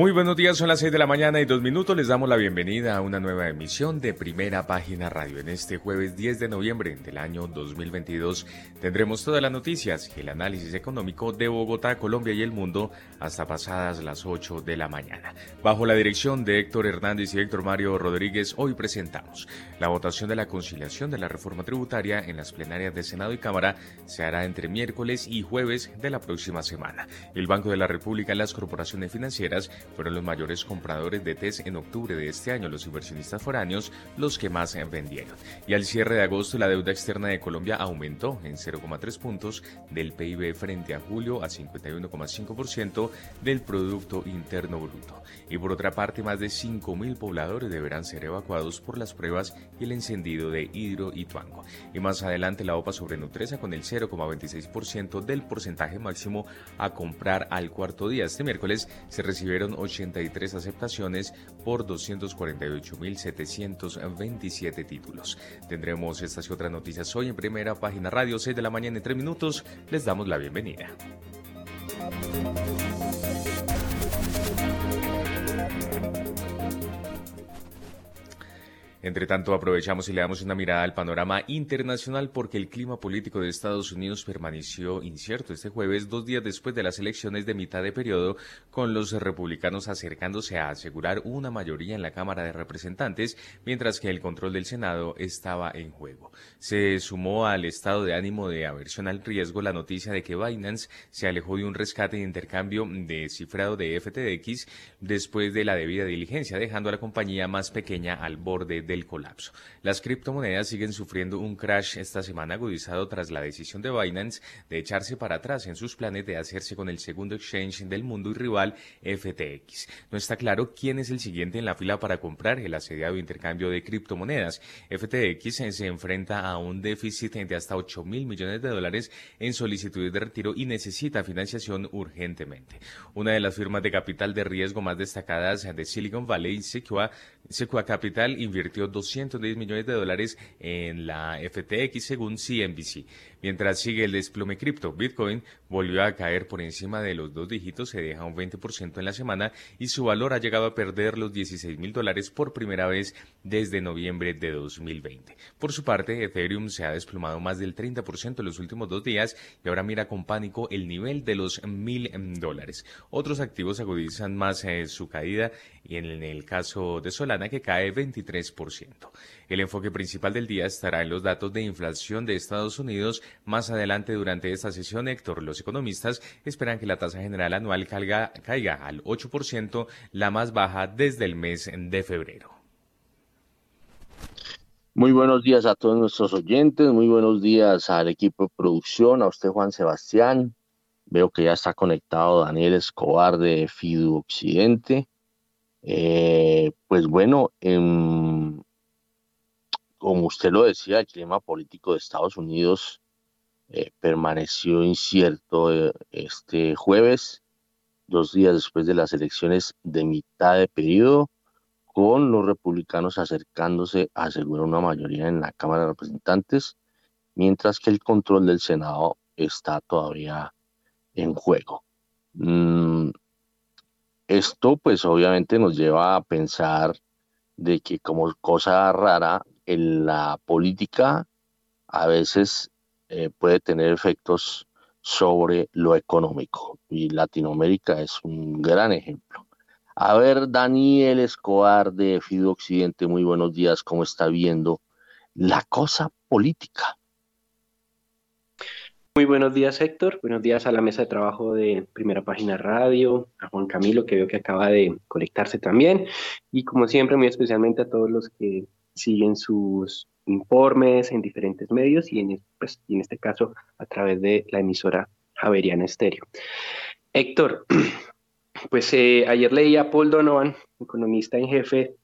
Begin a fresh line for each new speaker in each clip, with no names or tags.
Muy buenos días, son las 6 de la mañana y dos minutos. Les damos la bienvenida a una nueva emisión de Primera Página Radio. En este jueves 10 de noviembre del año 2022 tendremos todas las noticias y el análisis económico de Bogotá, Colombia y el mundo hasta pasadas las 8 de la mañana. Bajo la dirección de Héctor Hernández y Héctor Mario Rodríguez, hoy presentamos la votación de la conciliación de la reforma tributaria en las plenarias de Senado y Cámara se hará entre miércoles y jueves de la próxima semana. El Banco de la República y las corporaciones financieras fueron los mayores compradores de TES en octubre de este año, los inversionistas foráneos los que más vendieron. Y al cierre de agosto la deuda externa de Colombia aumentó en 0,3 puntos del PIB frente a julio a 51,5% del Producto Interno Bruto. Y por otra parte, más de 5.000 pobladores deberán ser evacuados por las pruebas y el encendido de Hidro y Tuango. Y más adelante la OPA sobre Nutresa con el 0,26% del porcentaje máximo a comprar al cuarto día. Este miércoles se recibieron 83 aceptaciones por 248.727 títulos. Tendremos estas y otras noticias hoy en primera página radio 6 de la mañana en 3 minutos. Les damos la bienvenida. Entre tanto, aprovechamos y le damos una mirada al panorama internacional porque el clima político de Estados Unidos permaneció incierto este jueves, dos días después de las elecciones de mitad de periodo, con los republicanos acercándose a asegurar una mayoría en la Cámara de Representantes, mientras que el control del Senado estaba en juego. Se sumó al estado de ánimo de aversión al riesgo la noticia de que Binance se alejó de un rescate de intercambio de cifrado de FTX después de la debida diligencia, dejando a la compañía más pequeña al borde del colapso. Las criptomonedas siguen sufriendo un crash esta semana agudizado tras la decisión de Binance de echarse para atrás en sus planes de hacerse con el segundo exchange del mundo y rival FTX. No está claro quién es el siguiente en la fila para comprar el asediado intercambio de criptomonedas. FTX se enfrenta a un déficit de hasta 8 mil millones de dólares en solicitudes de retiro y necesita financiación urgentemente. Una de las firmas de capital de riesgo más destacadas de Silicon Valley, Sequoia, Capital, invirtió 210 millones de dólares en la FTX según CNBC. Mientras sigue el desplome cripto, Bitcoin volvió a caer por encima de los dos dígitos, se deja un 20% en la semana y su valor ha llegado a perder los 16 mil dólares por primera vez desde noviembre de 2020. Por su parte, Ethereum se ha desplomado más del 30% en los últimos dos días y ahora mira con pánico el nivel de los mil dólares. Otros activos agudizan más eh, su caída y en el caso de Solana que cae 23%. El enfoque principal del día estará en los datos de inflación de Estados Unidos. Más adelante durante esta sesión, Héctor, los economistas esperan que la tasa general anual caiga, caiga al 8%, la más baja desde el mes de febrero.
Muy buenos días a todos nuestros oyentes, muy buenos días al equipo de producción, a usted Juan Sebastián. Veo que ya está conectado Daniel Escobar de Fidu Occidente. Eh, pues bueno, en como usted lo decía, el clima político de Estados Unidos eh, permaneció incierto eh, este jueves, dos días después de las elecciones de mitad de periodo, con los republicanos acercándose a asegurar una mayoría en la Cámara de Representantes, mientras que el control del Senado está todavía en juego. Mm, esto pues obviamente nos lleva a pensar de que como cosa rara en la política a veces eh, puede tener efectos sobre lo económico y Latinoamérica es un gran ejemplo. A ver, Daniel Escobar de Fido Occidente, muy buenos días, ¿cómo está viendo la cosa política?
Muy buenos días, Héctor. Buenos días a la mesa de trabajo de Primera Página Radio, a Juan Camilo, que veo que acaba de conectarse también, y como siempre, muy especialmente a todos los que siguen sus informes en diferentes medios y en, pues, este caso a través de la emisora Javeriana Estéreo. Héctor, pues eh, ayer leí a Paul Donovan, economista en jefe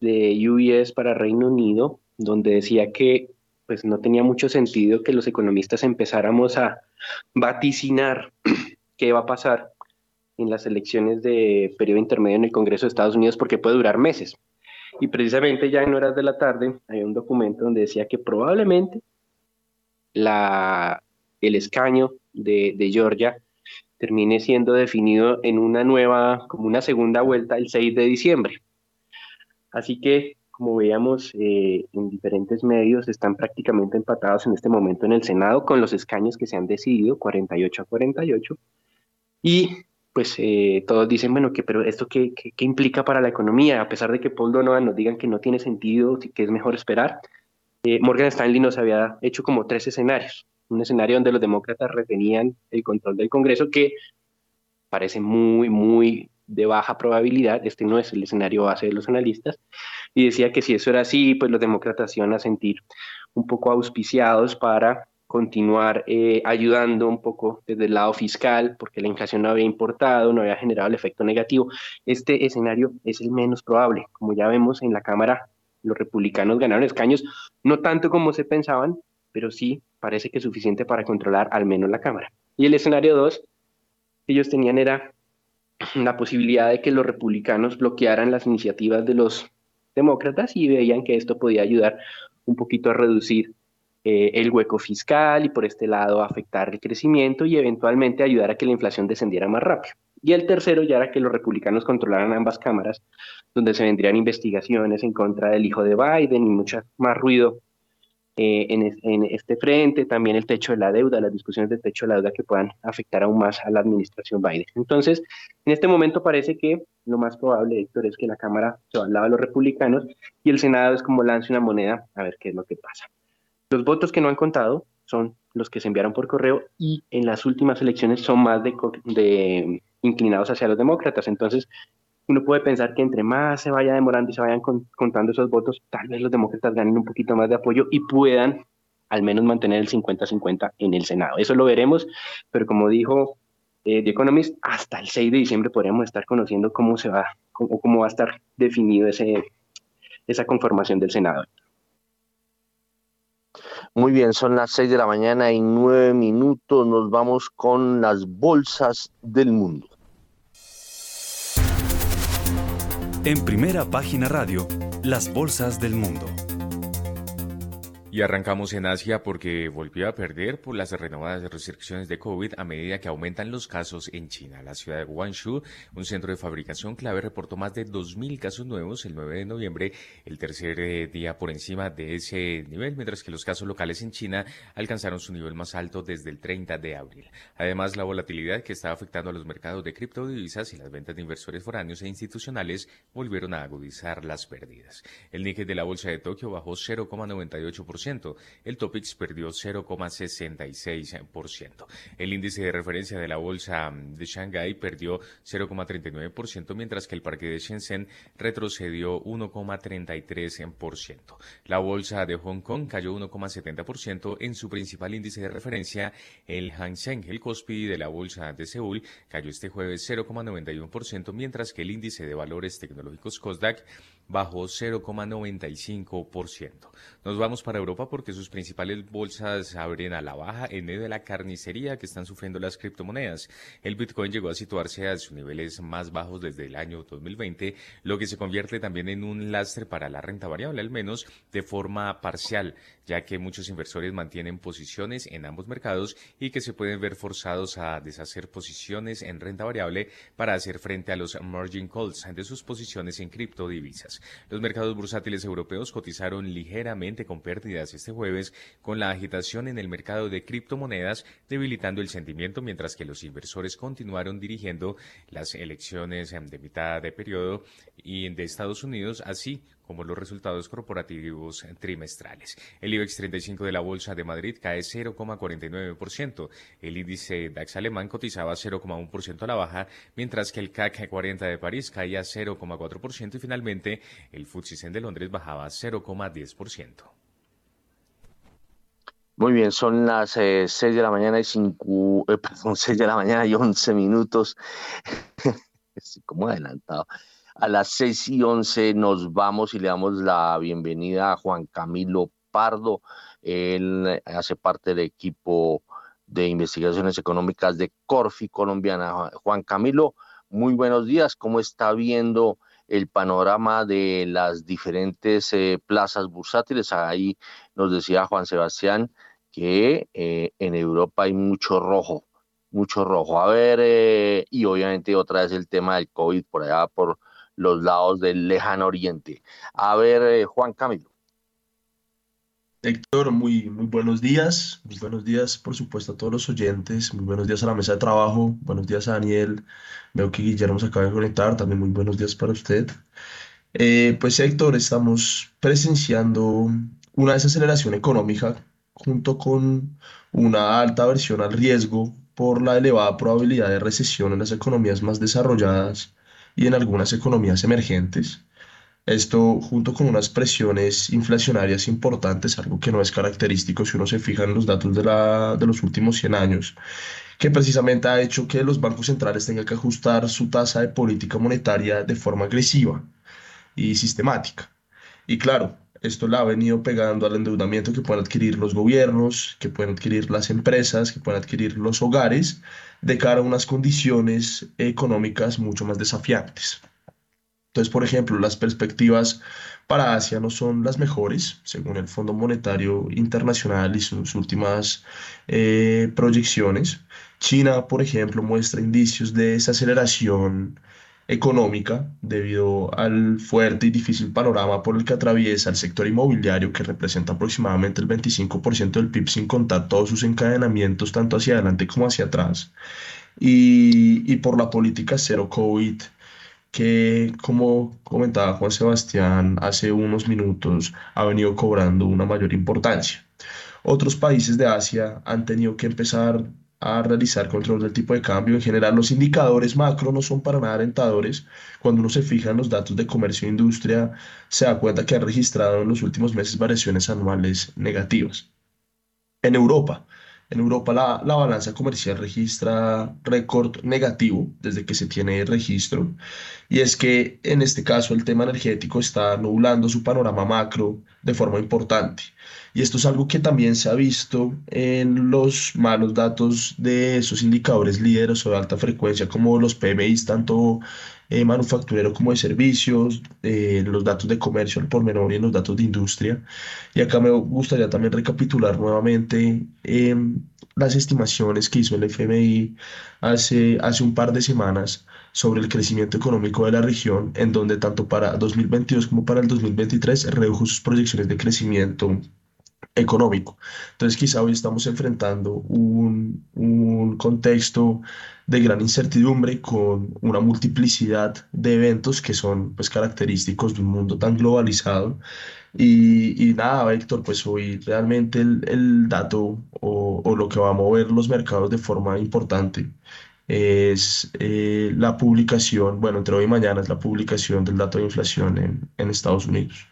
de UBS para Reino Unido, donde decía que pues no tenía mucho sentido que los economistas empezáramos a vaticinar qué va a pasar en las elecciones de periodo intermedio en el Congreso de Estados Unidos porque puede durar meses. Y precisamente ya en horas de la tarde hay un documento donde decía que probablemente la, el escaño de, de Georgia termine siendo definido en una nueva, como una segunda vuelta el 6 de diciembre. Así que, como veíamos eh, en diferentes medios, están prácticamente empatados en este momento en el Senado con los escaños que se han decidido, 48 a 48. Y pues eh, todos dicen, bueno, que, pero ¿esto qué, qué, implica para la economía? A pesar de que Paul Donovan nos digan que no tiene sentido, que es mejor esperar, eh, Morgan Stanley nos había hecho como tres escenarios un escenario donde los demócratas retenían el control del Congreso, que parece muy, muy de baja probabilidad, este no es el escenario base de los analistas, y decía que si eso era así, pues los demócratas iban a sentir un poco auspiciados para continuar eh, ayudando un poco desde el lado fiscal, porque la inflación no había importado, no había generado el efecto negativo. Este escenario es el menos probable. Como ya vemos en la Cámara, los republicanos ganaron escaños, no tanto como se pensaban, pero sí parece que es suficiente para controlar al menos la Cámara. Y el escenario 2 que ellos tenían era la posibilidad de que los republicanos bloquearan las iniciativas de los demócratas y veían que esto podía ayudar un poquito a reducir eh, el hueco fiscal y por este lado afectar el crecimiento y eventualmente ayudar a que la inflación descendiera más rápido. Y el tercero ya era que los republicanos controlaran ambas cámaras, donde se vendrían investigaciones en contra del hijo de Biden y mucho más ruido eh, en, este frente, también el techo de la deuda, las discusiones del techo de la deuda que puedan afectar aún más a la administración Biden. Entonces, en este momento parece que lo más probable, Héctor, es que la Cámara se va al lado de los republicanos y el Senado es como lance una moneda a ver qué es lo que pasa. Los votos que no han contado son los que se enviaron por correo y en las últimas elecciones son más de, de inclinados hacia los demócratas. Entonces, uno puede pensar que entre más se vaya demorando y se vayan contando esos votos, tal vez los demócratas ganen un poquito más de apoyo y puedan al menos mantener el 50-50 en el Senado. Eso lo veremos, pero como dijo eh, The Economist, hasta el 6 de diciembre podríamos estar conociendo cómo se va, cómo, cómo va a estar definido ese, esa conformación del Senado.
Muy bien, son las 6 de la mañana y 9 minutos. Nos vamos con las bolsas del mundo.
En primera página radio, las bolsas del mundo.
Y arrancamos en Asia porque volvió a perder por las renovadas restricciones de COVID a medida que aumentan los casos en China. La ciudad de Guangzhou, un centro de fabricación clave, reportó más de 2.000 casos nuevos el 9 de noviembre, el tercer eh, día por encima de ese nivel, mientras que los casos locales en China alcanzaron su nivel más alto desde el 30 de abril. Además, la volatilidad que estaba afectando a los mercados de criptodivisas y las ventas de inversores foráneos e institucionales volvieron a agudizar las pérdidas. El Nikkei de la bolsa de Tokio bajó 0,98% el Topix perdió 0,66%. El índice de referencia de la bolsa de Shanghái perdió 0,39%, mientras que el parque de Shenzhen retrocedió 1,33%. La bolsa de Hong Kong cayó 1,70% en su principal índice de referencia, el Hang Seng. El Kospi de la bolsa de Seúl cayó este jueves 0,91%, mientras que el índice de valores tecnológicos Kosdaq bajó 0,95%. Nos vamos para Europa porque sus principales bolsas abren a la baja en medio de la carnicería que están sufriendo las criptomonedas. El Bitcoin llegó a situarse a sus niveles más bajos desde el año 2020, lo que se convierte también en un lastre para la renta variable, al menos de forma parcial, ya que muchos inversores mantienen posiciones en ambos mercados y que se pueden ver forzados a deshacer posiciones en renta variable para hacer frente a los margin calls de sus posiciones en criptodivisas. Los mercados bursátiles europeos cotizaron ligeramente con pérdidas este jueves con la agitación en el mercado de criptomonedas debilitando el sentimiento mientras que los inversores continuaron dirigiendo las elecciones de mitad de periodo y de Estados Unidos así como los resultados corporativos trimestrales. El IBEX 35 de la Bolsa de Madrid cae 0,49%. El índice DAX alemán cotizaba 0,1% a la baja, mientras que el CAC 40 de París caía 0,4% y finalmente el FTSE de Londres bajaba 0,10%.
Muy bien, son las 6 eh, de la mañana y 5, eh, perdón, 6 de la mañana y 11 minutos. Como adelantado. A las 6 y 11 nos vamos y le damos la bienvenida a Juan Camilo Pardo. Él hace parte del equipo de Investigaciones Económicas de Corfi Colombiana. Juan Camilo, muy buenos días. ¿Cómo está viendo el panorama de las diferentes eh, plazas bursátiles? Ahí nos decía Juan Sebastián que eh, en Europa hay mucho rojo, mucho rojo. A ver, eh, y obviamente otra vez el tema del COVID por allá, por los lados del lejano oriente. A ver, Juan Camilo.
Héctor, muy, muy buenos días. Muy buenos días, por supuesto, a todos los oyentes. Muy buenos días a la mesa de trabajo. Buenos días a Daniel. Veo que Guillermo se acaba de conectar. También muy buenos días para usted. Eh, pues Héctor, estamos presenciando una desaceleración económica junto con una alta aversión al riesgo por la elevada probabilidad de recesión en las economías más desarrolladas y en algunas economías emergentes. Esto junto con unas presiones inflacionarias importantes, algo que no es característico si uno se fija en los datos de, la, de los últimos 100 años, que precisamente ha hecho que los bancos centrales tengan que ajustar su tasa de política monetaria de forma agresiva y sistemática. Y claro, esto la ha venido pegando al endeudamiento que pueden adquirir los gobiernos, que pueden adquirir las empresas, que pueden adquirir los hogares, de cara a unas condiciones económicas mucho más desafiantes. Entonces, por ejemplo, las perspectivas para Asia no son las mejores, según el Fondo Monetario Internacional y sus últimas eh, proyecciones. China, por ejemplo, muestra indicios de desaceleración económica debido al fuerte y difícil panorama por el que atraviesa el sector inmobiliario, que representa aproximadamente el 25% del PIB sin contar todos sus encadenamientos tanto hacia adelante como hacia atrás, y, y por la política cero COVID que, como comentaba Juan Sebastián hace unos minutos, ha venido cobrando una mayor importancia. Otros países de Asia han tenido que empezar a realizar control del tipo de cambio. En general, los indicadores macro no son para nada alentadores. Cuando uno se fija en los datos de comercio e industria, se da cuenta que han registrado en los últimos meses variaciones anuales negativas. En Europa, en Europa la, la balanza comercial registra récord negativo desde que se tiene registro y es que en este caso el tema energético está nublando su panorama macro de forma importante. Y esto es algo que también se ha visto en los malos datos de esos indicadores líderes o de alta frecuencia como los PMI, tanto eh, manufacturero como de servicios, eh, los datos de comercio al por menor y los datos de industria. Y acá me gustaría también recapitular nuevamente em, las estimaciones que hizo el FMI hace, hace un par de semanas sobre el crecimiento económico de la región, en donde tanto para 2022 como para el 2023 redujo sus proyecciones de crecimiento económico. Entonces quizá hoy estamos enfrentando un, un, contexto de gran incertidumbre con una multiplicidad de eventos que son pues característicos de un mundo tan globalizado. Y, y nada, Héctor, pues hoy realmente el, el dato o, o, lo que va a mover los mercados de forma importante es eh, la publicación, bueno, entre hoy y mañana es la publicación del dato de inflación en, en Estados Unidos.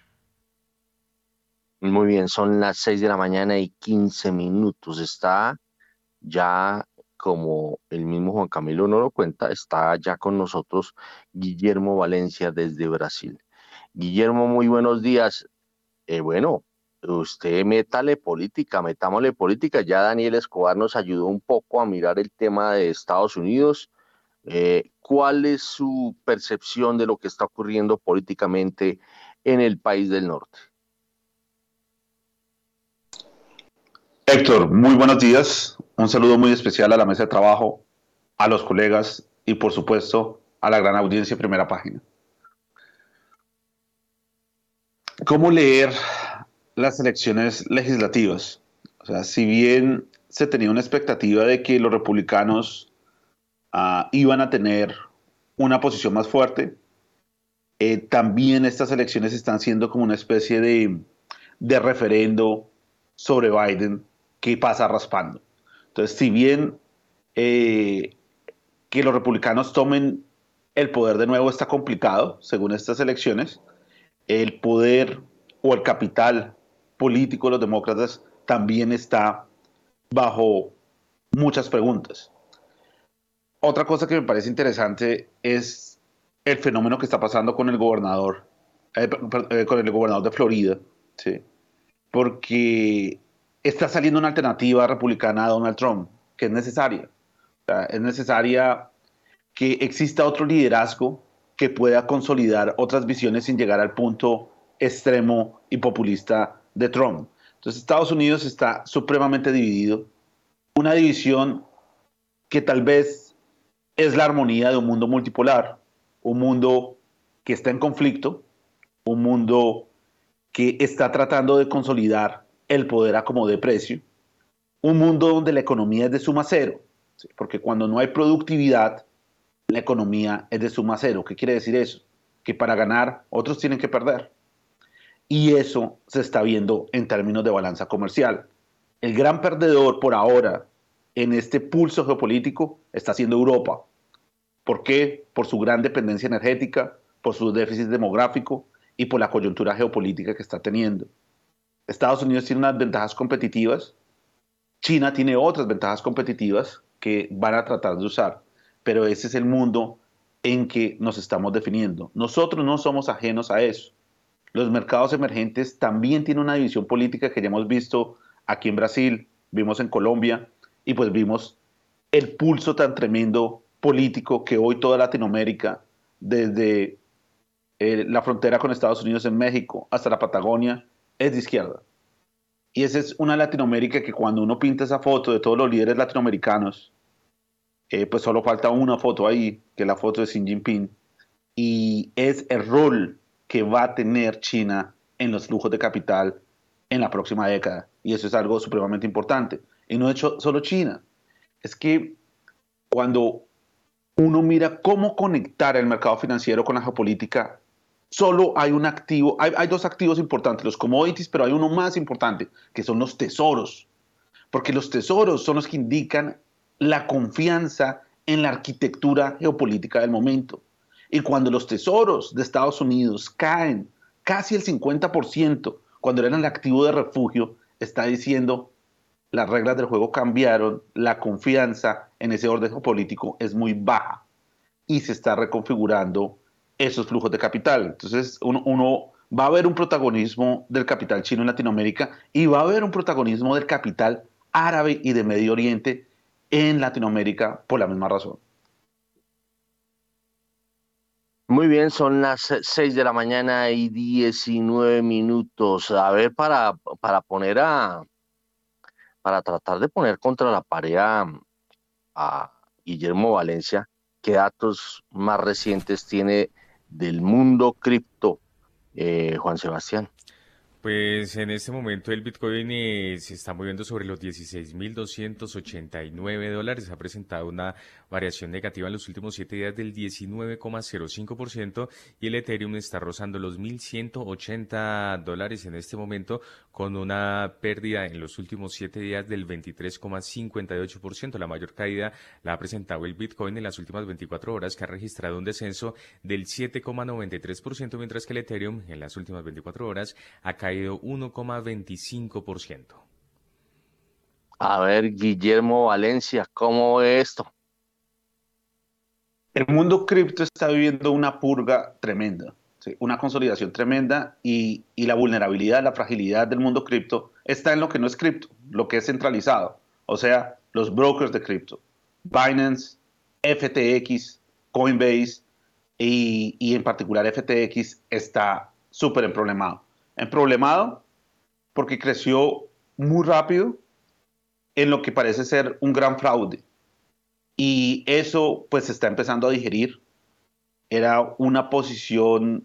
Muy bien, son las 6 de la mañana y 15 minutos. Está ya, como el mismo Juan Camilo no lo cuenta, está ya con nosotros Guillermo Valencia desde Brasil. Guillermo, muy buenos días. Eh, bueno, usted métale política, metámosle política. Ya Daniel Escobar nos ayudó un poco a mirar el tema de Estados Unidos. Eh, ¿Cuál es su percepción de lo que está ocurriendo políticamente en el país del norte?
Héctor, muy buenos días. Un saludo muy especial a la mesa de trabajo, a los colegas y por supuesto a la gran audiencia de primera página. ¿Cómo leer las elecciones legislativas? O sea, si bien se tenía una expectativa de que los republicanos uh, iban a tener una posición más fuerte, eh, también estas elecciones están siendo como una especie de, de referendo sobre Biden que pasa raspando. Entonces, si bien eh, que los republicanos tomen el poder de nuevo está complicado, según estas elecciones, el poder o el capital político de los demócratas también está bajo muchas preguntas. Otra cosa que me parece interesante es el fenómeno que está pasando con el gobernador, eh, eh, con el gobernador de Florida, ¿sí? porque está saliendo una alternativa republicana a Donald Trump. que es necesaria. es necesaria que exista otro liderazgo que pueda consolidar otras visiones sin llegar al punto extremo y populista de Trump. Entonces Estados Unidos está supremamente dividido, una división que tal vez es la armonía de un mundo multipolar, un mundo que está en conflicto, un mundo que está tratando de consolidar el poder a como de precio, un mundo donde la economía es de suma cero, porque cuando no hay productividad, la economía es de suma cero. ¿Qué quiere decir eso? Que para ganar otros tienen que perder. Y eso se está viendo en términos de balanza comercial. El gran perdedor por ahora en este pulso geopolítico está siendo Europa. ¿Por qué? Por su gran dependencia energética, por su déficit demográfico y por la coyuntura geopolítica que está teniendo. Estados Unidos tiene unas ventajas competitivas, China tiene otras ventajas competitivas que van a tratar de usar, pero ese es el mundo en que nos estamos definiendo. Nosotros no somos ajenos a eso. Los mercados emergentes también tienen una división política que ya hemos visto aquí en Brasil, vimos en Colombia y pues vimos el pulso tan tremendo político que hoy toda Latinoamérica, desde eh, la frontera con Estados Unidos en México hasta la Patagonia, es de izquierda. Y esa es una Latinoamérica que cuando uno pinta esa foto de todos los líderes latinoamericanos, eh, pues solo falta una foto ahí, que es la foto de Xi Jinping, y es el rol que va a tener China en los flujos de capital en la próxima década. Y eso es algo supremamente importante. Y no hecho solo China. Es que cuando uno mira cómo conectar el mercado financiero con la geopolítica, solo hay un activo, hay, dos activos importantes, los commodities, pero hay uno más importante, que son los tesoros. Porque los tesoros son los que indican la confianza en la arquitectura geopolítica del momento. Y cuando los tesoros de Estados Unidos caen casi el 50%, cuando eran el activo de refugio, está diciendo las reglas del juego cambiaron, la confianza en ese orden geopolítico es muy baja y se está reconfigurando esos flujos de capital. Entonces, uno, uno va a haber un protagonismo del capital chino en Latinoamérica y va a haber un protagonismo del capital árabe y de Medio Oriente en Latinoamérica por la misma razón.
Muy bien, son las 6 de la mañana y 19 minutos. A ver, para, para poner a, para tratar de poner contra la pared a, Guillermo Valencia, ¿qué datos más recientes tiene del mundo cripto, eh, Juan Sebastián?
Pues en este momento el Bitcoin eh, se está moviendo sobre los 16.289 dólares. Ha presentado una variación negativa en los últimos siete días del 19,05% y el Ethereum está rozando los 1.180 dólares en este momento con una pérdida en los últimos siete días del 23,58%. La mayor caída la ha presentado el Bitcoin en las últimas 24 horas que ha registrado un descenso del 7,93% mientras que el Ethereum en las últimas 24 horas ha caído caído 1,25%.
A ver, Guillermo Valencia, ¿cómo es esto?
El mundo cripto está viviendo una purga tremenda, una consolidación tremenda y, y, la vulnerabilidad, la fragilidad del mundo cripto está en lo que no es cripto, lo que es centralizado, o sea, los brokers de cripto, Binance, FTX, Coinbase y, y en particular FTX está súper problemado problemado porque creció muy rápido en lo que parece ser un gran fraude. Y eso pues se está empezando a digerir. Era una posición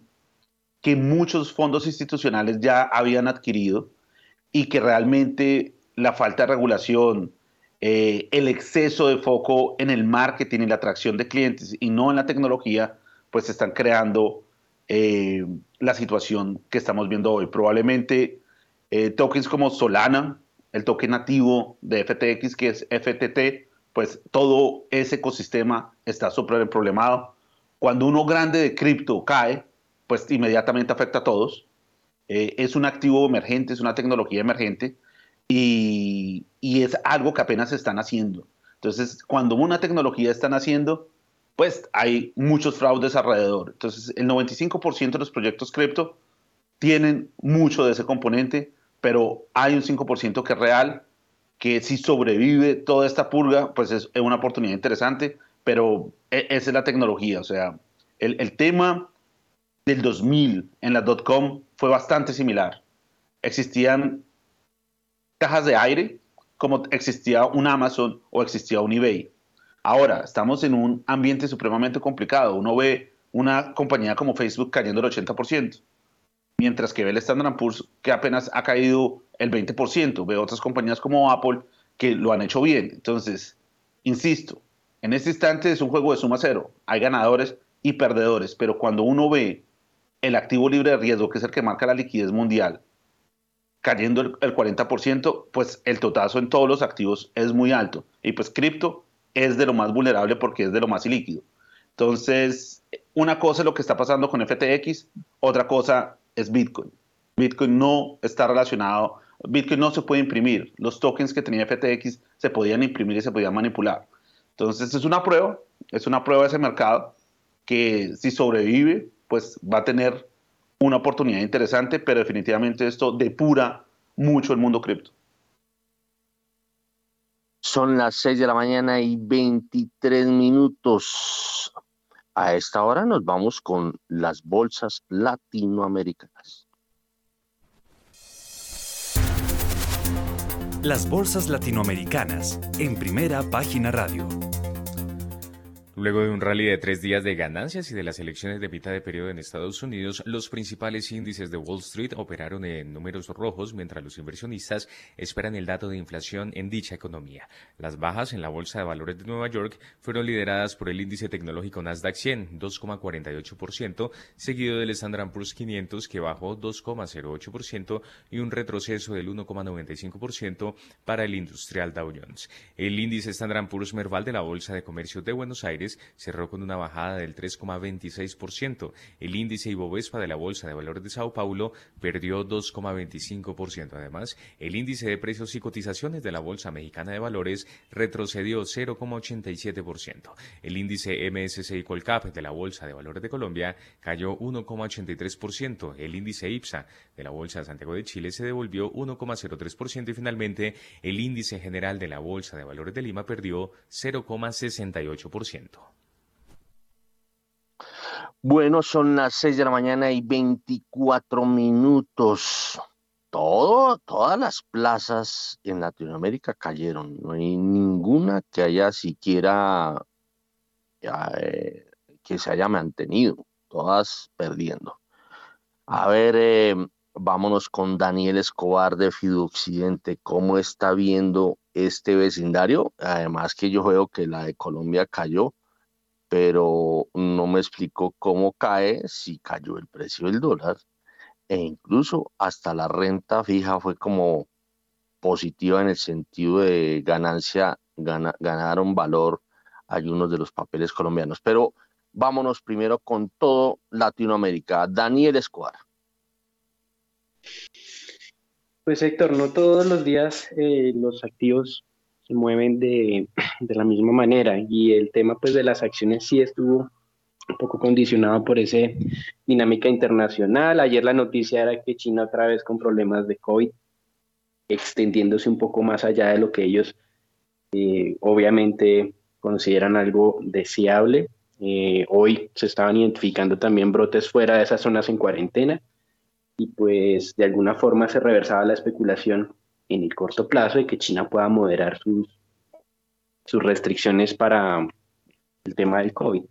que muchos fondos institucionales ya habían adquirido y que realmente la falta de regulación, eh, el exceso de foco en el marketing y la atracción de clientes y no en la tecnología, pues están creando eh, la situación que estamos viendo hoy. Probablemente eh, tokens como Solana, el token nativo de FTX, que es FTT, pues todo ese ecosistema está súper problemado. Cuando uno grande de cripto cae, pues inmediatamente afecta a todos. Eh, es un activo emergente, es una tecnología emergente y, y, es algo que apenas están haciendo. Entonces, cuando una tecnología están haciendo, pues hay muchos fraudes alrededor. Entonces, el 95% de los proyectos cripto tienen mucho de ese componente, pero hay un 5% que es real, que si sobrevive toda esta purga, pues es una oportunidad interesante, pero e, esa es la tecnología, o sea, el, tema del 2000 en la .com fue bastante similar. Existían cajas de aire como existía un Amazon o existía un eBay. Ahora, estamos en un ambiente supremamente complicado. Uno ve una compañía como Facebook cayendo el 80%, mientras que ve el Standard Poor's que apenas ha caído el 20%. Ve otras compañías como Apple que lo han hecho bien. Entonces, insisto, en este instante es un juego de suma cero. Hay ganadores y perdedores, pero cuando uno ve el activo libre de riesgo, que es el que marca la liquidez mundial, cayendo el, 40%, pues el totazo en todos los activos es muy alto. Y pues cripto es de lo más vulnerable porque es de lo más ilíquido. Entonces, una cosa es lo que está pasando con FTX, otra cosa es Bitcoin. Bitcoin no está relacionado, Bitcoin no se puede imprimir. Los tokens que tenía FTX se podían imprimir y se podían manipular. Entonces, es una prueba, es una prueba de ese mercado que si sobrevive, pues va a tener una oportunidad interesante, pero definitivamente esto depura mucho el mundo cripto.
Son las 6 de la mañana y 23 minutos. A esta hora nos vamos con las bolsas latinoamericanas.
Las bolsas latinoamericanas en primera página radio.
Luego de un rally de tres días de ganancias y de las elecciones de mitad de periodo en Estados Unidos, los principales índices de Wall Street operaron en números rojos mientras los inversionistas esperan el dato de inflación en dicha economía. Las bajas en la Bolsa de Valores de Nueva York fueron lideradas por el índice tecnológico Nasdaq 100, 2,48%, seguido del Standard Poor's 500, que bajó 2,08% y un retroceso del 1,95% para el industrial Dow Jones. El índice Standard Poor's Merval de la Bolsa de Comercio de Buenos Aires cerró con una bajada del 3,26%. El índice Ibovespa de la Bolsa de Valores de Sao Paulo perdió 2,25%. Además, el índice de precios y cotizaciones de la Bolsa Mexicana de Valores retrocedió 0,87%. El índice MSCI Colcap de la Bolsa de Valores de Colombia cayó 1,83%. El índice IPSA de la Bolsa de Santiago de Chile se devolvió 1,03% y finalmente el índice general de la Bolsa de Valores de Lima perdió 0,68%.
Bueno, son las 6 de la mañana y 24 minutos. Todo, todas las plazas en Latinoamérica cayeron. No hay ninguna que haya siquiera eh, que se haya mantenido. Todas perdiendo. A ver, eh, vámonos con Daniel Escobar de Occidente. ¿Cómo está viendo este vecindario? Además que yo veo que la de Colombia cayó pero no me explicó cómo cae si cayó el precio del dólar e incluso hasta la renta fija fue como positiva en el sentido de ganancia, ganaron valor algunos de los papeles colombianos. Pero vámonos primero con todo Latinoamérica. Daniel Escobar.
Pues Héctor, no todos los días eh, los activos se mueven de, de, la misma manera y el tema pues de las acciones sí estuvo un poco condicionado por esa dinámica internacional. Ayer la noticia era que China otra vez con problemas de COVID, extendiéndose un poco más allá de lo que ellos eh, obviamente consideran algo deseable. Eh, hoy se estaban identificando también brotes fuera de esas zonas en cuarentena y pues de alguna forma se reversaba la especulación en el corto plazo de que China pueda moderar sus, sus restricciones para el tema del COVID.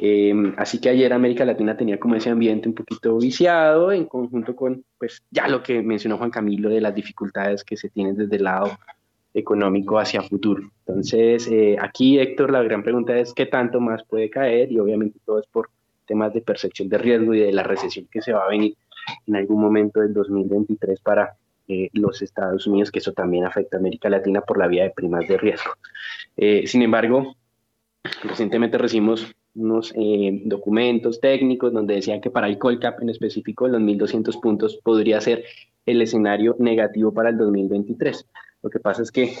Em, así que ayer América Latina tenía como ese ambiente un poquito viciado en conjunto con, pues ya lo que mencionó Juan Camilo de las dificultades que se tienen desde el lado económico hacia futuro. Entonces, eh, aquí Héctor, la gran pregunta es qué tanto más puede caer y obviamente todo es por temas de percepción de riesgo y de la recesión que se va a venir en algún momento del 2023 para eh, los Estados Unidos, que eso también afecta a América Latina por la vía de primas de riesgo. Eh, sin embargo, recientemente recibimos unos eh, documentos técnicos donde decían que para el Colcap en específico, los 1.200 puntos podría ser el escenario negativo para el 2023. Lo que pasa es que,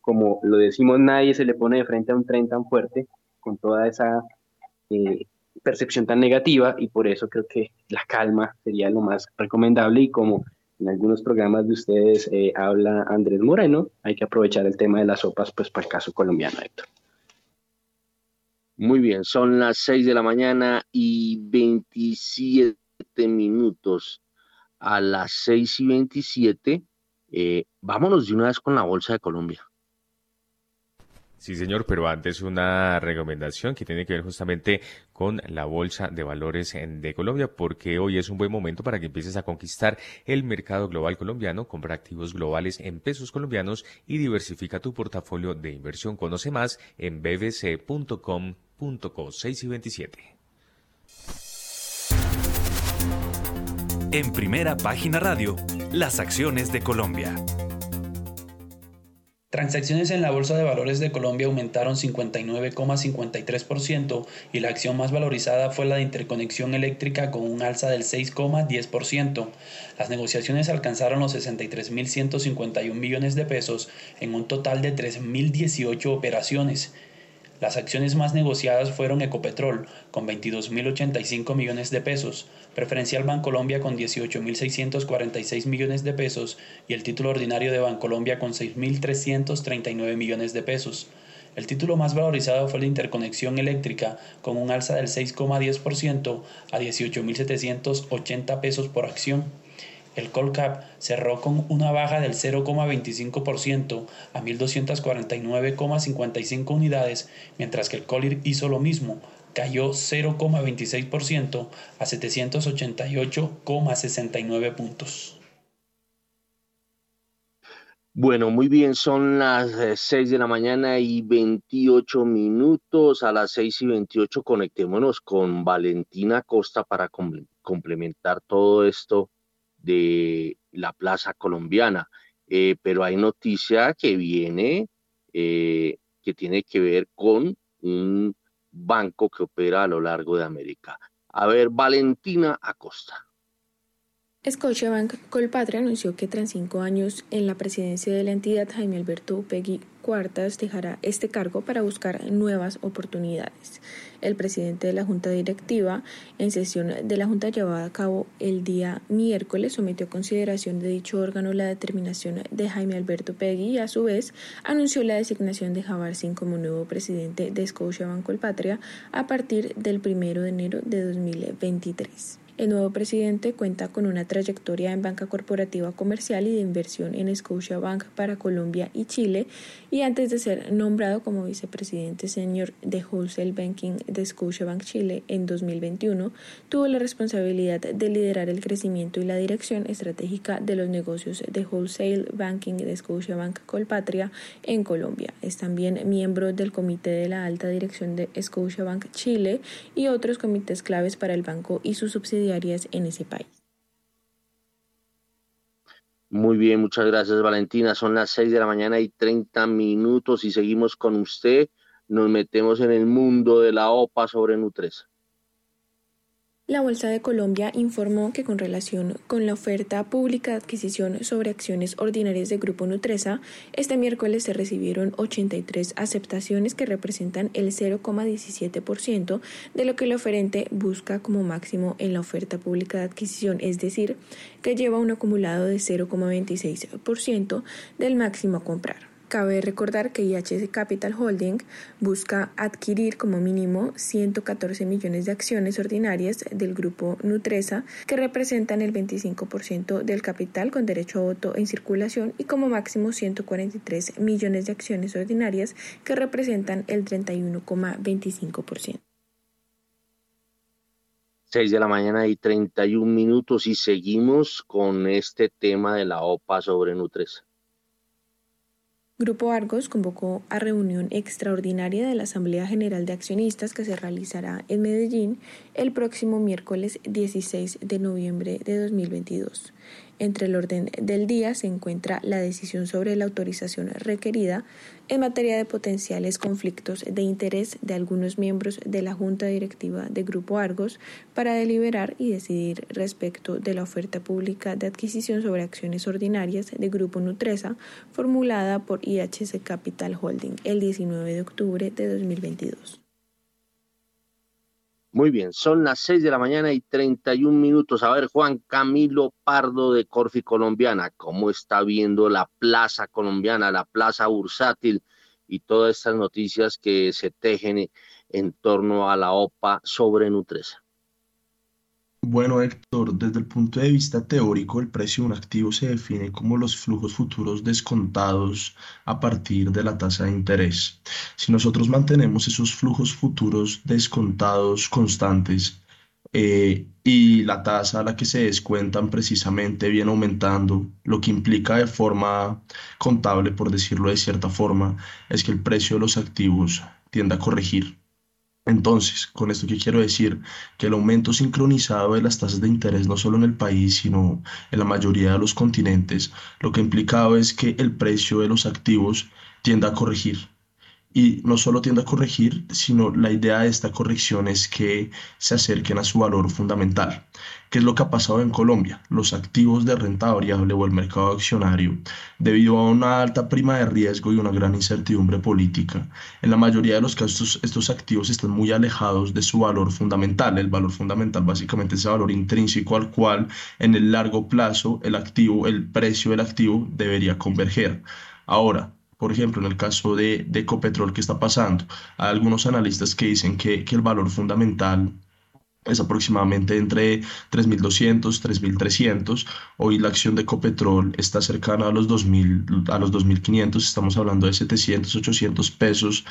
como lo decimos, nadie se le pone de frente a un tren tan fuerte con toda esa percepción tan negativa y por eso creo que la calma sería lo más recomendable y como en algunos programas de ustedes eh, habla Andrés Moreno, hay que aprovechar el tema de las sopas pues para el caso colombiano, Héctor.
Muy bien, son las 6 de la mañana y 27 minutos. A las 6 y 27, eh, vámonos de una vez con la Bolsa de Colombia.
Sí, señor, pero antes una recomendación que tiene que ver justamente con la Bolsa de Valores de Colombia, porque hoy es un buen momento para que empieces a conquistar el mercado global colombiano, compra activos globales en pesos colombianos y diversifica tu portafolio de inversión. Conoce más en bbc.com.co 6 y 27.
En primera página radio, las acciones de Colombia.
Transacciones en la Bolsa de Valores de Colombia aumentaron 59,53% y la acción más valorizada fue la de Interconexión Eléctrica con un alza del 6,10%. Las negociaciones alcanzaron los 63.151 millones de pesos en un total de 3.018 operaciones. Las acciones más negociadas fueron Ecopetrol, con 22.085 millones de pesos, Preferencial Bancolombia con 18.646 millones de pesos y el título ordinario de Bancolombia con 6.339 millones de pesos. El título más valorizado fue la interconexión eléctrica, con un alza del 6,10% a 18.780 pesos por acción. El Colcap cerró con una baja del 0,25% a 1.249,55 unidades, mientras que el Colir hizo lo mismo, cayó 0,26% a 788,69 puntos.
Bueno, muy bien, son las 6 eh, de la mañana y 28 minutos. A las 6 y 28 conectémonos con Valentina Costa para complementar todo esto de la Plaza Colombiana. Eh, pero hay noticia que viene eh, que tiene que ver con un banco que opera a lo largo de América. A ver, Valentina Acosta.
Scotiabank Colpatria anunció que tras cinco años en la presidencia de la entidad, Jaime Alberto Upegui Cuartas dejará este cargo para buscar nuevas oportunidades. El presidente de la Junta Directiva, en sesión de la Junta llevada a cabo el día miércoles, sometió a consideración de dicho órgano la determinación de Jaime Alberto Pegui y, a su vez, anunció la designación de Javar Singh como nuevo presidente de Scotiabank Colpatria a partir del primero de enero de 2023. El nuevo presidente cuenta con una trayectoria en banca corporativa comercial y de inversión en Scotiabank para Colombia y Chile y antes de ser nombrado como vicepresidente senior de Wholesale Banking de Scotiabank Chile en 2021, tuvo la responsabilidad de liderar el crecimiento y la dirección estratégica de los negocios de Wholesale Banking de Scotiabank Colpatria en Colombia. Es también miembro del comité de la alta dirección de Scotiabank Chile y otros comités claves para el banco y sus subsidiarios en ese país.
Muy bien, muchas gracias Valentina. Son las 6 de la mañana y 30 minutos y seguimos con usted. Nos metemos en el mundo de la OPA sobre Nutresa.
La Bolsa de Colombia informó que con relación con la oferta pública de adquisición sobre acciones ordinarias de Grupo Nutresa, este miércoles se recibieron 83 aceptaciones que representan el 0,17% de lo que el oferente busca como máximo en la oferta pública de adquisición, es decir, que lleva un acumulado de 0,26% del máximo a comprar. Cabe recordar que IHS Capital Holding busca adquirir como mínimo 114 millones de acciones ordinarias del grupo Nutresa, que representan el 25% del capital con derecho a voto en circulación, y como máximo 143 millones de acciones ordinarias, que representan el 31,25%.
6 de la mañana y 31 minutos y seguimos con este tema de la OPA sobre Nutresa.
Grupo Argos convocó a reunión extraordinaria de la Asamblea General de Accionistas que se realizará en Medellín el próximo miércoles 16 de noviembre de 2022. Entre el orden del día se encuentra la decisión sobre la autorización requerida en materia de potenciales conflictos de interés de algunos miembros de la Junta Directiva de Grupo Argos para deliberar y decidir respecto de la oferta pública de adquisición sobre acciones ordinarias de Grupo Nutresa formulada por IHC Capital Holding el 19 de octubre de 2022.
Muy bien, son las 6 de la mañana y 31 minutos. A ver, Juan Camilo Pardo de Corfi Colombiana, ¿cómo está viendo la plaza colombiana, la plaza bursátil y todas estas noticias que se tejen en torno a la OPA sobre Nutresa?
Bueno, Héctor, desde el punto de vista teórico, el precio de un activo se define como los flujos futuros descontados a partir de la tasa de interés. Si nosotros mantenemos esos flujos futuros descontados constantes eh, y la tasa a la que se descuentan precisamente viene aumentando, lo que implica de forma contable, por decirlo de cierta forma, es que el precio de los activos tiende a corregir. Entonces, con esto quiero decir, que el aumento sincronizado de las tasas de interés no solo en el país, sino en la mayoría de los continentes, lo que ha implicado es que el precio de los activos tiende a corregir y no solo tiende a corregir, sino la idea de esta corrección es que se acerquen a su valor fundamental. ¿Qué es lo que ha pasado en Colombia? Los activos de renta variable o el mercado accionario, debido a una alta prima de riesgo y una gran incertidumbre política, en la mayoría de los casos estos activos están muy alejados de su valor fundamental. El valor fundamental básicamente es el valor intrínseco al cual en el largo plazo el activo, el precio del activo debería converger. Ahora, por ejemplo, en el caso de, Ecopetrol, ¿qué está pasando? Hay algunos analistas que dicen que, que el valor fundamental es aproximadamente entre 3.200, 3.300. Hoy la acción de Ecopetrol está cercana a los 2.000, a los 2.500, estamos hablando de 700, 800 pesos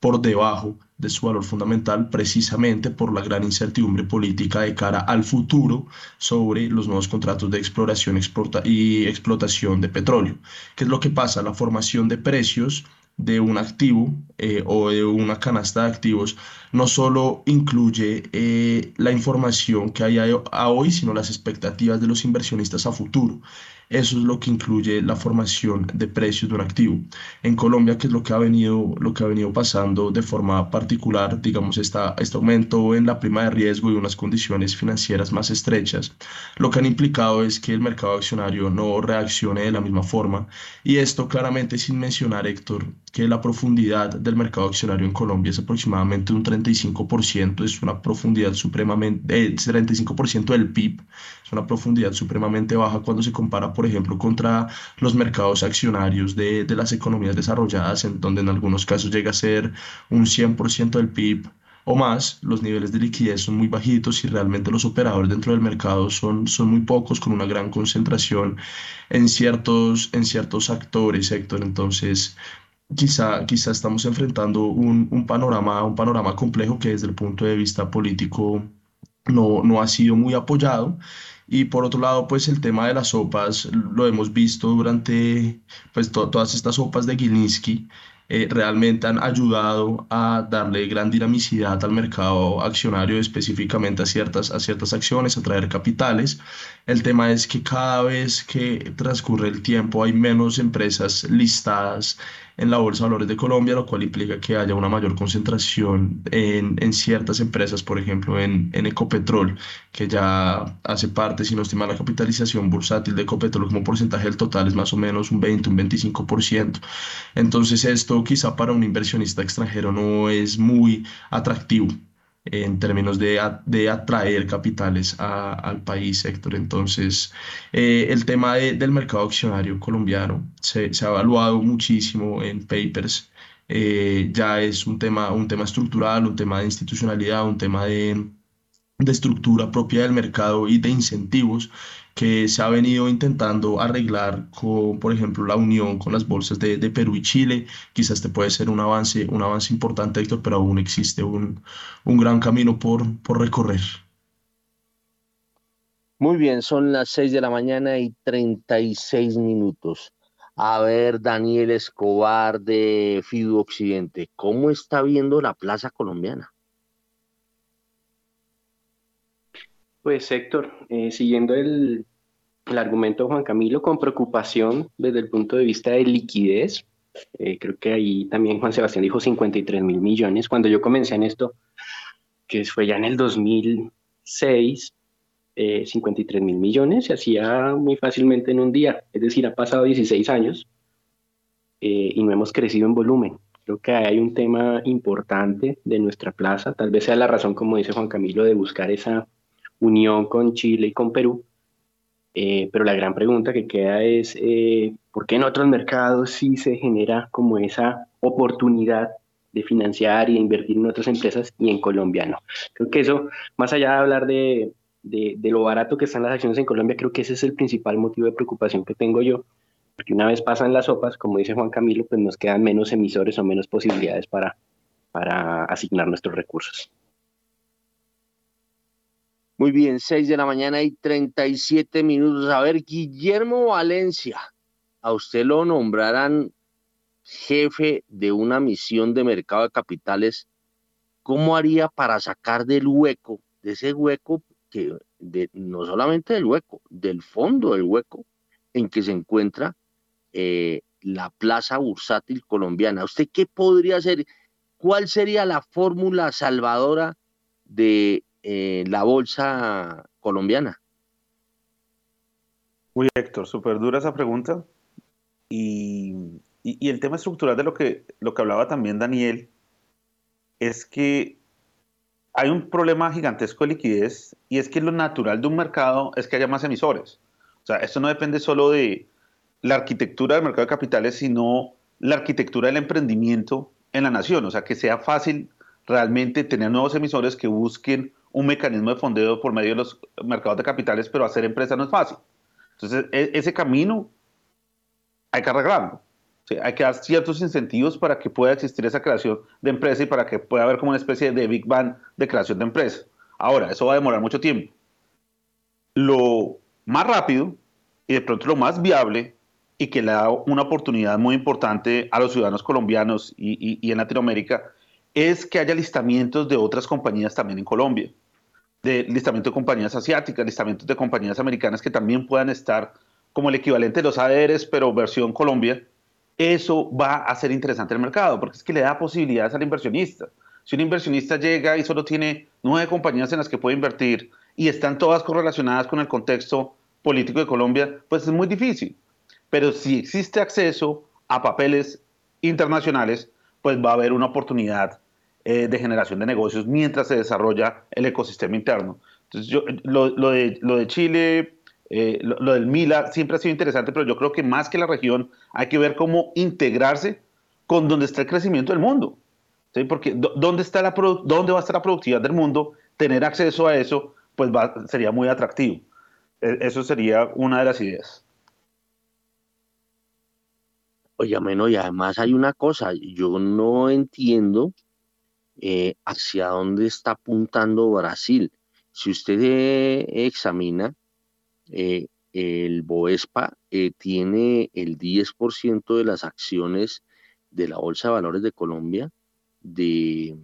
por debajo de su valor fundamental, precisamente por la gran incertidumbre política de cara al futuro sobre los nuevos contratos de exploración y explotación de petróleo. ¿Qué es lo que pasa? La formación de precios de un activo eh, o de una canasta de activos no solo incluye eh, la información que hay a hoy, sino las expectativas de los inversionistas a futuro. Eso es lo que incluye la formación de precios de un activo. En Colombia, que es lo que ha venido, lo que ha venido pasando de forma particular, digamos, esta, este aumento en la prima de riesgo y unas condiciones financieras más estrechas, lo que han implicado es que el mercado accionario no reaccione de la misma forma. Y esto claramente sin mencionar, Héctor, que la profundidad del mercado accionario en Colombia es aproximadamente un 35%, es una profundidad supremamente, eh, 35% del PIB, es una profundidad supremamente baja cuando se compara por ejemplo, contra los mercados accionarios de, de las economías desarrolladas, en donde en algunos casos llega a ser un 100% del PIB o más, los niveles de liquidez son muy bajitos y realmente los operadores dentro del mercado son, son muy pocos, con una gran concentración en ciertos, en ciertos actores, sector. Entonces, quizá, quizá estamos enfrentando un, un, panorama, un panorama complejo que desde el punto de vista político no, no ha sido muy apoyado y por otro lado, pues el tema de las sopas lo hemos visto durante pues todas estas sopas de Gilinski. Eh, realmente han ayudado a darle gran dinamicidad al mercado accionario, específicamente a ciertas, a ciertas acciones, a traer capitales. El tema es que cada vez que transcurre el tiempo hay menos empresas listadas en la Bolsa de Valores de Colombia, lo cual implica que haya una mayor concentración en, en ciertas empresas, por ejemplo en, Ecopetrol, que ya hace parte, si no estima la capitalización bursátil de Ecopetrol como porcentaje del total es más o menos un 20, un 25%. Entonces esto quizá para un inversionista extranjero no es muy atractivo en términos de, de atraer capitales al país, Héctor. Entonces, eh, el tema del mercado accionario colombiano se, se, ha evaluado muchísimo en papers. Eh, ya es un tema, un tema estructural, un tema de institucionalidad, un tema de, de estructura propia del mercado y de incentivos que se ha venido intentando arreglar con, por ejemplo, la unión con las bolsas de, de, Perú y Chile. Quizás este puede ser un avance, un avance importante, Héctor, pero aún existe un, un gran camino por, por recorrer.
Muy bien, son las 6 de la mañana y 36 minutos. A ver, Daniel Escobar de Fidu Occidente, ¿cómo está viendo la plaza colombiana?
Pues Héctor, eh, siguiendo el, el, argumento de Juan Camilo, con preocupación desde el punto de vista de liquidez, eh, creo que ahí también Juan Sebastián dijo 53 mil millones. Cuando yo comencé en esto, que fue ya en el 2006, eh, 53 mil millones se hacía muy fácilmente en un día. Es decir, ha pasado 16 años eh, y no hemos crecido en volumen. Creo que hay un tema importante de nuestra plaza, tal vez sea la razón, como dice Juan Camilo, de buscar esa unión con Chile y con Perú. Eh, pero la gran pregunta que queda es, eh, ¿por qué en otros mercados sí se genera como esa oportunidad de financiar y invertir en otras empresas y en Colombia no? Creo que eso, más allá de hablar de, lo barato que están las acciones en Colombia, creo que ese es el principal motivo de preocupación que tengo yo, porque una vez pasan las sopas, como dice Juan Camilo, pues nos quedan menos emisores o menos posibilidades para asignar nuestros recursos.
Muy bien, 6 de la mañana y 37 minutos. A ver, Guillermo Valencia, a usted lo nombrarán jefe de una misión de mercado de capitales. ¿Cómo haría para sacar del hueco, de ese hueco, que no solamente del hueco, del fondo del hueco en que se encuentra eh, la plaza bursátil colombiana. ¿Usted qué podría hacer? ¿Cuál sería la fórmula salvadora de eh, la bolsa colombiana?
Uy, Héctor, súper dura esa pregunta. Y, y, el tema estructural de lo que, lo que hablaba también Daniel es que hay un problema gigantesco de liquidez y es que lo natural de un mercado es que haya más emisores. O sea, esto no depende solo de, la arquitectura del mercado de capitales, sino la arquitectura del emprendimiento en la nación. O sea, que sea fácil realmente tener nuevos emisores que busquen un mecanismo de fondeo por medio de los mercados de capitales, pero hacer empresa no es fácil. Entonces, e, ese camino hay que arreglarlo. hay que dar ciertos incentivos para que pueda existir esa creación de empresa y para que pueda haber como una especie de Big Bang de creación de empresa. Ahora, eso va a demorar mucho tiempo. Lo más rápido y de pronto lo más viable y que le da una oportunidad muy importante a los ciudadanos colombianos y, y, en Latinoamérica, es que haya listamientos de otras compañías también en Colombia, de listamiento de compañías asiáticas, listamientos de compañías americanas que también puedan estar como el equivalente de los ADRs, pero versión Colombia. Eso va a ser interesante el mercado, porque es que le da posibilidades al inversionista. Si un inversionista llega y solo tiene nueve compañías en las que puede invertir y están todas correlacionadas con el contexto político de Colombia, pues es muy difícil pero si existe acceso a papeles internacionales, pues va a haber una oportunidad eh, de generación de negocios mientras se desarrolla el ecosistema interno. Entonces, yo, lo, de, lo de Chile, eh, lo, del Mila siempre ha sido interesante, pero yo creo que más que la región hay que ver cómo integrarse con donde está el crecimiento del mundo. ¿sí? Porque ¿dónde, está la dónde va a estar la productividad del mundo, tener acceso a eso, pues sería muy atractivo. E, eso sería una de las ideas.
Oye, menos y además hay una cosa, yo no entiendo eh, hacia dónde está apuntando Brasil. Si usted eh, examina, eh, el Boespa tiene el 10% de las acciones de la Bolsa de Valores de Colombia, de,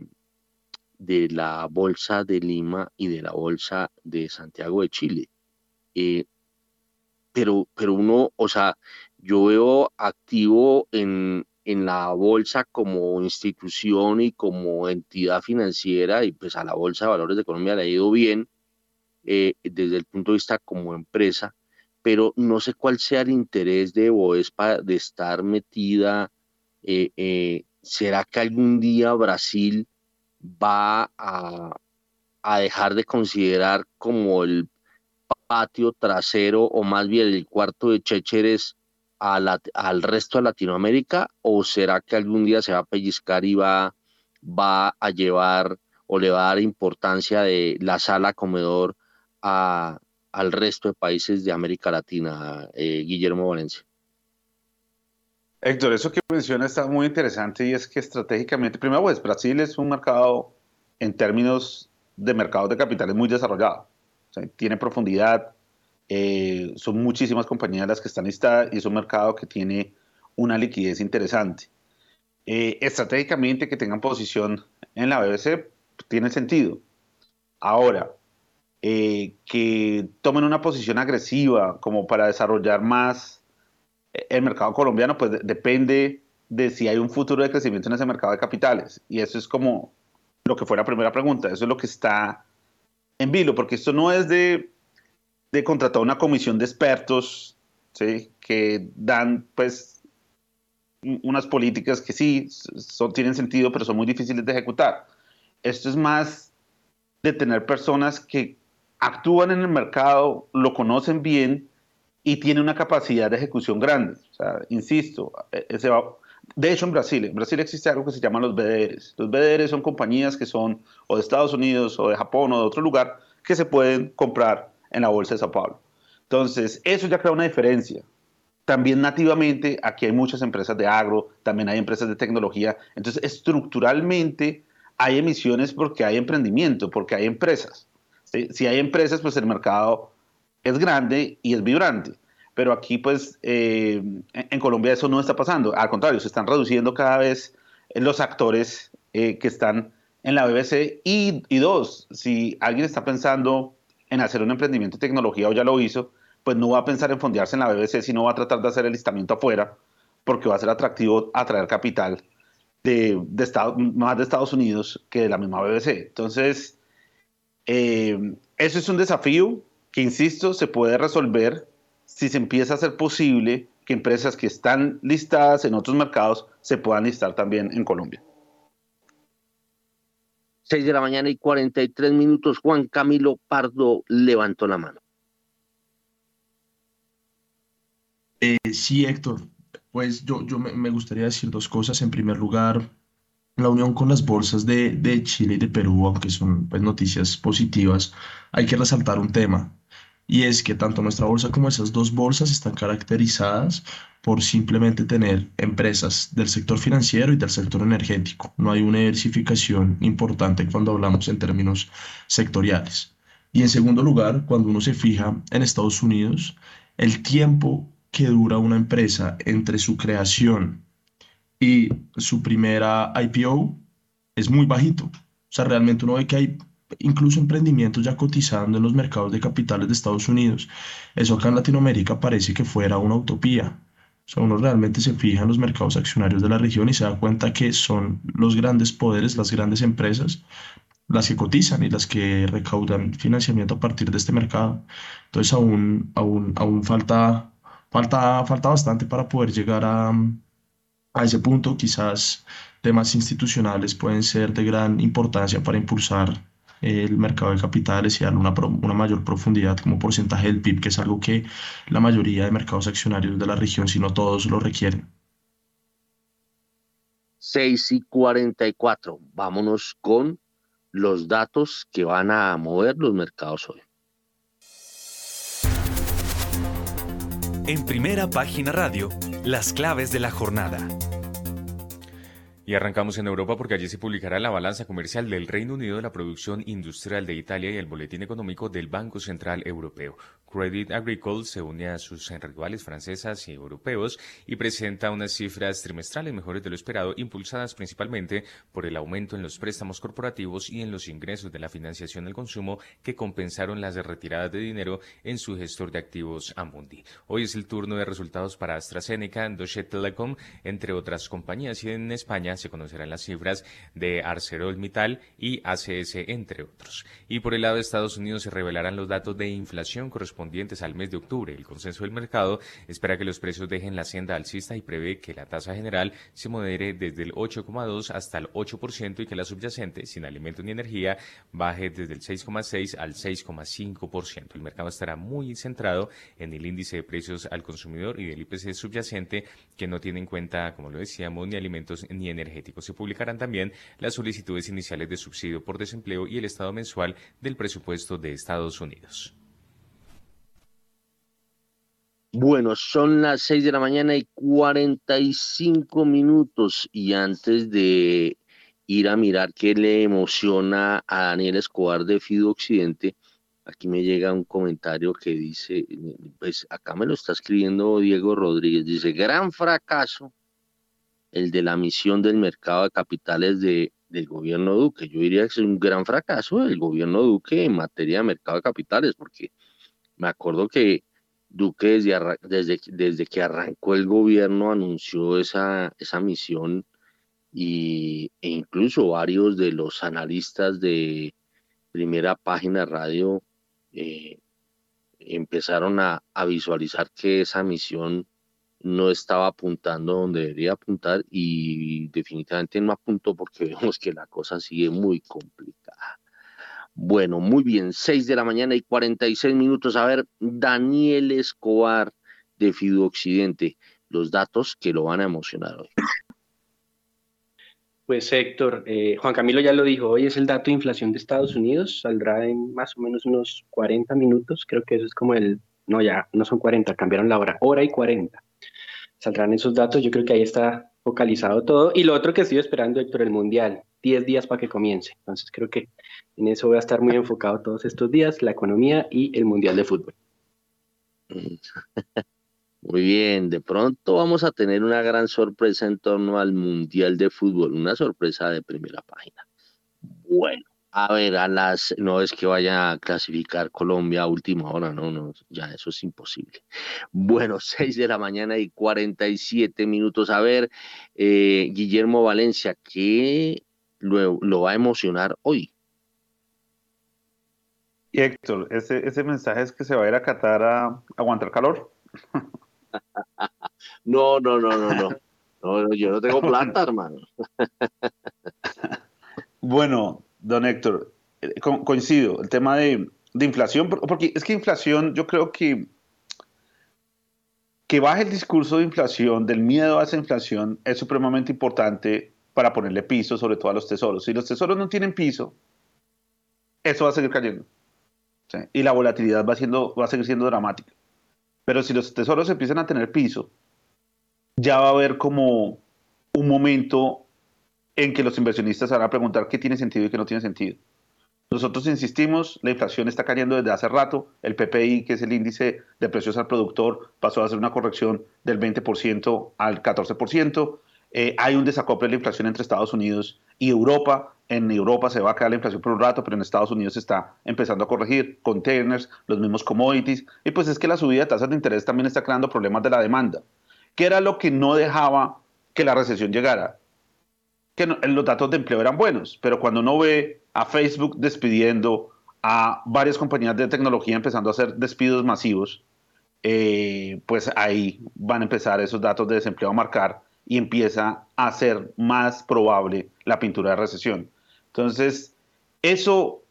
de la Bolsa de Lima y de la Bolsa de Santiago de Chile. pero, pero uno, o sea, yo veo activo en, la bolsa como institución y como entidad financiera y pues a la Bolsa de Valores de Colombia le ha ido bien eh, desde el punto de vista como empresa, pero no sé cuál sea el interés de Boespa de estar metida. Eh, eh, ¿Será que algún día Brasil va a dejar de considerar como el patio trasero o más bien el cuarto de Checheres al resto de Latinoamérica o será que algún día se va a pellizcar y va, va a llevar o le va a dar importancia de la sala comedor a, al resto de países de América Latina, eh, Guillermo Valencia?
Héctor, eso que menciona está muy interesante y es que estratégicamente, primero, pues Brasil es un mercado en términos de mercados de capitales muy desarrollado. tiene profundidad, eh, son muchísimas compañías las que están listadas y es un mercado que tiene una liquidez interesante. Eh, estratégicamente que tengan posición en la BBC tiene sentido. Ahora, eh, que tomen una posición agresiva como para desarrollar más el mercado colombiano, pues depende de si hay un futuro de crecimiento en ese mercado de capitales. Y eso es como lo que fue la primera pregunta, eso es lo que está en vilo, porque esto no es de de contratar una comisión de expertos ¿sí? que dan pues unas políticas que sí son, tienen sentido, pero son muy difíciles de ejecutar. Esto es más de tener personas que actúan en el mercado, lo conocen bien y tienen una capacidad de ejecución grande. O sea, insisto, e, ese de hecho en Brasil, en Brasil existe algo que se llama los BDRs. Los BDRs son compañías que son o de Estados Unidos o de Japón o de otro lugar que se pueden comprar en la bolsa de Sao Paulo. Entonces, eso ya crea una diferencia. También nativamente, aquí hay muchas empresas de agro, también hay empresas de tecnología. Entonces, estructuralmente hay emisiones porque hay emprendimiento, porque hay empresas. Si hay empresas, pues el mercado es grande y es vibrante. Pero aquí, pues, eh, en Colombia eso no está pasando. Al contrario, se están reduciendo cada vez los actores eh, que están en la BBC. Y, y, dos, si alguien está pensando en hacer un emprendimiento de tecnología o ya lo hizo, pues no va a pensar en fondearse en la BBC, sino va a tratar de hacer el listamiento afuera, porque va a ser atractivo atraer capital de, más de Estados Unidos que de la misma BBC. Entonces, eh, eso es un desafío que, insisto, se puede resolver si se empieza a hacer posible que empresas que están listadas en otros mercados se puedan listar también en Colombia.
6 de la mañana y 43 minutos. Juan Camilo Pardo levantó la mano.
Eh, sí, Héctor. Pues yo, yo me, gustaría decir dos cosas. En primer lugar, la unión con las bolsas de, de Chile y de Perú, aunque son pues, noticias positivas, hay que resaltar un tema. Y es que tanto nuestra bolsa como esas dos bolsas están caracterizadas por simplemente tener empresas del sector financiero y del sector energético. No hay una diversificación importante cuando hablamos en términos sectoriales. Y en segundo lugar, cuando uno se fija en Estados Unidos, el tiempo que dura una empresa entre su creación y su primera IPO es muy bajito. O sea, realmente uno ve que hay incluso emprendimientos ya cotizando en los mercados de capitales de Estados Unidos. Eso acá en Latinoamérica parece que fuera una utopía. O sea, uno realmente se fija en los mercados accionarios de la región y se da cuenta que son los grandes poderes, las grandes empresas, las que cotizan y las que recaudan financiamiento a partir de este mercado. Entonces aún, aún, aún falta Falta, falta bastante para poder llegar a, a ese punto. Quizás temas institucionales pueden ser de gran importancia para impulsar el mercado de capitales y darle una, una, mayor profundidad como porcentaje del PIB, que es algo que la mayoría de mercados accionarios de la región, si no todos, lo requieren.
6 y 44. Vámonos con los datos que van a mover los mercados hoy.
En primera página radio, las claves de la jornada.
Y arrancamos en Europa porque allí se publicará la balanza comercial del Reino Unido la producción industrial de Italia y el boletín económico del Banco Central Europeo. Credit Agricole se une a sus rivales francesas y europeos y presenta unas cifras trimestrales mejores de lo esperado, impulsadas principalmente por el aumento en los préstamos corporativos y en los ingresos de la financiación al consumo que compensaron las retiradas de dinero en su gestor de activos Amundi. Hoy es el turno de resultados para AstraZeneca, Deutsche Telekom, entre otras compañías y en España se conocerán las cifras de ArcelorMittal y ACS, entre otros. Y por el lado de Estados Unidos se revelarán los datos de inflación correspondientes al mes de octubre. El consenso del mercado espera que los precios dejen la senda alcista y prevé que la tasa general se modere desde el 8,2 hasta el 8% y que la subyacente, sin alimentos ni energía, baje desde el 6,6 al 6,5%. El mercado estará muy centrado en el índice de precios al consumidor y del IPC subyacente, que no tiene en cuenta, como lo decíamos, ni alimentos ni energéticos. Se publicarán también las solicitudes iniciales de subsidio por desempleo y el estado mensual del presupuesto de Estados Unidos.
Bueno, son las 6 de la mañana y 45 minutos y antes de ir a mirar qué le emociona a Daniel Escobar de Fido Occidente, aquí me llega un comentario que dice, pues acá me lo está escribiendo Diego Rodríguez, dice, gran fracaso el de la misión del mercado de capitales de, del gobierno Duque. Yo diría que es un gran fracaso del gobierno Duque en materia de mercado de capitales, porque me acuerdo que Duque desde, desde, desde, que arrancó el gobierno anunció esa, esa misión y, e incluso varios de los analistas de primera página radio eh, empezaron a, visualizar que esa misión no estaba apuntando donde debería apuntar y definitivamente no apuntó porque vemos que la cosa sigue muy complicada. Bueno, muy bien, 6 de la mañana y 46 minutos. A ver, Daniel Escobar de Fidu Occidente, los datos que lo van a emocionar hoy.
Pues Héctor, eh, Juan Camilo ya lo dijo, hoy es el dato de inflación de Estados Unidos, saldrá en más o menos unos 40 minutos, creo que eso es como el, no ya, no son 40, cambiaron la hora, hora y 40. Saldrán esos datos, yo creo que ahí está focalizado todo. Y lo otro que estoy esperando, Héctor, el Mundial, 10 días para que comience. Entonces creo que en eso voy a estar muy enfocado todos estos días, la economía y el Mundial de Fútbol.
Muy bien, de pronto vamos a tener una gran sorpresa en torno al Mundial de Fútbol, una sorpresa de primera página. Bueno, a ver, a las, no es que vaya a clasificar Colombia a última hora, no, no, ya eso es imposible. Bueno, 6 de la mañana y 47 minutos. A ver, eh, Guillermo Valencia, ¿qué lo, va a emocionar hoy?
Y Héctor, ese, ese mensaje es que se va a ir a Qatar a aguantar calor.
no, no, no, no, no. No, yo no tengo plata, hermano.
bueno, don Héctor, eh, coincido, el tema de, inflación, porque es que inflación, yo creo que que baje el discurso de inflación, del miedo a esa inflación, es supremamente importante para ponerle piso, sobre todo a los tesoros. Si los tesoros no tienen piso, eso va a seguir cayendo. Y la volatilidad va, siendo, va a seguir siendo dramática. Pero si los tesoros empiezan a tener piso, ya va a haber como un momento en que los inversionistas van a preguntar qué tiene sentido y qué no tiene sentido. Nosotros insistimos, la inflación está cayendo desde hace rato, el PPI, que es el índice de precios al productor, pasó a hacer una corrección del 20% al 14%. Eh, hay un desacople de la inflación entre Estados Unidos y Europa. En Europa se va a caer la inflación por un rato, pero en Estados Unidos se está empezando a corregir containers, los mismos commodities. Y pues es que la subida de tasas de interés también está creando problemas de la demanda, que era lo que no dejaba que la recesión llegara. Que los datos de empleo eran buenos, pero cuando uno ve a Facebook despidiendo, a varias compañías de tecnología empezando a hacer despidos masivos, eh, pues ahí van a empezar esos datos de desempleo a marcar y empieza a ser más probable la pintura de recesión. Entonces, eso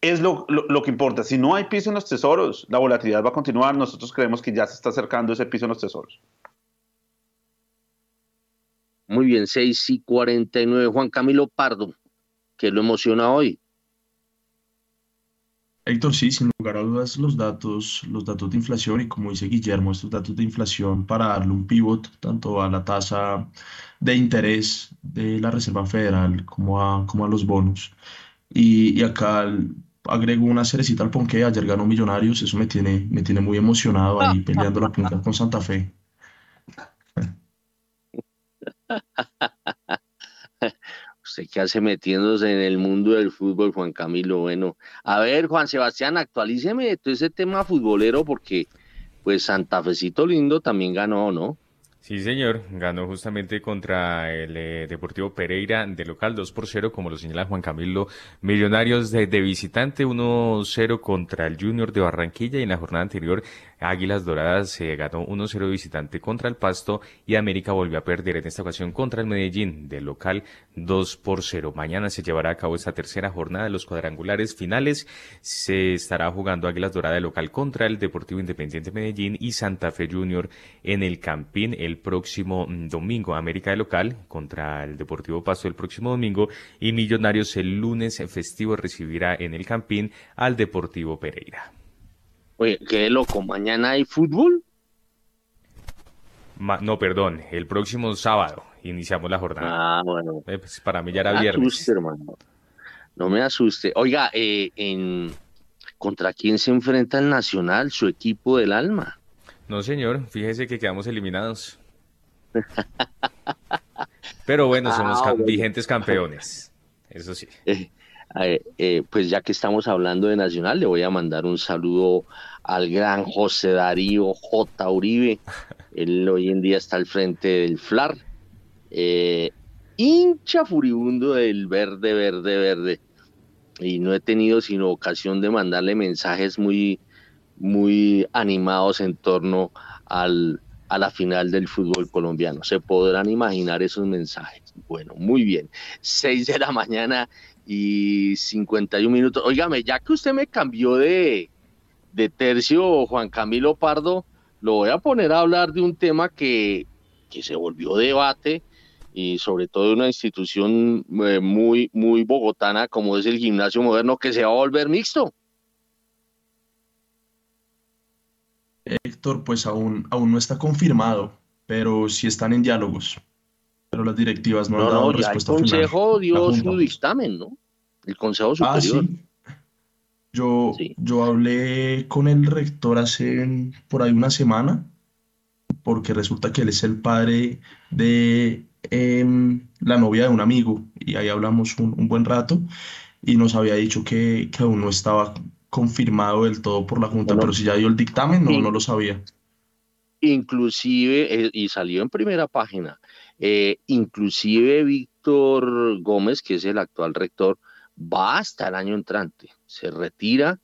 es lo, que importa. Si no hay piso en los tesoros, la volatilidad va a continuar. Nosotros creemos que ya se está acercando ese piso en los tesoros.
Muy bien, 6 y 49. Juan Camilo Pardo, ¿qué lo emociona hoy?
Héctor, sí, sin lugar a dudas, los datos, los datos de inflación y como dice Guillermo, estos datos de inflación para darle un pivot tanto a la tasa de interés de la Reserva Federal como a, como a los bonos. Y, acá agrego una cerecita al ponqué, ayer ganó Millonarios, eso me tiene, me tiene muy emocionado ahí peleando la punta con Santa Fe.
¿Qué hace metiéndose en el mundo del fútbol, Juan Camilo. Bueno, a ver, Juan Sebastián, actualíceme todo ese tema futbolero porque pues Santa Fecito Lindo también ganó, ¿no?
Sí, señor, ganó justamente contra el eh, Deportivo Pereira de local 2 por 0, como lo señala Juan Camilo. Millonarios de, de visitante 1-0 contra el Junior de Barranquilla y en la jornada anterior Águilas Doradas se ganó 1-0 visitante contra el Pasto y América volvió a perder en esta ocasión contra el Medellín de local 2 por 0. Mañana se llevará a cabo esta tercera jornada de los cuadrangulares finales. Se estará jugando Águilas Doradas de local contra el Deportivo Independiente Medellín y Santa Fe Junior en el Campín el próximo domingo. América de local contra el Deportivo Pasto el próximo domingo y Millonarios el lunes festivo recibirá en el Campín al Deportivo Pereira.
Oye, qué loco, mañana hay fútbol.
no, perdón, el próximo sábado iniciamos la jornada.
Ah, bueno.
Eh, pues, para mí ya era no viernes.
Asuste, hermano. No me asuste. Oiga, eh, en, ¿contra quién se enfrenta el Nacional, su equipo del alma?
No, señor, fíjese que quedamos eliminados. Pero bueno, somos ah, vigentes campeones. Eso sí.
Eh, eh, pues ya que estamos hablando de Nacional, le voy a mandar un saludo al gran José Darío J. Uribe. Él hoy en día está al frente del FLAR. Eh, hincha furibundo del verde, verde, verde. Y no he tenido sino ocasión de mandarle mensajes muy, muy animados en torno al, a la final del fútbol colombiano. Se podrán imaginar esos mensajes. Bueno, muy bien. 6 de la mañana y 51 minutos. Óigame, ya que usted me cambió de, de tercio, Juan Camilo Pardo, lo voy a poner a hablar de un tema que, que se volvió debate y sobre todo de una institución eh, muy, muy bogotana como es el gimnasio moderno que se va a volver mixto.
Héctor, pues aún, aún no está confirmado, pero sí están en diálogos. Pero las directivas no, han dado respuesta
El Consejo dio su dictamen, ¿no? El Consejo ah, Superior.
Yo, yo hablé con el rector hace por ahí una semana, porque resulta que él es el padre de em, la novia de un amigo, y ahí hablamos un, buen rato, y nos había dicho que, que aún no estaba confirmado del todo por la Junta, pero si ya dio el dictamen, no, no lo sabía.
Inclusive, eh, y salió en primera página, eh, inclusive Víctor Gómez, que es el actual rector, va hasta el año entrante, se retira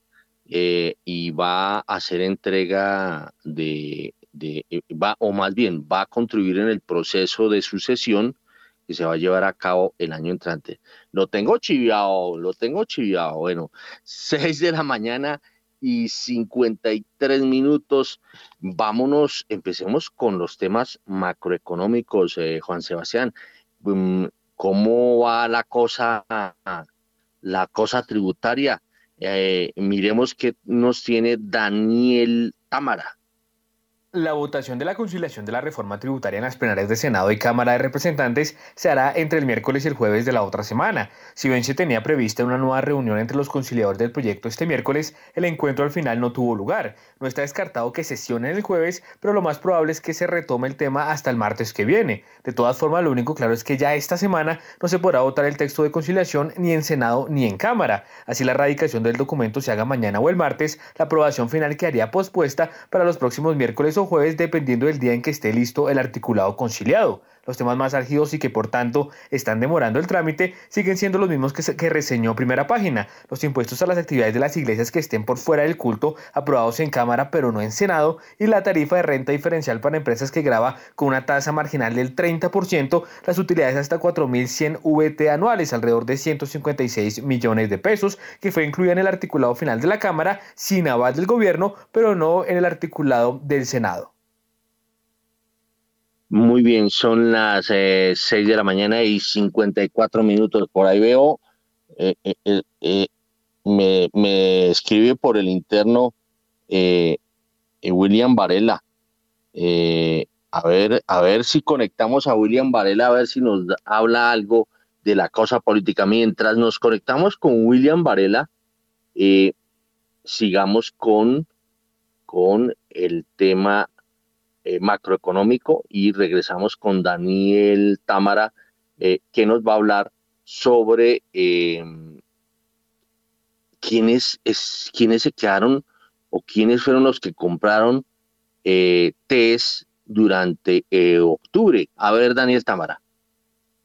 eh, y va a hacer entrega de, de, va, o más bien, va a contribuir en el proceso de sucesión que se va a llevar a cabo el año entrante. Lo tengo chiviado, lo tengo chiviado. Bueno, 6 de la mañana y 53 minutos. Vámonos, empecemos con los temas macroeconómicos, eh, Juan Sebastián. Mm, ¿Cómo va la cosa, la cosa tributaria? Eh, miremos qué nos tiene Daniel Támara.
La votación de la conciliación de la reforma tributaria en las plenarias de Senado y Cámara de Representantes se hará entre el miércoles y el jueves de la otra semana. Si bien se tenía prevista una nueva reunión entre los conciliadores del proyecto este miércoles, el encuentro al final no tuvo lugar. No está descartado que sesionen el jueves, pero lo más probable es que se retome el tema hasta el martes que viene. De todas formas, lo único claro es que ya esta semana no se podrá votar el texto de conciliación ni en Senado ni en Cámara. Así la erradicación del documento se haga mañana o el martes, la aprobación final quedaría pospuesta para los próximos miércoles o jueves dependiendo del día en que esté listo el articulado conciliado. Los temas más álgidos y que por tanto están demorando el trámite siguen siendo los mismos que, que reseñó primera página. Los impuestos a las actividades de las iglesias que estén por fuera del culto, aprobados en Cámara pero no en Senado, y la tarifa de renta diferencial para empresas que graba con una tasa marginal del 30%, las utilidades hasta 4.100 VT anuales, alrededor de 156 millones de pesos, que fue incluida en el articulado final de la Cámara sin aval del gobierno, pero no en el articulado del Senado.
Muy bien, son las eh, 6 de la mañana y 54 minutos. Por ahí veo, eh, eh, eh, me, me, escribe por el interno William Varela. a, ver, a ver si conectamos a William Varela, a ver si nos habla algo de la cosa política. Mientras nos conectamos con William Varela, sigamos con, con el tema eh, macroeconómico y regresamos con Daniel Támara, eh, que nos va a hablar sobre em, quiénes, es, quiénes se quedaron o quiénes fueron los que compraron eh, TES durante octubre. A ver, Daniel Támara.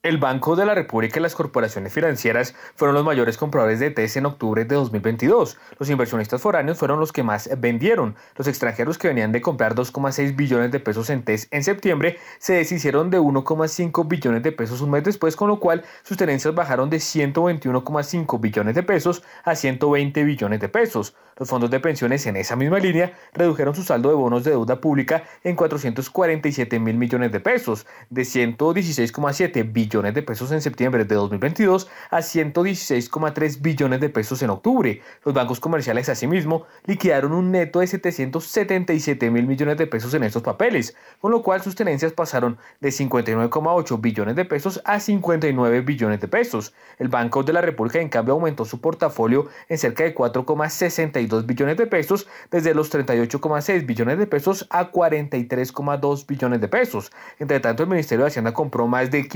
El Banco de la República y las corporaciones financieras fueron los mayores compradores de TES en octubre de 2022. Los inversionistas foráneos fueron los que más vendieron. Los extranjeros que venían de comprar 2,6 billones de pesos en TES en septiembre se deshicieron de 1,5 billones de pesos un mes después, con lo cual sus tenencias bajaron de 121,5 billones de pesos a 120 billones de pesos. Los fondos de pensiones en esa misma línea redujeron su saldo de bonos de deuda pública en 447 mil millones de pesos, de 116,7 billones de pesos en septiembre de 2022 a 116,3 billones de pesos en octubre. Los bancos comerciales asimismo liquidaron un neto de 777 mil millones de pesos en estos papeles, con lo cual sus tenencias pasaron de 59,8 billones de pesos a 59 billones de pesos. El Banco de la República en cambio aumentó su portafolio en cerca de 4,62 billones de pesos, desde los 38,6 billones de pesos a 43,2 billones de pesos. Entre tanto, el Ministerio de Hacienda compró más de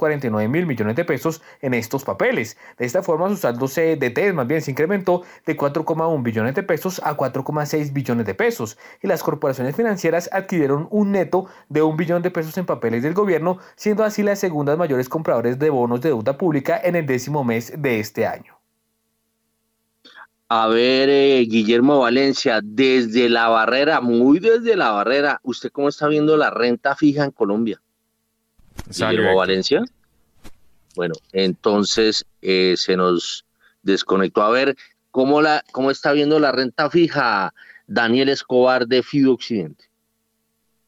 549 mil millones de pesos en estos papeles. De esta forma, su saldo CDT más bien se incrementó de 4,1 billones de pesos a 4,6 billones de pesos y las corporaciones financieras adquirieron un neto de un billón de pesos en papeles del gobierno, siendo así las segundas mayores compradores de bonos de deuda pública en el décimo mes de este año.
A ver, eh, Guillermo Valencia, desde la barrera, muy desde la barrera, ¿usted cómo está viendo la renta fija en Colombia? Guillermo Valencia. Bueno, entonces eh, se nos desconectó. A ver, ¿cómo, la, ¿cómo está viendo la renta fija Daniel Escobar de Fido Occidente?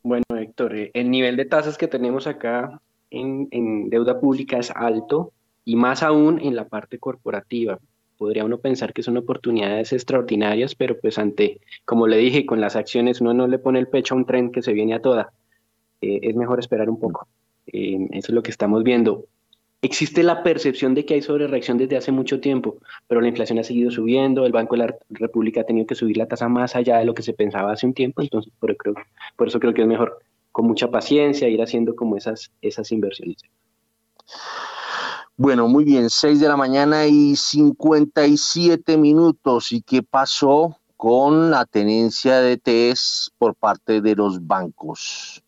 Bueno, Héctor, eh, el nivel de tasas que tenemos acá en, en deuda pública es alto y más aún en la parte corporativa podría uno pensar que son oportunidades extraordinarias, pero pues ante, como le dije, con las acciones uno no le pone el pecho a un tren que se viene a toda. Eh, es mejor esperar un poco. Eso es lo que estamos viendo. Existe la percepción de que hay sobrereacción desde hace mucho tiempo, pero la inflación ha seguido subiendo, el Banco de la República ha tenido que subir la tasa más allá de lo que se pensaba hace un tiempo, entonces por, por eso creo que es mejor con mucha paciencia ir haciendo como esas, esas inversiones.
Bueno, muy bien, 6 de la mañana y 57 minutos. ¿Y qué pasó con la tenencia de TES por parte de los bancos?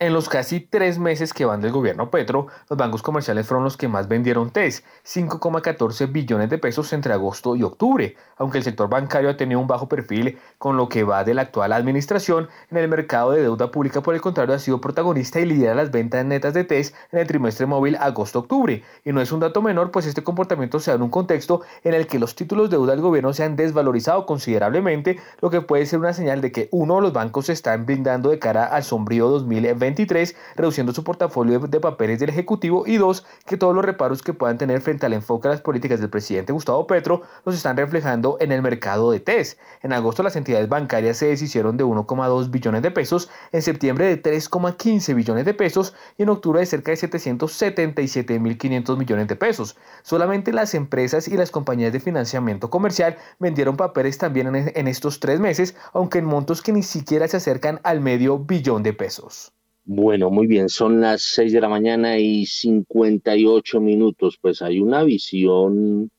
En los casi tres meses que van del gobierno Petro, los bancos comerciales fueron los que más vendieron TES, 5,14 billones de pesos entre agosto y octubre, aunque el sector bancario ha tenido un bajo perfil con lo que va de la actual administración, en el mercado de deuda pública por el contrario ha sido protagonista y lidera las ventas netas de TES en el trimestre móvil agosto-octubre. Y no es un dato menor, pues este comportamiento se da en un contexto en el que los títulos de deuda del gobierno se han desvalorizado considerablemente, lo que puede ser una señal de que uno, los bancos se están brindando de cara al sombrío 2020 23, reduciendo su portafolio de, papeles del Ejecutivo y dos, que todos los reparos que puedan tener frente al enfoque de las políticas del presidente Gustavo Petro los están reflejando en el mercado de TES. En agosto las entidades bancarias se deshicieron de 1,2 billones de pesos, en septiembre de 3,15 billones de pesos y en octubre de cerca de 777.500 millones de pesos. Solamente las empresas y las compañías de financiamiento comercial vendieron papeles también en estos tres meses, aunque en montos que ni siquiera se acercan al medio billón de pesos.
Bueno, muy bien, son las 6 de la mañana y 58 minutos. Pues hay una visión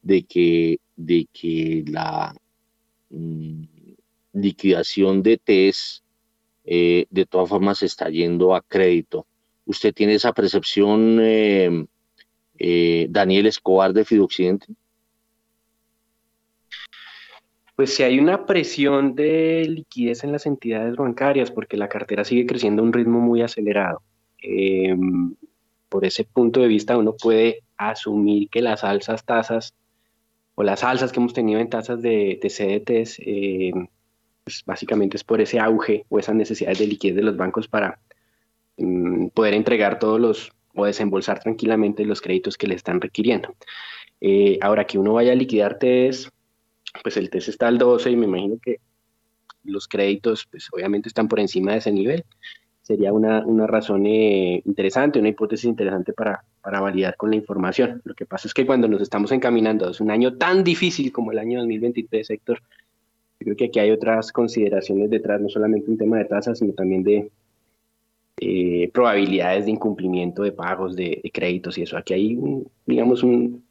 de que, de que la mm, liquidación de TES eh, de todas formas está yendo a crédito. ¿Usted tiene esa percepción, eh, eh, Daniel Escobar de Fidoccidente?
Pues si hay una presión de liquidez en las entidades bancarias porque la cartera sigue creciendo a un ritmo muy acelerado. Em, por ese punto de vista uno puede asumir que las alzas tasas o las alzas que hemos tenido en tasas de, CDTs, em, pues básicamente es por ese auge o esas necesidades de liquidez de los bancos para em, poder entregar todos los o desembolsar tranquilamente los créditos que le están requiriendo. Eh, ahora que uno vaya a liquidar TES, pues el TES está al 12 y me imagino que los créditos, pues obviamente están por encima de ese nivel. Sería una, razón eh, interesante, una hipótesis interesante para, para validar con la información. Lo que pasa es que cuando nos estamos encaminando es un año tan difícil como el año 2023, Héctor, creo que aquí hay otras consideraciones detrás, no solamente un tema de tasas, sino también de eh, probabilidades de incumplimiento de pagos, de, créditos y eso. Aquí hay, digamos, un,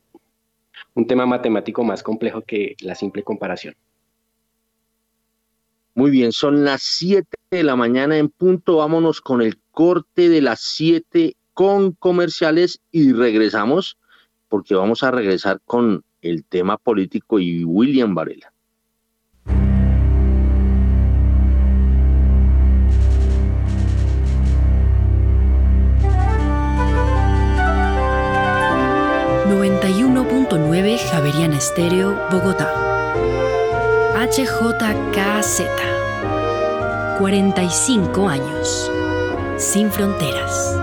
un tema matemático más complejo que la simple comparación.
Muy bien, son las 7 de la mañana en punto. Vámonos con el corte de las 7 con comerciales y regresamos porque vamos a regresar con el tema político y William Varela.
9 Javerian Estéreo, Bogotá. HJKZ. 45 años. Sin fronteras.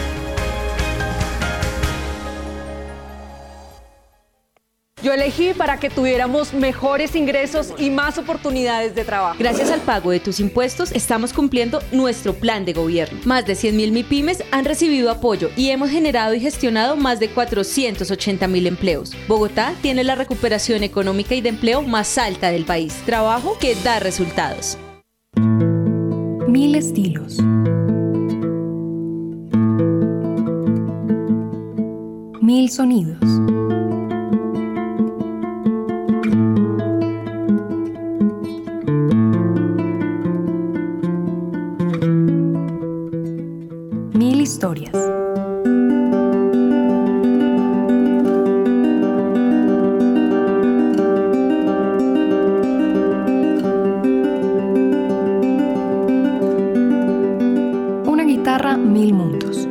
Yo elegí para que tuviéramos mejores ingresos y más oportunidades de trabajo.
Gracias al pago de tus impuestos estamos cumpliendo nuestro plan de gobierno. Más de 100.000 MIPIMES han recibido apoyo y hemos generado y gestionado más de 480.000 empleos. Bogotá tiene la recuperación económica y de empleo más alta del país. Trabajo que da resultados.
Mil estilos. Mil sonidos. Una guitarra, mil mundos.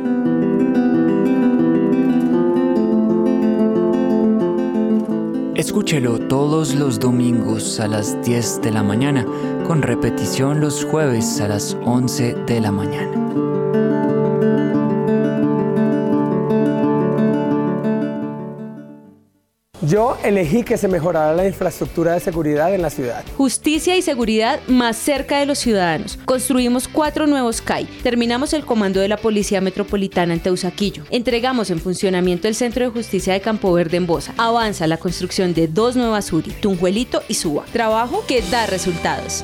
Escúchelo todos los domingos a las 10 de la mañana, con repetición los jueves a las 11 de la mañana.
Yo elegí que se mejorara la infraestructura de seguridad en la ciudad.
Justicia y seguridad más cerca de los ciudadanos. Construimos cuatro nuevos CAI. Terminamos el comando de la Policía Metropolitana en Teusaquillo. Entregamos en funcionamiento el Centro de Justicia de Campo Verde en Bosa. Avanza la construcción de dos nuevas URI, Tunjuelito y Suba. Trabajo que da resultados.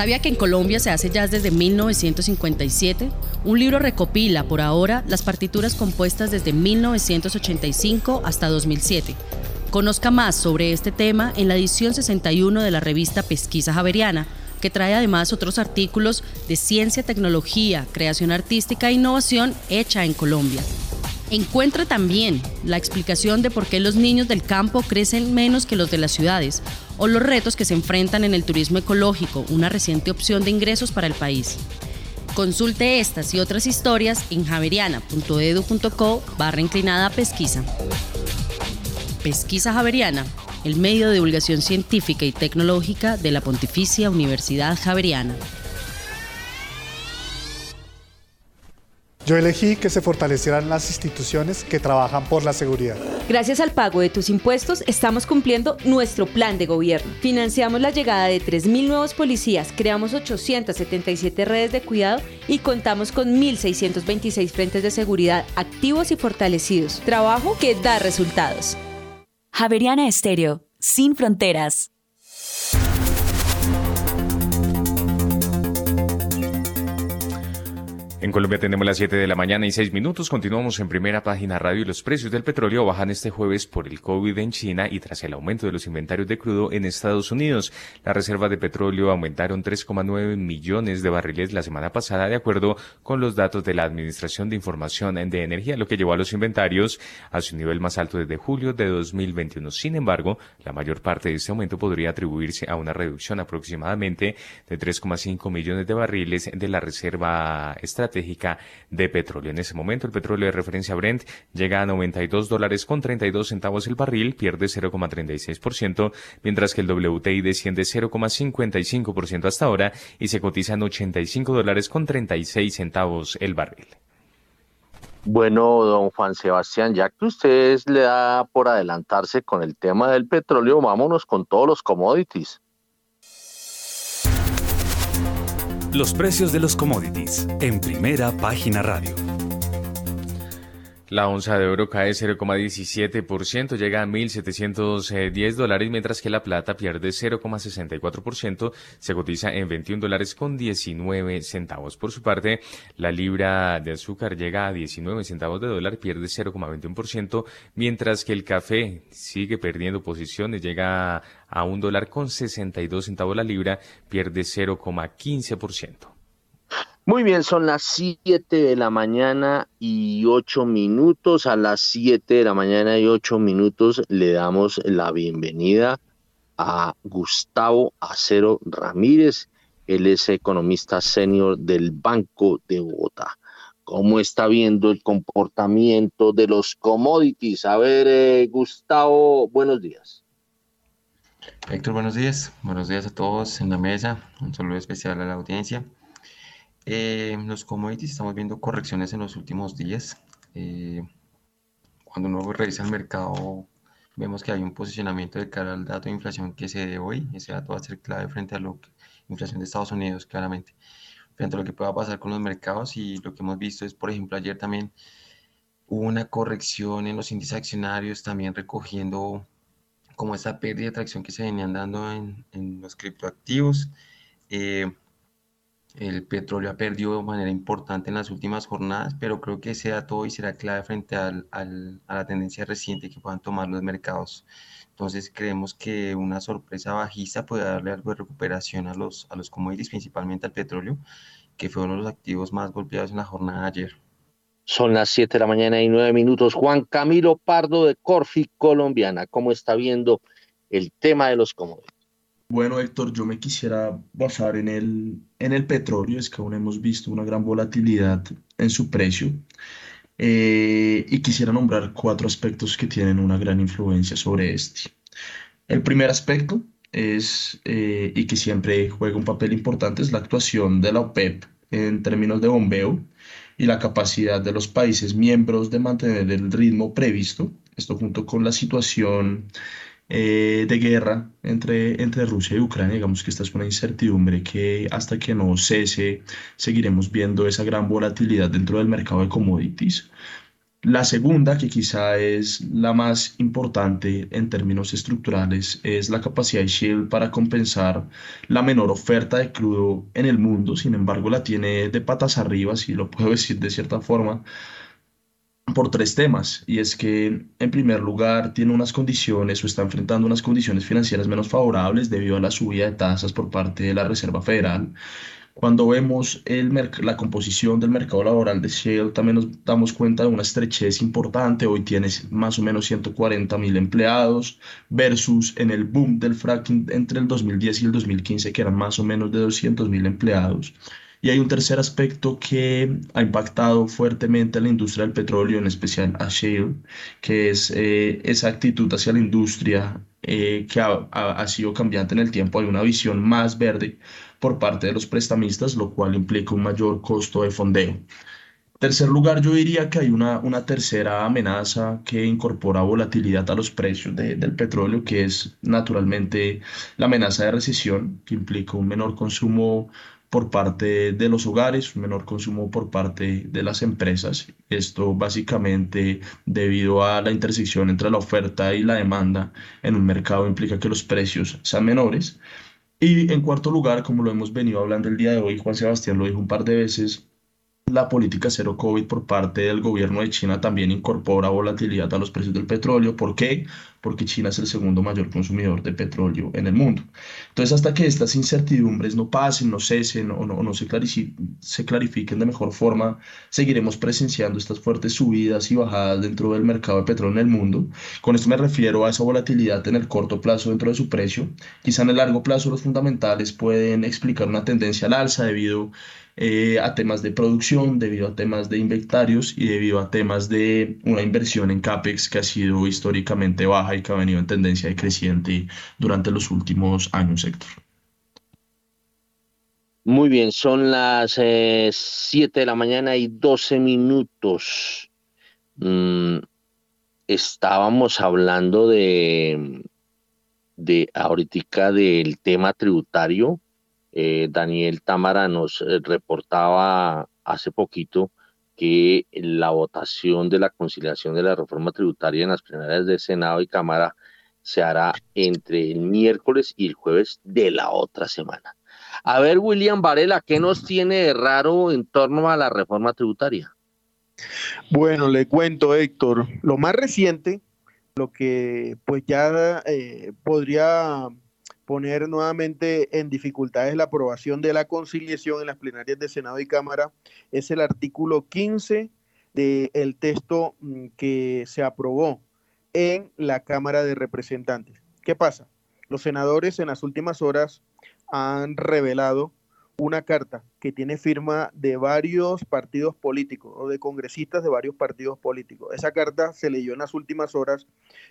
¿Sabía que en Colombia se hace jazz desde 1957? Un libro recopila por ahora las partituras compuestas desde 1985 hasta 2007. Conozca más sobre este tema en la edición 61 de la revista Pesquisa Javeriana, que trae además otros artículos de ciencia, tecnología, creación artística e innovación hecha en Colombia. Encuentra también la explicación de por qué los niños del campo crecen menos que los de las ciudades o los retos que se enfrentan en el turismo ecológico, una reciente opción de ingresos para el país. Consulte estas y otras historias en javeriana.edu.co barra inclinada pesquisa. Pesquisa Javeriana, el medio de divulgación científica y tecnológica de la Pontificia Universidad Javeriana.
Yo elegí que se fortalecieran las instituciones que trabajan por la seguridad.
Gracias al pago de tus impuestos, estamos cumpliendo nuestro plan de gobierno. Financiamos la llegada de 3.000 nuevos policías, creamos 877 redes de cuidado y contamos con 1.626 frentes de seguridad activos y fortalecidos. Trabajo que da resultados.
Javeriana Estéreo, sin fronteras.
En Colombia tenemos las 7 de la mañana y 6 minutos. Continuamos en primera página radio y los precios del petróleo bajan este jueves por el COVID en China y tras el aumento de los inventarios de crudo en Estados Unidos. Las reservas de petróleo aumentaron 3,9 millones de barriles la semana pasada de acuerdo con los datos de la Administración de Información de Energía, lo que llevó a los inventarios a su nivel más alto desde julio de 2021. Sin embargo, la mayor parte de este aumento podría atribuirse a una reducción aproximadamente de 3,5 millones de barriles de la reserva estratégica estratégica de petróleo. En ese momento, el petróleo de referencia Brent llega a 92 dólares con 32 centavos el barril, pierde 0,36%, mientras que el WTI desciende 0,55% hasta ahora y se cotiza en 85 dólares con 36 centavos el barril.
Bueno, don Juan Sebastián, ya que ustedes le da por adelantarse con el tema del petróleo, vámonos con todos los commodities.
Los precios de los commodities en primera página radio.
La onza de oro cae 0,17%, llega a 1.710 dólares, mientras que la plata pierde 0,64%, se cotiza en 21 dólares con 19 centavos. Por su parte, la libra de azúcar llega a 19 centavos de dólar, pierde 0,21%, mientras que el café sigue perdiendo posiciones, llega a 1 dólar con 62 centavos la libra, pierde 0,15%.
Muy bien, son las 7 de la mañana y 8 minutos. A las 7 de la mañana y 8 minutos le damos la bienvenida a Gustavo Acero Ramírez. Él es economista senior del Banco de Bogotá. ¿Cómo está viendo el comportamiento de los commodities? A ver, eh, Gustavo, buenos días.
Héctor, buenos días. Buenos días a todos en la mesa. Un saludo especial a la audiencia. Eh, los commodities estamos viendo correcciones en los últimos días. Eh, cuando uno revisa el mercado, vemos que hay un posicionamiento de cara al dato de inflación que se dé hoy. Ese dato va a ser clave frente a la inflación de Estados Unidos, claramente. Frente a lo que pueda pasar con los mercados y lo que hemos visto es, por ejemplo, ayer también hubo una corrección en los índices accionarios, también recogiendo como esa pérdida de tracción que se venían dando en, en los criptoactivos. Eh, el petróleo ha perdido de manera importante en las últimas jornadas, pero creo que ese dato hoy será clave frente al, al, a la tendencia reciente que puedan tomar los mercados. Entonces creemos que una sorpresa bajista puede darle algo de recuperación a los, a los commodities, principalmente al petróleo, que fue uno de los activos más golpeados en la jornada de ayer.
Son las 7 de la mañana y 9 minutos. Juan Camilo Pardo de Corfi Colombiana, ¿cómo está viendo el tema de los commodities?
Bueno, Héctor, yo me quisiera basar en el, en el petróleo, es que aún hemos visto una gran volatilidad en su precio. Eh, y quisiera nombrar cuatro aspectos que tienen una gran influencia sobre este. El primer aspecto es, eh, y que siempre juega un papel importante, es la actuación de la OPEP en términos de bombeo y la capacidad de los países miembros de mantener el ritmo previsto, esto junto con la situación eh, de guerra entre, entre Rusia y Ucrania. Digamos que esta es una incertidumbre que hasta que no cese seguiremos viendo esa gran volatilidad dentro del mercado de commodities. La segunda, que quizá es la más importante en términos estructurales, es la capacidad de Shell para compensar la menor oferta de crudo en el mundo. Sin embargo, la tiene de patas arriba, si lo puedo decir de cierta forma, por tres temas, y es que en primer lugar tiene unas condiciones o está enfrentando unas condiciones financieras menos favorables debido a la subida de tasas por parte de la Reserva Federal. Cuando vemos el la composición del mercado laboral de Shell, también nos damos cuenta de una estrechez importante. Hoy tiene más o menos 140 mil empleados versus en el boom del fracking entre el 2010 y el 2015 que eran más o menos de 200 mil empleados. Y hay un tercer aspecto que ha impactado fuertemente a la industria del petróleo, en especial a Shale, que es eh, esa actitud hacia la industria eh, que ha, ha, sido cambiante en el tiempo. Hay una visión más verde por parte de los prestamistas, lo cual implica un mayor costo de fondeo. Tercer lugar, yo diría que hay una, una tercera amenaza que incorpora volatilidad a los precios de, del petróleo, que es naturalmente la amenaza de recesión, que implica un menor consumo por parte de los hogares, un menor consumo por parte de las empresas. Esto básicamente debido a la intersección entre la oferta y la demanda en un mercado implica que los precios sean menores. Y en cuarto lugar, como lo hemos venido hablando el día de hoy, Juan Sebastián lo dijo un par de veces, la política cero COVID por parte del gobierno de China también incorpora volatilidad a los precios del petróleo. ¿Por qué? Porque China es el segundo mayor consumidor de petróleo en el mundo. Entonces, hasta que estas incertidumbres no pasen, no cesen o no, se, clarifiquen de mejor forma, seguiremos presenciando estas fuertes subidas y bajadas dentro del mercado de petróleo en el mundo. Con esto me refiero a esa volatilidad en el corto plazo dentro de su precio. Quizá en el largo plazo los fundamentales pueden explicar una tendencia al alza debido eh, a temas de producción, debido a temas de inventarios y debido a temas de una inversión en CAPEX que ha sido históricamente baja y que ha venido en tendencia decreciente durante los últimos años, Héctor.
Muy bien, son las 7 eh, de la mañana y 12 minutos. Mm, estábamos hablando de, de ahorita del tema tributario eh, Daniel Támara nos eh, reportaba hace poquito que la votación de la conciliación de la reforma tributaria en las plenarias del Senado y Cámara se hará entre el miércoles y el jueves de la otra semana. A ver, William Varela, ¿qué nos tiene de raro en torno a la reforma tributaria?
Bueno, le cuento, Héctor, lo más reciente, lo que pues ya eh, podría poner nuevamente en dificultades la aprobación de la conciliación en las plenarias de Senado y Cámara es el artículo 15 del texto mm, que se aprobó en la Cámara de Representantes. ¿Qué pasa? Los senadores en las últimas horas han revelado una carta que tiene firma de varios partidos políticos o de congresistas de varios partidos políticos. Esa carta se leyó en las últimas horas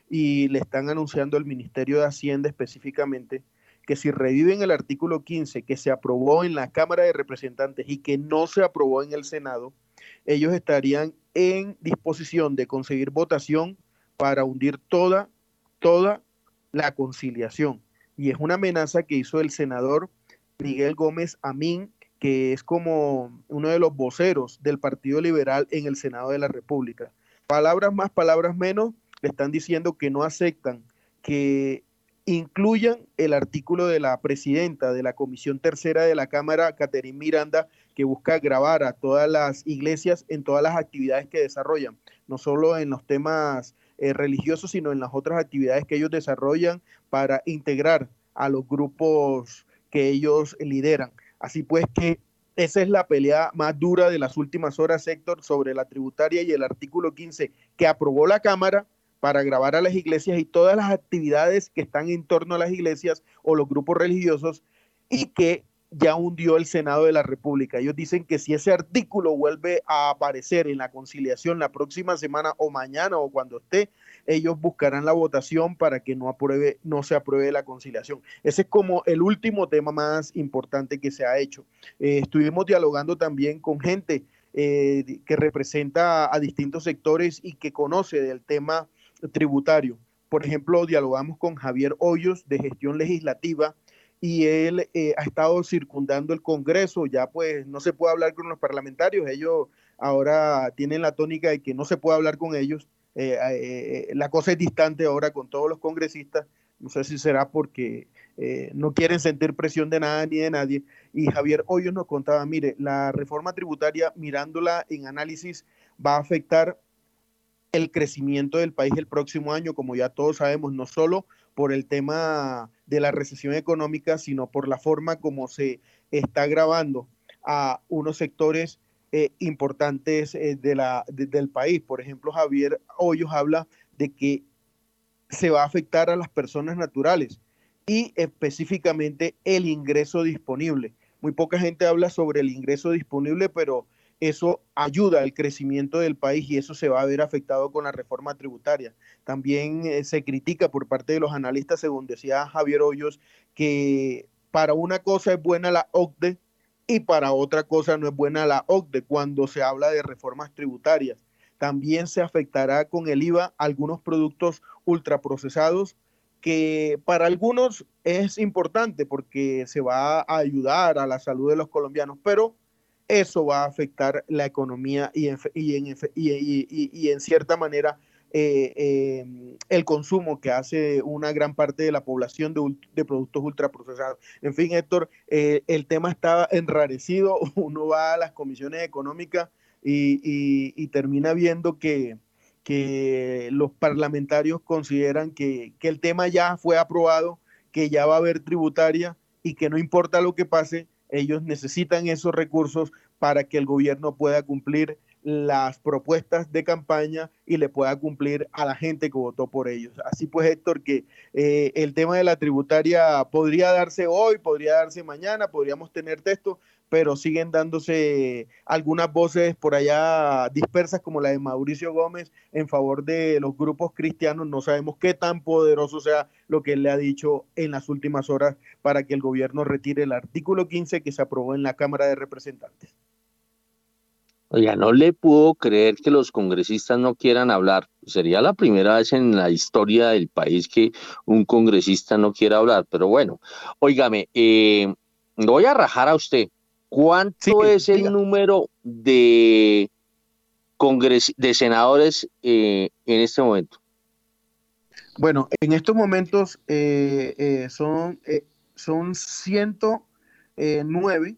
y le están anunciando al Ministerio de Hacienda específicamente que si reviven el artículo 15 que se aprobó en la Cámara de Representantes y que no se aprobó en el Senado, ellos estarían en disposición de conseguir votación para hundir toda, toda la conciliación. Y es una amenaza que hizo el senador Miguel Gómez Amín, que es como uno de los voceros del Partido Liberal en el Senado de la República. Palabras más, palabras menos, le están diciendo que no aceptan que incluyan el artículo de la presidenta de la Comisión Tercera de la Cámara, Caterín Miranda, que busca grabar a todas las iglesias en todas las actividades que desarrollan, no solo en los temas eh, religiosos, sino en las otras actividades que ellos desarrollan para integrar a los grupos que ellos lideran. Así pues que esa es la pelea más dura de las últimas horas, Héctor, sobre la tributaria y el artículo 15 que aprobó la Cámara para grabar a las iglesias y todas las actividades que están en torno a las iglesias o los grupos religiosos y que ya hundió el Senado de la República. Ellos dicen que si ese artículo vuelve a aparecer en la conciliación la próxima semana o mañana o cuando esté, ellos buscarán la votación para que no apruebe, no se apruebe la conciliación. Ese es como el último tema más importante que se ha hecho. Eh, estuvimos dialogando también con gente eh, que representa a distintos sectores y que conoce del tema tributario. Por ejemplo, dialogamos con Javier Hoyos de gestión legislativa y él eh, ha estado circundando el Congreso, ya pues no se puede hablar con los parlamentarios, ellos ahora tienen la tónica de que no se puede hablar con ellos, eh, eh, la cosa es distante ahora con todos los congresistas, no sé si será porque no quieren sentir presión de nada ni de nadie, y Javier Hoyos nos contaba, mire, la reforma tributaria mirándola en análisis va a afectar el crecimiento del país el próximo año, como ya todos sabemos, no solo por el tema de la recesión económica, sino por la forma como se está grabando a unos sectores eh, importantes eh, de la, del país. Por ejemplo, Javier Hoyos habla de que se va a afectar a las personas naturales y específicamente el ingreso disponible. Muy poca gente habla sobre el ingreso disponible, pero eso ayuda al crecimiento del país y eso se va a ver afectado con la reforma tributaria. También eh, se critica por parte de los analistas, según decía Javier Hoyos, que para una cosa es buena la OCDE y para otra cosa no es buena la OCDE cuando se habla de reformas tributarias. También se afectará con el IVA algunos productos ultraprocesados que para algunos es importante porque se va a ayudar a la salud de los colombianos, pero eso va a afectar la economía y en, y en, y, en cierta manera eh, eh, el consumo que hace una gran parte de la población de, productos ultraprocesados. En fin, Héctor, eh, el tema está enrarecido, uno va a las comisiones económicas y, termina viendo que, que, los parlamentarios consideran que, que el tema ya fue aprobado, que ya va a haber tributaria y que no importa lo que pase, ellos necesitan esos recursos para que el gobierno pueda cumplir las propuestas de campaña y le pueda cumplir a la gente que votó por ellos. Así pues, Héctor, que eh, el tema de la tributaria podría darse hoy, podría darse mañana, podríamos tener texto, pero siguen dándose algunas voces por allá dispersas como la de Mauricio Gómez en favor de los grupos cristianos. No sabemos qué tan poderoso sea lo que él le ha dicho en las últimas horas para que el gobierno retire el artículo 15 que se aprobó en la Cámara de Representantes.
Oiga, no le puedo creer que los congresistas no quieran hablar. Sería la primera vez en la historia del país que un congresista no quiera hablar. Pero bueno, óigame, eh, voy a rajar a usted. ¿Cuánto es el número de, de senadores eh, en este momento?
Bueno, en estos momentos eh, eh, son, son 109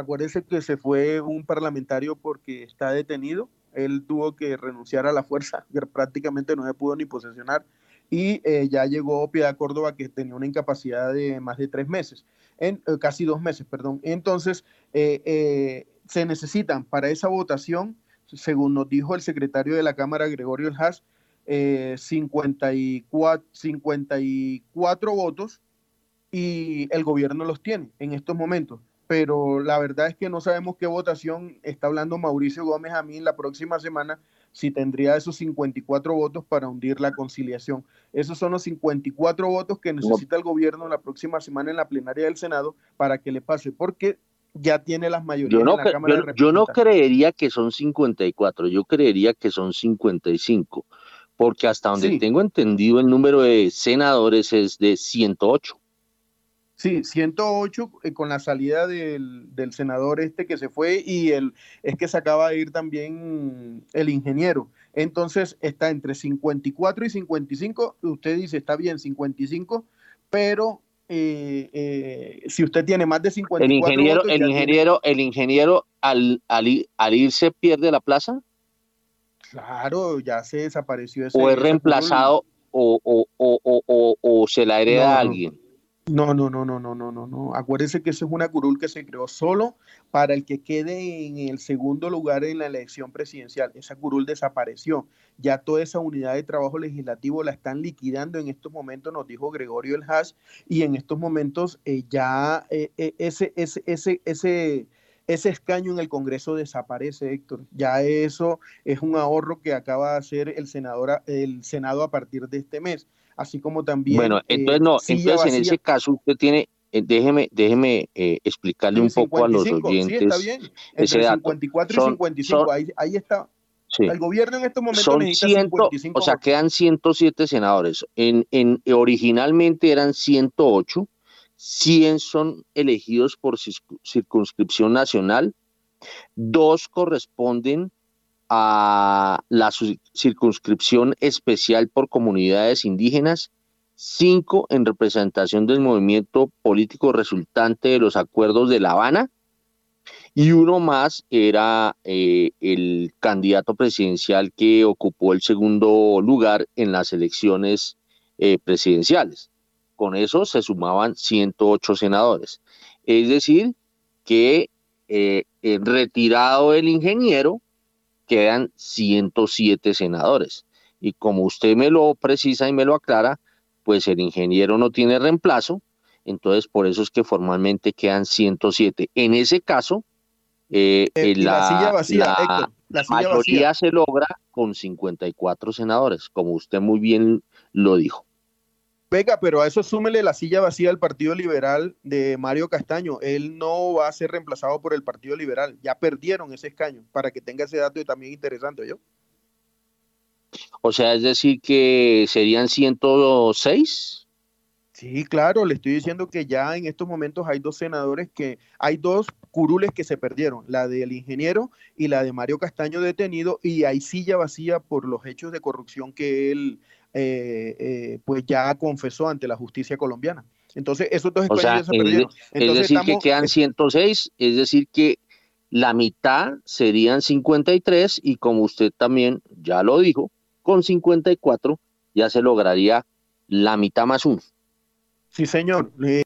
Acuérdense que se fue un parlamentario porque está detenido. Él tuvo que renunciar a la fuerza, prácticamente no se pudo ni posesionar. Y eh, ya llegó Piedad Córdoba, que tenía una incapacidad de más de tres meses, en, eh, casi dos meses, perdón. Entonces, eh, se necesitan para esa votación, según nos dijo el secretario de la Cámara, Gregorio El Haas, 54, 54 votos y el gobierno los tiene en estos momentos pero la verdad es que no sabemos qué votación está hablando Mauricio Gómez a mí la próxima semana, si tendría esos 54 votos para hundir la conciliación. Esos son los 54 votos que necesita el gobierno la próxima semana en la plenaria del Senado para que le pase, porque ya tiene las mayorías
yo no,
en la Cámara
yo, yo no creería que son 54, yo creería que son 55, porque hasta donde tengo entendido el número de senadores es de 108.
Sí, 108 eh, con la salida del, senador este que se fue y el, es que se acaba de ir también el ingeniero. Entonces está entre 54 y 55. Usted dice, está bien, 55, pero eh, eh, si usted tiene más de 54
el ingeniero, el ingeniero, el ingeniero al, al, irse pierde la plaza.
Claro, ya se desapareció ese.
O es reemplazado o, o, o, o, se la hereda a alguien.
No, no, no, no, no, no, no, no. Acuérdese que eso es una curul que se creó solo para el que quede en el segundo lugar en la elección presidencial. Esa curul desapareció. Ya toda esa unidad de trabajo legislativo la están liquidando en estos momentos, nos dijo Gregorio El Haas, y en estos momentos eh, ya eh, eh, ese, ese, ese, ese, ese escaño en el Congreso desaparece, Héctor. Ya eso es un ahorro que acaba de hacer el, senador, el Senado a partir de este mes así como también...
Bueno, eh, entonces no, entonces en ese caso usted tiene, eh, déjeme, déjeme eh, explicarle un poco a los oyentes. Sí, está
bien. Entre 54 y 55, ahí, ahí, está. El gobierno en estos momentos son necesita 55
O sea, quedan 107 senadores. En, en, originalmente eran 108. 100 son elegidos por circunscripción nacional. Dos corresponden a la circunscripción especial por comunidades indígenas, cinco en representación del movimiento político resultante de los acuerdos de La Habana, y uno más era eh, el candidato presidencial que ocupó el segundo lugar en las elecciones eh, presidenciales. Con eso se sumaban 108 senadores. Es decir, que eh, retirado el ingeniero, quedan 107 senadores. Y como usted me lo precisa y me lo aclara, pues el ingeniero no tiene reemplazo, entonces por eso es que formalmente quedan 107. En ese caso, eh, eh, la, la, mayoría se logra con 54 senadores, como usted muy bien lo dijo.
Venga, pero a eso súmele la silla vacía del Partido Liberal de Mario Castaño. Él no va a ser reemplazado por el Partido Liberal. Ya perdieron ese escaño, para que tenga ese dato también interesante, ¿yo?
O sea, es decir, que serían 106.
Sí, claro, le estoy diciendo que ya en estos momentos hay dos senadores que, hay dos curules que se perdieron, la del ingeniero y la de Mario Castaño detenido, y hay silla vacía por los hechos de corrupción que él eh, eh, pues ya confesó ante la justicia colombiana. Entonces, esos dos
se perdieron. es decir, que quedan 106, es decir, que la mitad serían 53 y como usted también ya lo dijo, con 54 ya se lograría la mitad más uno.
Sí, señor. Eh,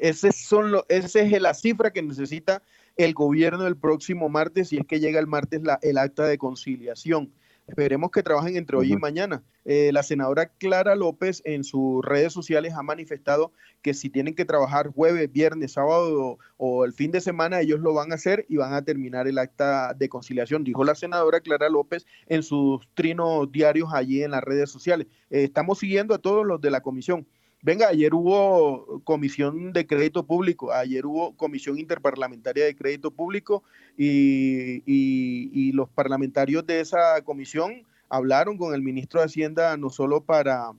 ese son esa es la cifra que necesita el gobierno el próximo martes, y es que llega el martes la, el acta de conciliación. Esperemos que trabajen entre hoy y mañana. Eh, la senadora Clara López en sus redes sociales ha manifestado que si tienen que trabajar jueves, viernes, sábado o, el fin de semana, ellos lo van a hacer y van a terminar el acta de conciliación, dijo la senadora Clara López en sus trinos diarios allí en las redes sociales. Eh, estamos siguiendo a todos los de la comisión. Venga, ayer hubo comisión de crédito público, ayer hubo comisión interparlamentaria de crédito público y, los parlamentarios de esa comisión hablaron con el ministro de Hacienda no solo para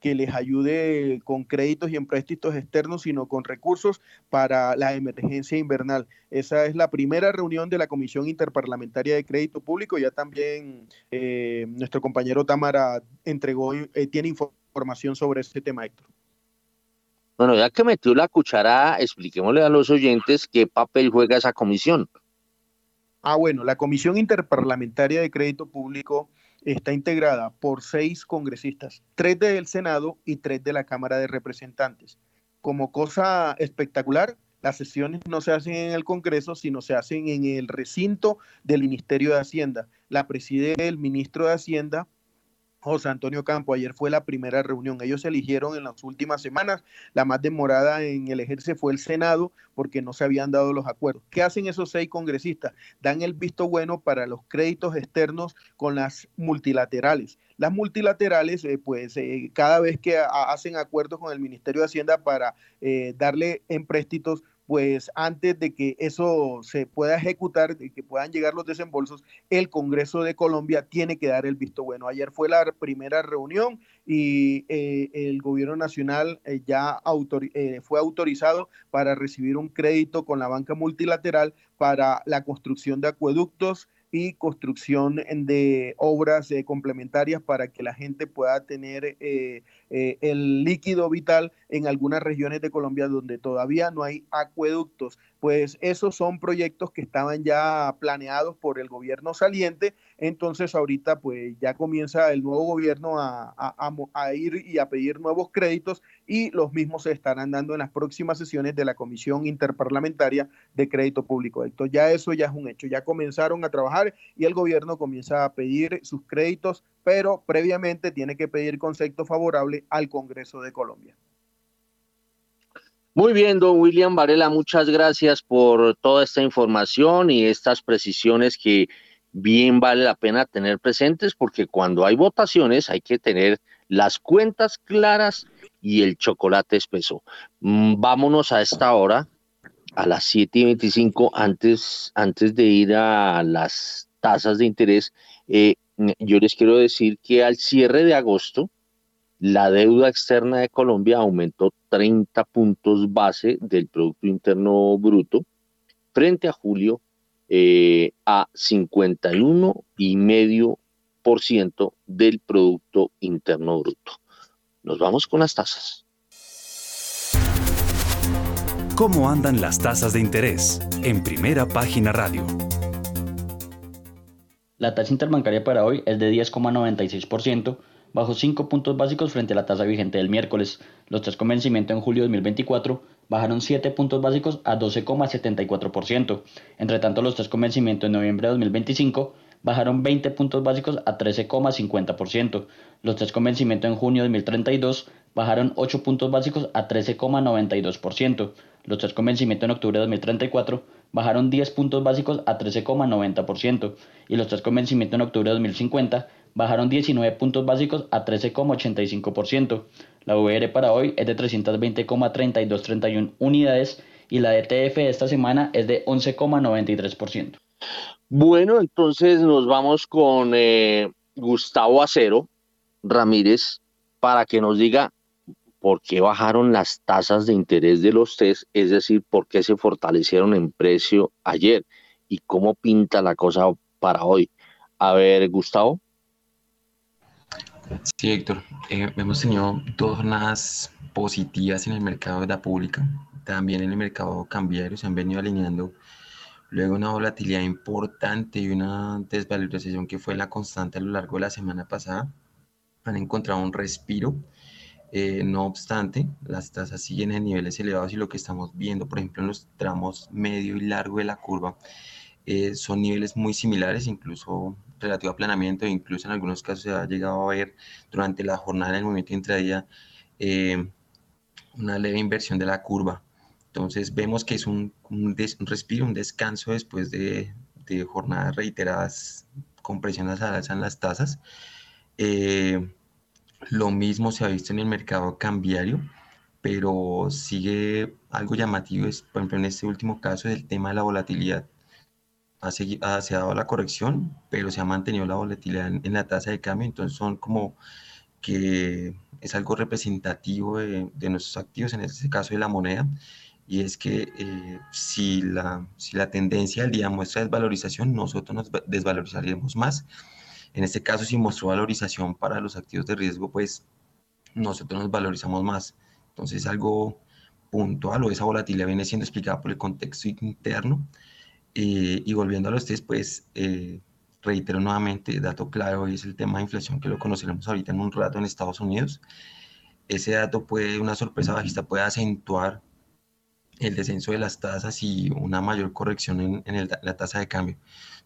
que les ayude con créditos y empréstitos externos, sino con recursos para la emergencia invernal. Esa es la primera reunión de la Comisión Interparlamentaria de Crédito Público. Ya también eh, nuestro compañero Támara entregó, eh, tiene información sobre este tema, Héctor.
Bueno, ya que metió la cuchara, expliquémosle a los oyentes qué papel juega esa comisión.
Ah, bueno, la Comisión Interparlamentaria de Crédito Público está integrada por seis congresistas, tres del Senado y tres de la Cámara de Representantes. Como cosa espectacular, las sesiones no se hacen en el Congreso, sino se hacen en el recinto del Ministerio de Hacienda. La preside el ministro de Hacienda, José Antonio Campo, ayer fue la primera reunión. Ellos se eligieron en las últimas semanas. La más demorada en elegirse fue el Senado porque no se habían dado los acuerdos. ¿Qué hacen esos seis congresistas? Dan el visto bueno para los créditos externos con las multilaterales. Las multilaterales, eh, pues eh, cada vez que hacen acuerdos con el Ministerio de Hacienda para eh, darle empréstitos, pues antes de que eso se pueda ejecutar, de que puedan llegar los desembolsos, el Congreso de Colombia tiene que dar el visto bueno. Ayer fue la primera reunión y eh, el gobierno nacional eh, ya eh, fue autorizado para recibir un crédito con la banca multilateral para la construcción de acueductos, y construcción de obras eh, complementarias para que la gente pueda tener eh, eh, el líquido vital en algunas regiones de Colombia donde todavía no hay acueductos. Pues esos son proyectos que estaban ya planeados por el gobierno saliente, entonces ahorita pues ya comienza el nuevo gobierno a, a ir y a pedir nuevos créditos y los mismos se estarán dando en las próximas sesiones de la Comisión Interparlamentaria de Crédito Público. Entonces ya eso ya es un hecho, ya comenzaron a trabajar y el gobierno comienza a pedir sus créditos, pero previamente tiene que pedir concepto favorable al Congreso de Colombia.
Muy bien, don William Varela, muchas gracias por toda esta información y estas precisiones que bien vale la pena tener presentes porque cuando hay votaciones hay que tener las cuentas claras y el chocolate espeso. Mm, vámonos a esta hora, a las 7 y 25, antes, antes de ir a las tasas de interés. Eh, yo les quiero decir que al cierre de agosto, la deuda externa de Colombia aumentó 30 puntos base del Producto Interno Bruto frente a julio eh, a 51,5% del Producto Interno Bruto. Nos vamos con las tasas.
¿Cómo andan las tasas de interés? En primera página radio.
La tasa interbancaria para hoy es de 10,96%, bajo 5 puntos básicos frente a la tasa vigente del miércoles. Los tres con vencimiento en julio de 2024 bajaron 7 puntos básicos a 12,74%. Entre tanto, los tres con vencimiento en noviembre de 2025 bajaron 20 puntos básicos a 13,50%. Los tres con vencimiento en junio de 2032 bajaron 8 puntos básicos a 13,92%. Los tres con vencimiento en octubre de 2034 bajaron 10 puntos básicos a 13,90%. Y los tres con vencimiento en octubre de 2050 bajaron 19 puntos básicos a 13,85%. La VR para hoy es de 320,3231 unidades y la DTF de esta semana es de 11,93%.
Bueno, entonces nos vamos con eh, Gustavo Acero Ramírez para que nos diga por qué bajaron las tasas de interés de los test, es decir, por qué se fortalecieron en precio ayer y cómo pinta la cosa para hoy. A ver, Gustavo.
Sí, Héctor, eh, hemos tenido dos jornadas positivas en el mercado de la pública, también en el mercado cambiario, se han venido alineando luego una volatilidad importante y una desvalorización que fue la constante a lo largo de la semana pasada. Han encontrado un respiro eh, no obstante, las tasas siguen en niveles elevados y lo que estamos viendo, por ejemplo, en los tramos medio y largo de la curva, eh, son niveles muy similares, incluso relativo a aplanamiento, e incluso en algunos casos se ha llegado a ver durante la jornada del movimiento intradía eh, una leve inversión de la curva. Entonces vemos que es un, respiro, un descanso después de, jornadas reiteradas con presiones a alza en las tasas. Lo mismo se ha visto en el mercado cambiario, pero sigue algo llamativo, es, por ejemplo, en este último caso, el tema de la volatilidad. Ha, se ha dado la corrección, pero se ha mantenido la volatilidad en, la tasa de cambio, entonces son como que es algo representativo de, nuestros activos, en este caso de la moneda, y es que eh, si, la, si la tendencia del día muestra desvalorización, nosotros nos desvalorizaríamos más en este caso, si mostró valorización para los activos de riesgo, pues nosotros nos valorizamos más. Entonces, algo puntual o esa volatilidad viene siendo explicada por el contexto interno. Eh, y volviendo a los test, pues eh, reitero nuevamente, dato clave es el tema de inflación que lo conoceremos ahorita en un rato en Estados Unidos. Ese dato puede, una sorpresa bajista puede acentuar el descenso de las tasas y una mayor corrección en, en la tasa de cambio.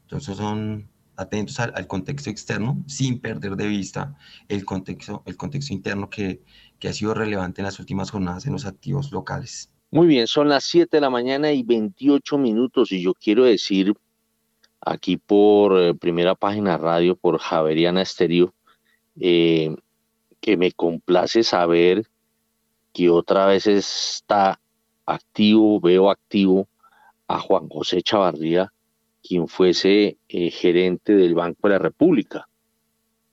Entonces son atentos al, contexto externo sin perder de vista el contexto, el contexto interno que, que ha sido relevante en las últimas jornadas en los activos locales.
Muy bien, son las 7 de la mañana y 28 minutos y yo quiero decir aquí por eh, primera página radio, por Javeriana Estéreo, eh, que me complace saber que otra vez está activo, veo activo a Juan José Chavarría, quien fuese eh, gerente del Banco de la República.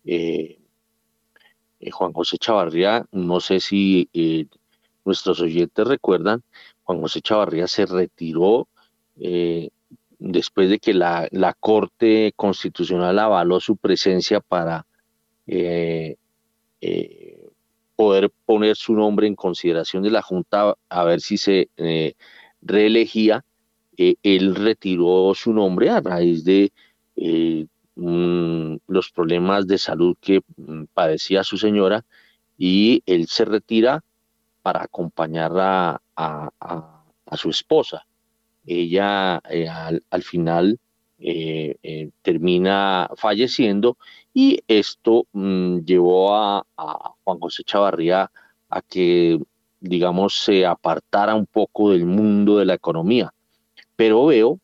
Eh, eh, Juan José Chavarría, no sé si nuestros oyentes recuerdan, Juan José Chavarría se retiró después de que la, la, Corte Constitucional avaló su presencia para poder poner su nombre en consideración de la Junta a ver si se reelegía eh, él retiró su nombre a raíz de eh, los problemas de salud que mm, padecía su señora y él se retira para acompañar a, su esposa. Ella eh, al, final termina falleciendo y esto mm, llevó a, Juan José Chavarría a que, digamos, se apartara un poco del mundo de la economía pero veo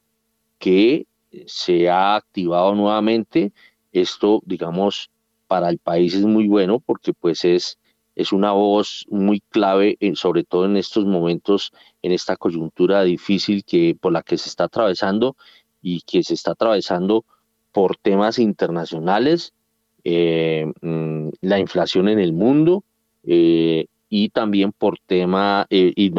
que se ha activado nuevamente. Esto, digamos, para el país es muy bueno porque pues es, es una voz muy clave, sobre todo en estos momentos, en esta coyuntura difícil que, por la que se está atravesando y que se está atravesando por temas internacionales, eh, mm, la inflación en el mundo eh, y también por tema, eh, y,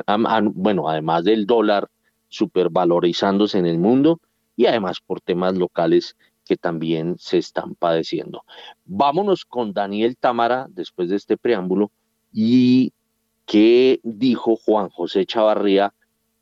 bueno, además del dólar supervalorizándose en el mundo y además por temas locales que también se están padeciendo. Vámonos con Daniel Tamara después de este preámbulo y qué dijo Juan José Chavarría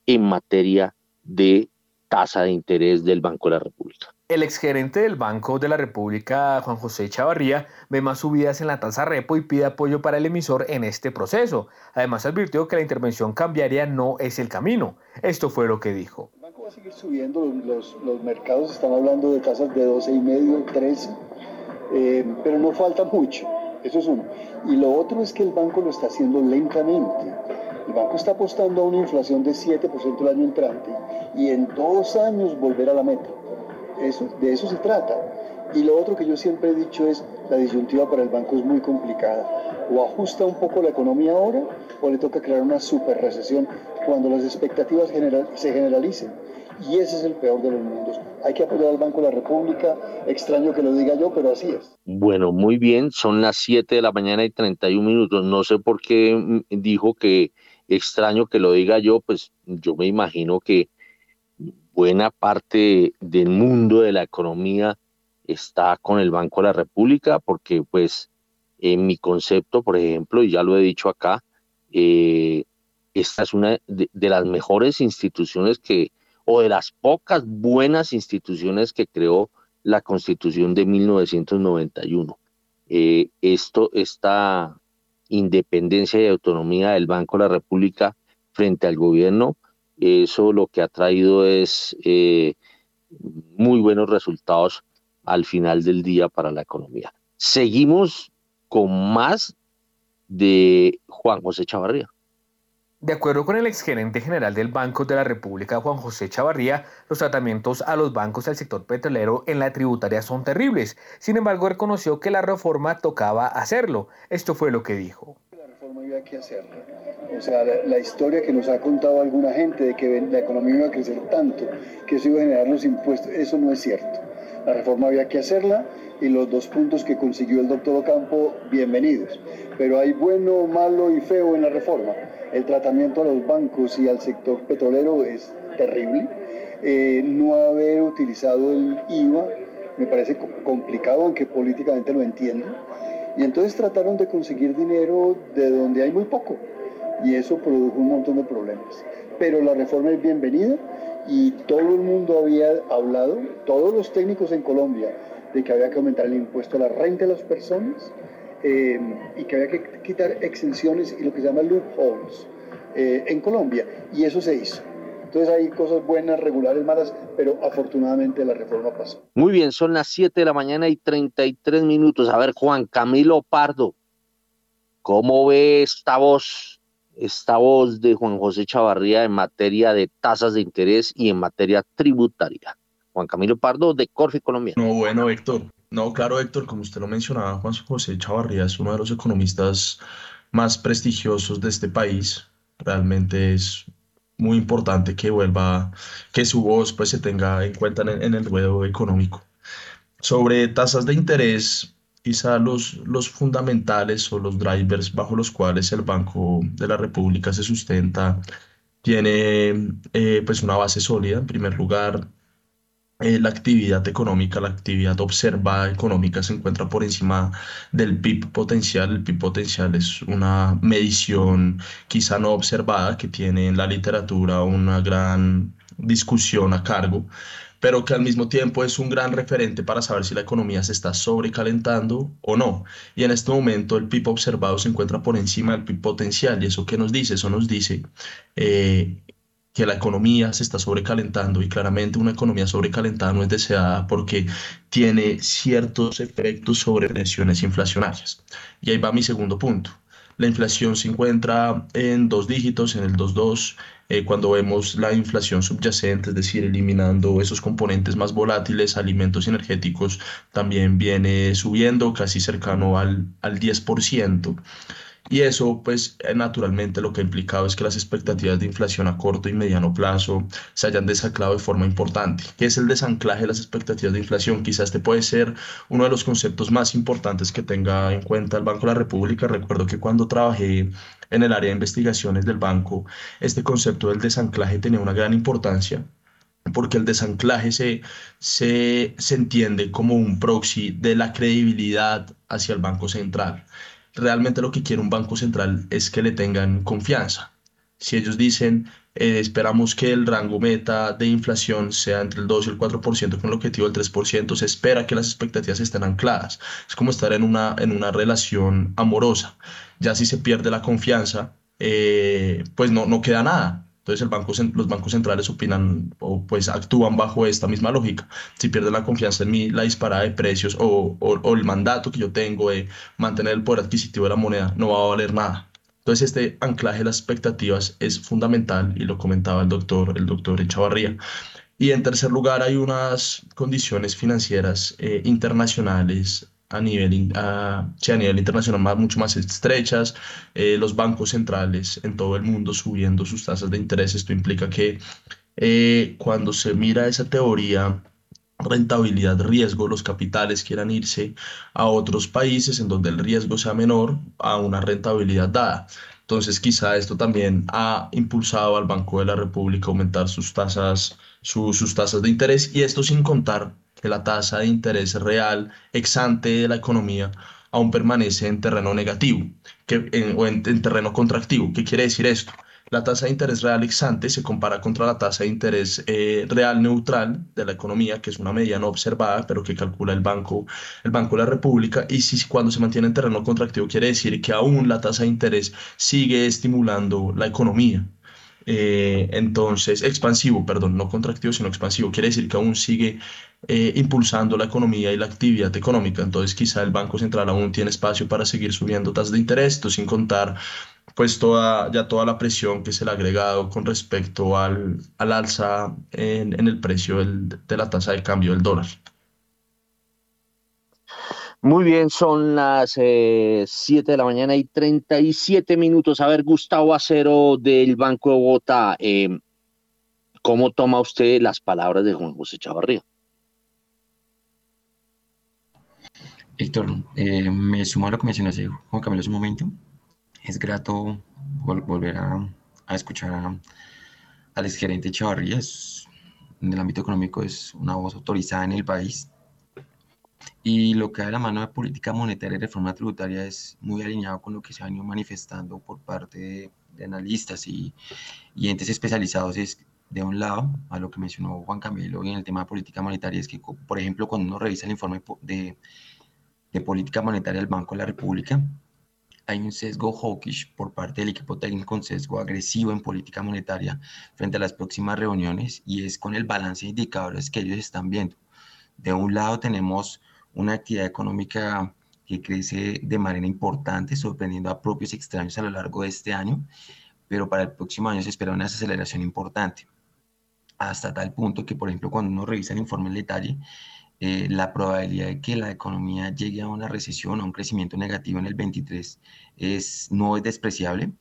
en materia de tasa de interés del Banco de la República.
El exgerente del Banco de la República, Juan José Chavarría, ve más subidas en la tasa repo y pide apoyo para el emisor en este proceso. Además, advirtió que la intervención cambiaria no es el camino. Esto fue lo que dijo.
El banco va a seguir subiendo, los, mercados están hablando de tasas de 12,5, 13, eh, pero no falta mucho. Eso es uno. Y lo otro es que el banco lo está haciendo lentamente. El banco está apostando a una inflación de 7% el año entrante y en dos años volver a la meta. Eso, de eso se trata. Y lo otro que yo siempre he dicho es, la disyuntiva para el banco es muy complicada. O ajusta un poco la economía ahora, o le toca crear una super recesión cuando las expectativas general, se generalicen. Y ese es el peor de los mundos. Hay que apoyar al Banco de la República. Extraño que lo diga yo, pero así es.
Bueno, muy bien. Son las 7 de la mañana y 31 minutos. No sé por qué mm, dijo que extraño que lo diga yo. Pues yo me imagino que buena parte del mundo de la economía está con el Banco de la República, porque pues en mi concepto, por ejemplo, y ya lo he dicho acá, eh, esta es una de, las mejores instituciones que, o de las pocas buenas instituciones que creó la Constitución de 1991. Eh, esto, esta independencia y autonomía del Banco de la República frente al gobierno, eso lo que ha traído es eh, muy buenos resultados al final del día para la economía. Seguimos con más de Juan José Chavarría.
De acuerdo con el exgerente general del Banco de la República, Juan José Chavarría, los tratamientos a los bancos del sector petrolero en la tributaria son terribles. Sin embargo, reconoció que la reforma tocaba hacerlo. Esto fue lo que dijo.
La reforma había que hacerla. O sea, la, historia que nos ha contado alguna gente de que la economía iba a crecer tanto, que eso iba a generar los impuestos, eso no es cierto. La reforma había que hacerla y los dos puntos que consiguió el doctor Ocampo, bienvenidos. Pero hay bueno, malo y feo en la reforma el tratamiento a los bancos y al sector petrolero es terrible. Eh, no haber utilizado el IVA me parece complicado, aunque políticamente lo entiendo. Y entonces trataron de conseguir dinero de donde hay muy poco. Y eso produjo un montón de problemas. Pero la reforma es bienvenida y todo el mundo había hablado, todos los técnicos en Colombia, de que había que aumentar el impuesto a la renta de las personas eh, y que había que quitar exenciones y lo que se llama loopholes eh, en Colombia. Y eso se hizo. Entonces hay cosas buenas, regulares, malas, pero afortunadamente la reforma pasó.
Muy bien, son las 7 de la mañana y 33 minutos. A ver, Juan Camilo Pardo, ¿cómo ve esta voz, esta voz de Juan José Chavarría en materia de tasas de interés y en materia tributaria? Juan Camilo Pardo de Corfi Colombia.
No, bueno, Héctor, no, claro, Héctor, como usted lo mencionaba, Juan José Chavarría es uno de los economistas más prestigiosos de este país. Realmente es muy importante que vuelva, que su voz pues se tenga en cuenta en, el ruedo económico. Sobre tasas de interés, quizá los, los fundamentales o los drivers bajo los cuales el Banco de la República se sustenta, tiene eh, pues una base sólida. En primer lugar, eh, la actividad económica, la actividad observada económica se encuentra por encima del PIB potencial. El PIB potencial es una medición quizá no observada que tiene en la literatura una gran discusión a cargo, pero que al mismo tiempo es un gran referente para saber si la economía se está sobrecalentando o no. Y en este momento el PIB observado se encuentra por encima del PIB potencial. ¿Y eso qué nos dice? Eso nos dice eh, que la economía se está sobrecalentando y claramente una economía sobrecalentada no es deseada porque tiene ciertos efectos sobre presiones inflacionarias. Y ahí va mi segundo punto. La inflación se encuentra en dos dígitos, en el 2.2, eh, cuando vemos la inflación subyacente, es decir, eliminando esos componentes más volátiles, alimentos energéticos, también viene subiendo casi cercano al, al 10%. Y eso, pues, eh, naturalmente lo que ha implicado es que las expectativas de inflación a corto y mediano plazo se hayan desanclado de forma importante. ¿Qué es el desanclaje de las expectativas de inflación? Quizás este puede ser uno de los conceptos más importantes que tenga en cuenta el Banco de la República. Recuerdo que cuando trabajé en el área de investigaciones del banco, este concepto del desanclaje tenía una gran importancia porque el desanclaje se, se, se entiende como un proxy de la credibilidad hacia el Banco Central realmente lo que quiere un banco central es que le tengan confianza. Si ellos dicen, eh, esperamos que el rango meta de inflación sea entre el 2 y el 4% con el objetivo del 3%, se espera que las expectativas estén ancladas. Es como estar en una, en una relación amorosa. Ya si se pierde la confianza, eh, pues no, no queda nada. Entonces el banco, los bancos centrales opinan o pues actúan bajo esta misma lógica. Si pierde la confianza en mí, la disparada de precios o, o, el mandato que yo tengo de mantener el poder adquisitivo de la moneda no va a valer nada. Entonces este anclaje de las expectativas es fundamental y lo comentaba el doctor, el doctor Echavarría. Y en tercer lugar hay unas condiciones financieras eh, internacionales a nivel, a, a nivel internacional más, mucho más estrechas, eh, los bancos centrales en todo el mundo subiendo sus tasas de interés. Esto implica que eh, cuando se mira esa teoría rentabilidad, riesgo, los capitales quieran irse a otros países en donde el riesgo sea menor a una rentabilidad dada. Entonces, quizá esto también ha impulsado al Banco de la República a aumentar sus tasas, sus tasas de interés y esto sin contar que la tasa de interés real ex ante de la economía aún permanece en terreno negativo que, o en terreno contractivo. ¿Qué quiere decir esto? La tasa de interés real exante se compara contra la tasa de interés eh, real neutral de la economía, que es una medida no observada, pero que calcula el Banco, el Banco de la República. Y si cuando se mantiene en terreno contractivo quiere decir que aún la tasa de interés sigue estimulando la economía. Eh, entonces, expansivo, perdón, no contractivo, sino expansivo, quiere decir que aún sigue eh, impulsando la economía y la actividad económica. Entonces, quizá el Banco Central aún tiene espacio para seguir subiendo tasas de interés, esto sin contar pues toda, ya toda la presión que se le ha agregado con respecto al, al alza en, en, el precio del, de la tasa de cambio del dólar.
Muy bien, son las 7 eh, de la mañana y 37 minutos. A ver, Gustavo Acero del Banco de Bogotá, eh, ¿cómo toma usted las palabras de Juan José Chavarría?
Héctor, eh, me sumo a lo que mencionaste, Juan Camilo, hace un momento es grato volver a, escuchar al exgerente Chavarría. en el ámbito económico es una voz autorizada en el país. Y lo que da de la mano de política monetaria y reforma tributaria es muy alineado con lo que se ha venido manifestando por parte de, analistas y, entes especializados. Es de un lado, a lo que mencionó Juan Camilo en el tema de política monetaria, es que, por ejemplo, cuando uno revisa el informe de, de política monetaria del Banco de la República, hay un sesgo hawkish por parte del equipo técnico, un sesgo agresivo en política monetaria frente a las próximas reuniones y es con el balance de indicadores que ellos están viendo. De un lado tenemos una actividad económica que crece de manera importante, sorprendiendo a propios extraños a lo largo de este año, pero para el próximo año se espera una desaceleración importante, hasta tal punto que, por ejemplo, cuando uno revisa el informe en detalle, eh, la probabilidad de que la economía llegue a una recesión, a un crecimiento negativo en el 23, es, no es despreciable.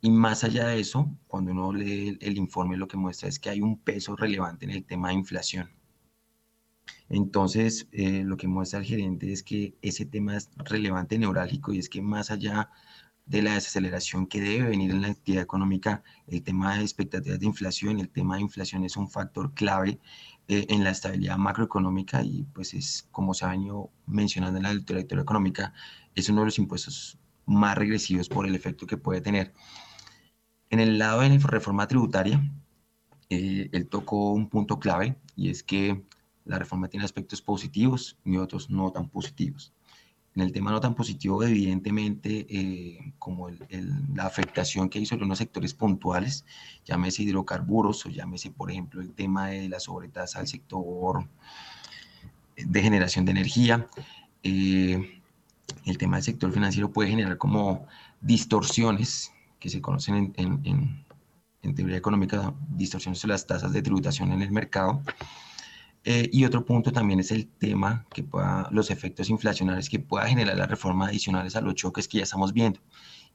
Y más allá de eso, cuando uno lee el, informe, lo que muestra es que hay un peso relevante en el tema de inflación. Entonces, eh, lo que muestra el gerente es que ese tema es relevante, neurálgico, y es que más allá de la desaceleración que debe venir en la actividad económica, el tema de expectativas de inflación, el tema de inflación es un factor clave eh, en la estabilidad macroeconómica y pues es como se ha venido mencionando en la literatura económica, es uno de los impuestos más regresivos por el efecto que puede tener. En el lado de la reforma tributaria, eh, él tocó un punto clave y es que la reforma tiene aspectos positivos y otros no tan positivos. En el tema no tan positivo, evidentemente, eh, como la afectación que hay sobre unos sectores puntuales, llámese hidrocarburos o llámese, por ejemplo, el tema de la sobretasa al sector de generación de energía. Eh, el tema del sector financiero puede generar como distorsiones que se conocen en, en teoría económica, distorsiones de las tasas de tributación en el mercado. Eh, y otro punto también es el tema que pueda, los efectos inflacionarios que pueda generar la reforma adicionales a los choques que ya estamos viendo.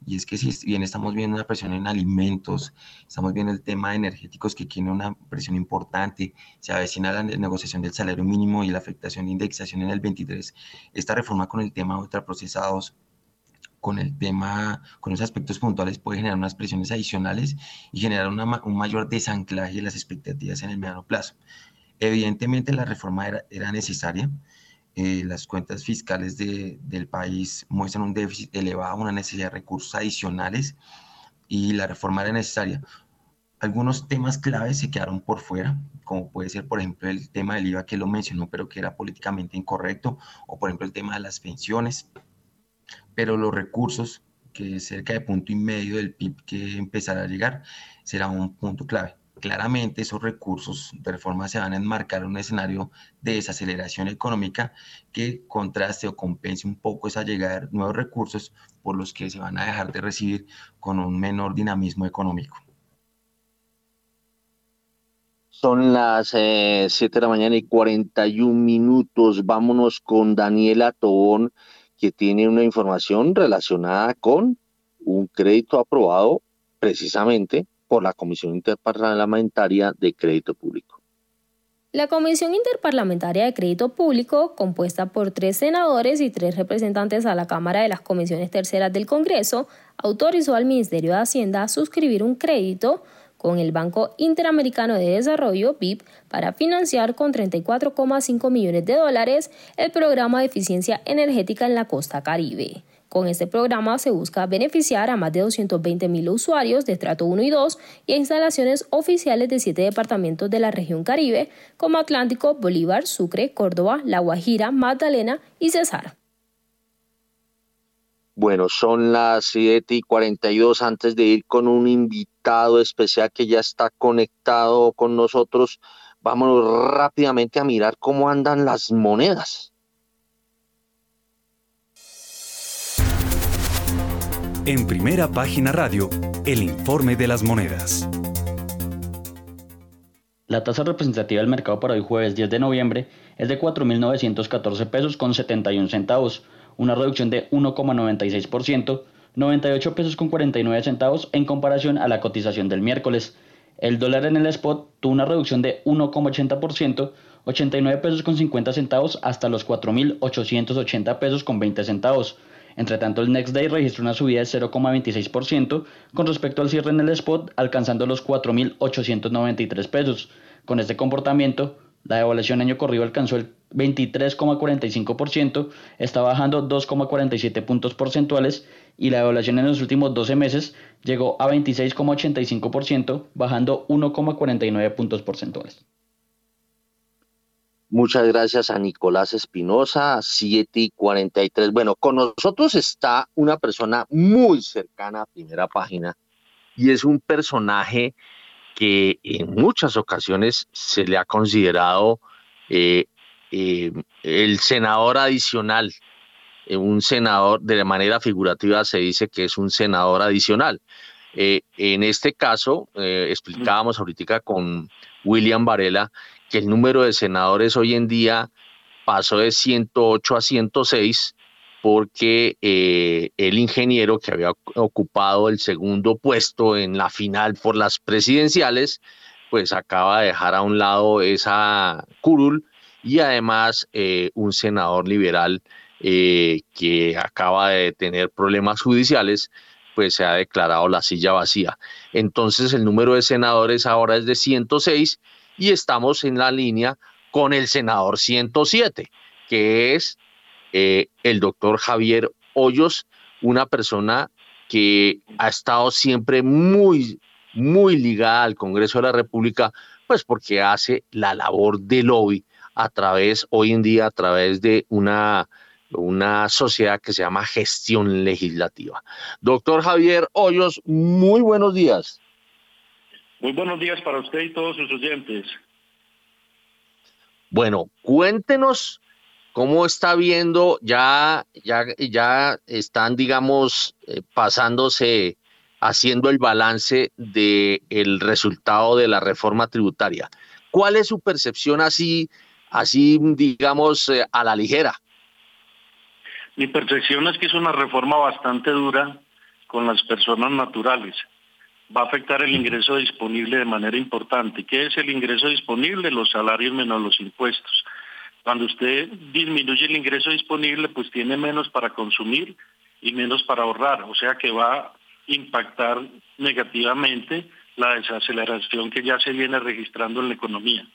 Y es que si bien estamos viendo una presión en alimentos, estamos viendo el tema de energéticos que tiene una presión importante, se avecina la negociación del salario mínimo y la afectación de indexación en el 23, esta reforma con el tema de ultraprocesados, con el tema, con los aspectos puntuales puede generar unas presiones adicionales y generar un mayor desanclaje de las expectativas en el mediano plazo. Evidentemente la reforma era, necesaria. Eh, las cuentas fiscales del país muestran un déficit elevado, una necesidad de recursos adicionales y la reforma era necesaria. Algunos temas claves se quedaron por fuera, como puede ser, por ejemplo, el tema del IVA que lo mencionó, pero que era políticamente incorrecto, o por ejemplo el tema de las pensiones. Pero los recursos, que cerca de punto y medio del PIB que empezará a llegar, será un punto clave claramente esos recursos de reforma se van a enmarcar en un escenario de desaceleración económica que contraste o compense un poco esa llegada de nuevos recursos por los que se van a dejar de recibir con un menor dinamismo económico.
Son las 7 eh, de la mañana y 41 minutos. Vámonos con Daniela Tobón, que tiene una información relacionada con un crédito aprobado precisamente por la Comisión Interparlamentaria de Crédito Público.
La Comisión Interparlamentaria de Crédito Público, compuesta por tres senadores y tres representantes a la Cámara de las Comisiones Terceras del Congreso, autorizó al Ministerio de Hacienda a suscribir un crédito con el Banco Interamericano de Desarrollo, BIP, para financiar con 34,5 millones de dólares el programa de eficiencia energética en la costa caribe. Con este programa se busca beneficiar a más de 220 mil usuarios de estrato 1 y 2 y a instalaciones oficiales de siete departamentos de la región Caribe, como Atlántico, Bolívar, Sucre, Córdoba, La Guajira, Magdalena y Cesar.
Bueno, son las 7 y 42 antes de ir con un invitado especial que ya está conectado con nosotros. Vámonos rápidamente a mirar cómo andan las monedas.
En primera página radio, el informe de las monedas.
La tasa representativa del mercado para hoy jueves 10 de noviembre es de 4.914 pesos con 71 centavos, una reducción de 1,96%, 98 pesos con 49 centavos en comparación a la cotización del miércoles. El dólar en el spot tuvo una reducción de 1,80%, 89 pesos con 50 centavos hasta los 4.880 pesos con 20 centavos. Entre tanto, el Next Day registró una subida de 0,26% con respecto al cierre en el spot, alcanzando los 4.893 pesos. Con este comportamiento, la devaluación año corrido alcanzó el 23,45%, está bajando 2,47 puntos porcentuales y la devaluación en los últimos 12 meses llegó a 26,85%, bajando 1,49 puntos porcentuales.
Muchas gracias a Nicolás Espinosa, 7 y 43. Bueno, con nosotros está una persona muy cercana a primera página y es un personaje que en muchas ocasiones se le ha considerado eh, eh, el senador adicional. Eh, un senador, de manera figurativa se dice que es un senador adicional. en este caso, explicábamos ahorita con William Varela que el número de senadores hoy en día pasó de 108 a 106 porque eh, el ingeniero que había ocupado el segundo puesto en la final por las presidenciales, pues acaba de dejar a un lado esa curul y además eh, un senador liberal eh, que acaba de tener problemas judiciales, pues se ha declarado la silla vacía. Entonces el número de senadores ahora es de 106 y estamos en la línea con el senador 107, que es eh, el doctor Javier Hoyos, una persona que ha estado siempre muy, muy ligada al Congreso de la República, pues porque hace la labor de lobby a través, hoy en día, a través de una, una sociedad que se llama gestión legislativa. Doctor Javier Hoyos, muy buenos días.
Muy buenos días para usted y todos sus oyentes.
Bueno, cuéntenos cómo está viendo, ya, ya, ya están, digamos, eh, pasándose, haciendo el balance del el resultado de la reforma tributaria. ¿Cuál es su percepción así, así, digamos, eh, a la ligera?
Mi percepción es que es una reforma bastante dura con las personas naturales va a afectar el ingreso disponible de manera importante. ¿Qué es el ingreso disponible? Los salarios menos los impuestos. Cuando usted disminuye el ingreso disponible, pues tiene menos para consumir y menos para ahorrar, o sea que va a impactar negativamente la desaceleración que ya se viene registrando en la economía.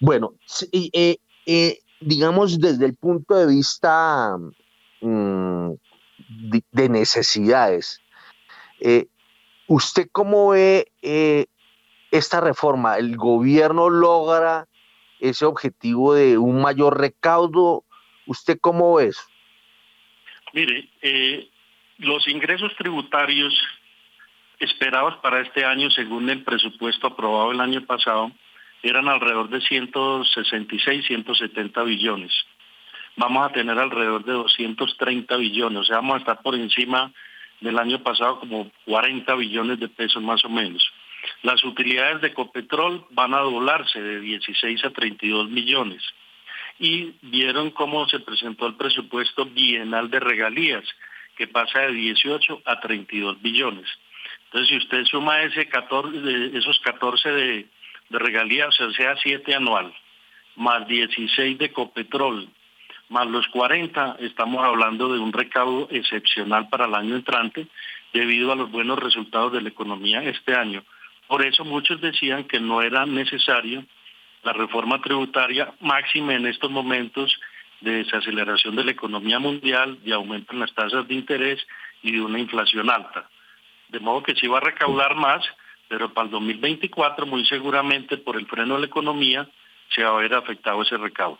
Bueno, eh, eh, digamos desde el punto de vista mm, de necesidades. Eh, ¿Usted cómo ve eh, esta reforma? ¿El gobierno logra ese objetivo de un mayor recaudo? ¿Usted cómo ve eso?
Mire, eh, los ingresos tributarios esperados para este año, según el presupuesto aprobado el año pasado, eran alrededor de 166, 170 billones vamos a tener alrededor de 230 billones, o sea, vamos a estar por encima del año pasado como 40 billones de pesos más o menos. Las utilidades de Copetrol van a doblarse de 16 a 32 millones. Y vieron cómo se presentó el presupuesto bienal de regalías, que pasa de 18 a 32 billones. Entonces, si usted suma ese 14, esos 14 de, de regalías, o sea, 7 anual, más 16 de Ecopetrol, más los 40, estamos hablando de un recaudo excepcional para el año entrante debido a los buenos resultados de la economía este año. Por eso muchos decían que no era necesario la reforma tributaria máxima en estos momentos de desaceleración de la economía mundial, de aumento en las tasas de interés y de una inflación alta. De modo que se iba a recaudar más, pero para el 2024 muy seguramente por el freno de la economía se va a ver afectado ese recaudo.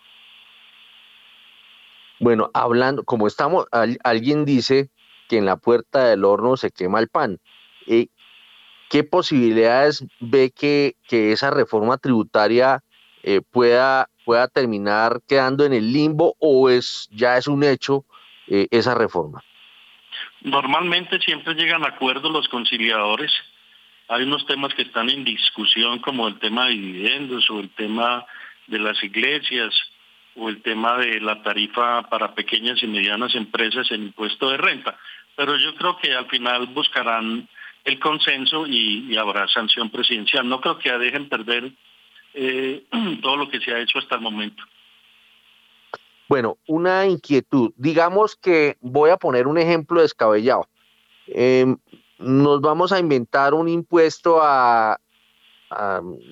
Bueno, hablando, como estamos, alguien dice que en la puerta del horno se quema el pan. Eh, ¿Qué posibilidades ve que, que esa reforma tributaria eh, pueda, pueda terminar quedando en el limbo o es ya es un hecho eh, esa reforma?
Normalmente siempre llegan acuerdos los conciliadores. Hay unos temas que están en discusión como el tema de dividendos o el tema de las iglesias o el tema de la tarifa para pequeñas y medianas empresas en impuesto de renta. Pero yo creo que al final buscarán el consenso y, habrá sanción presidencial. No creo que dejen perder eh, todo lo que se ha hecho hasta el momento.
Bueno, una inquietud. Digamos que voy a poner un ejemplo descabellado. Em, nos vamos a inventar un impuesto a,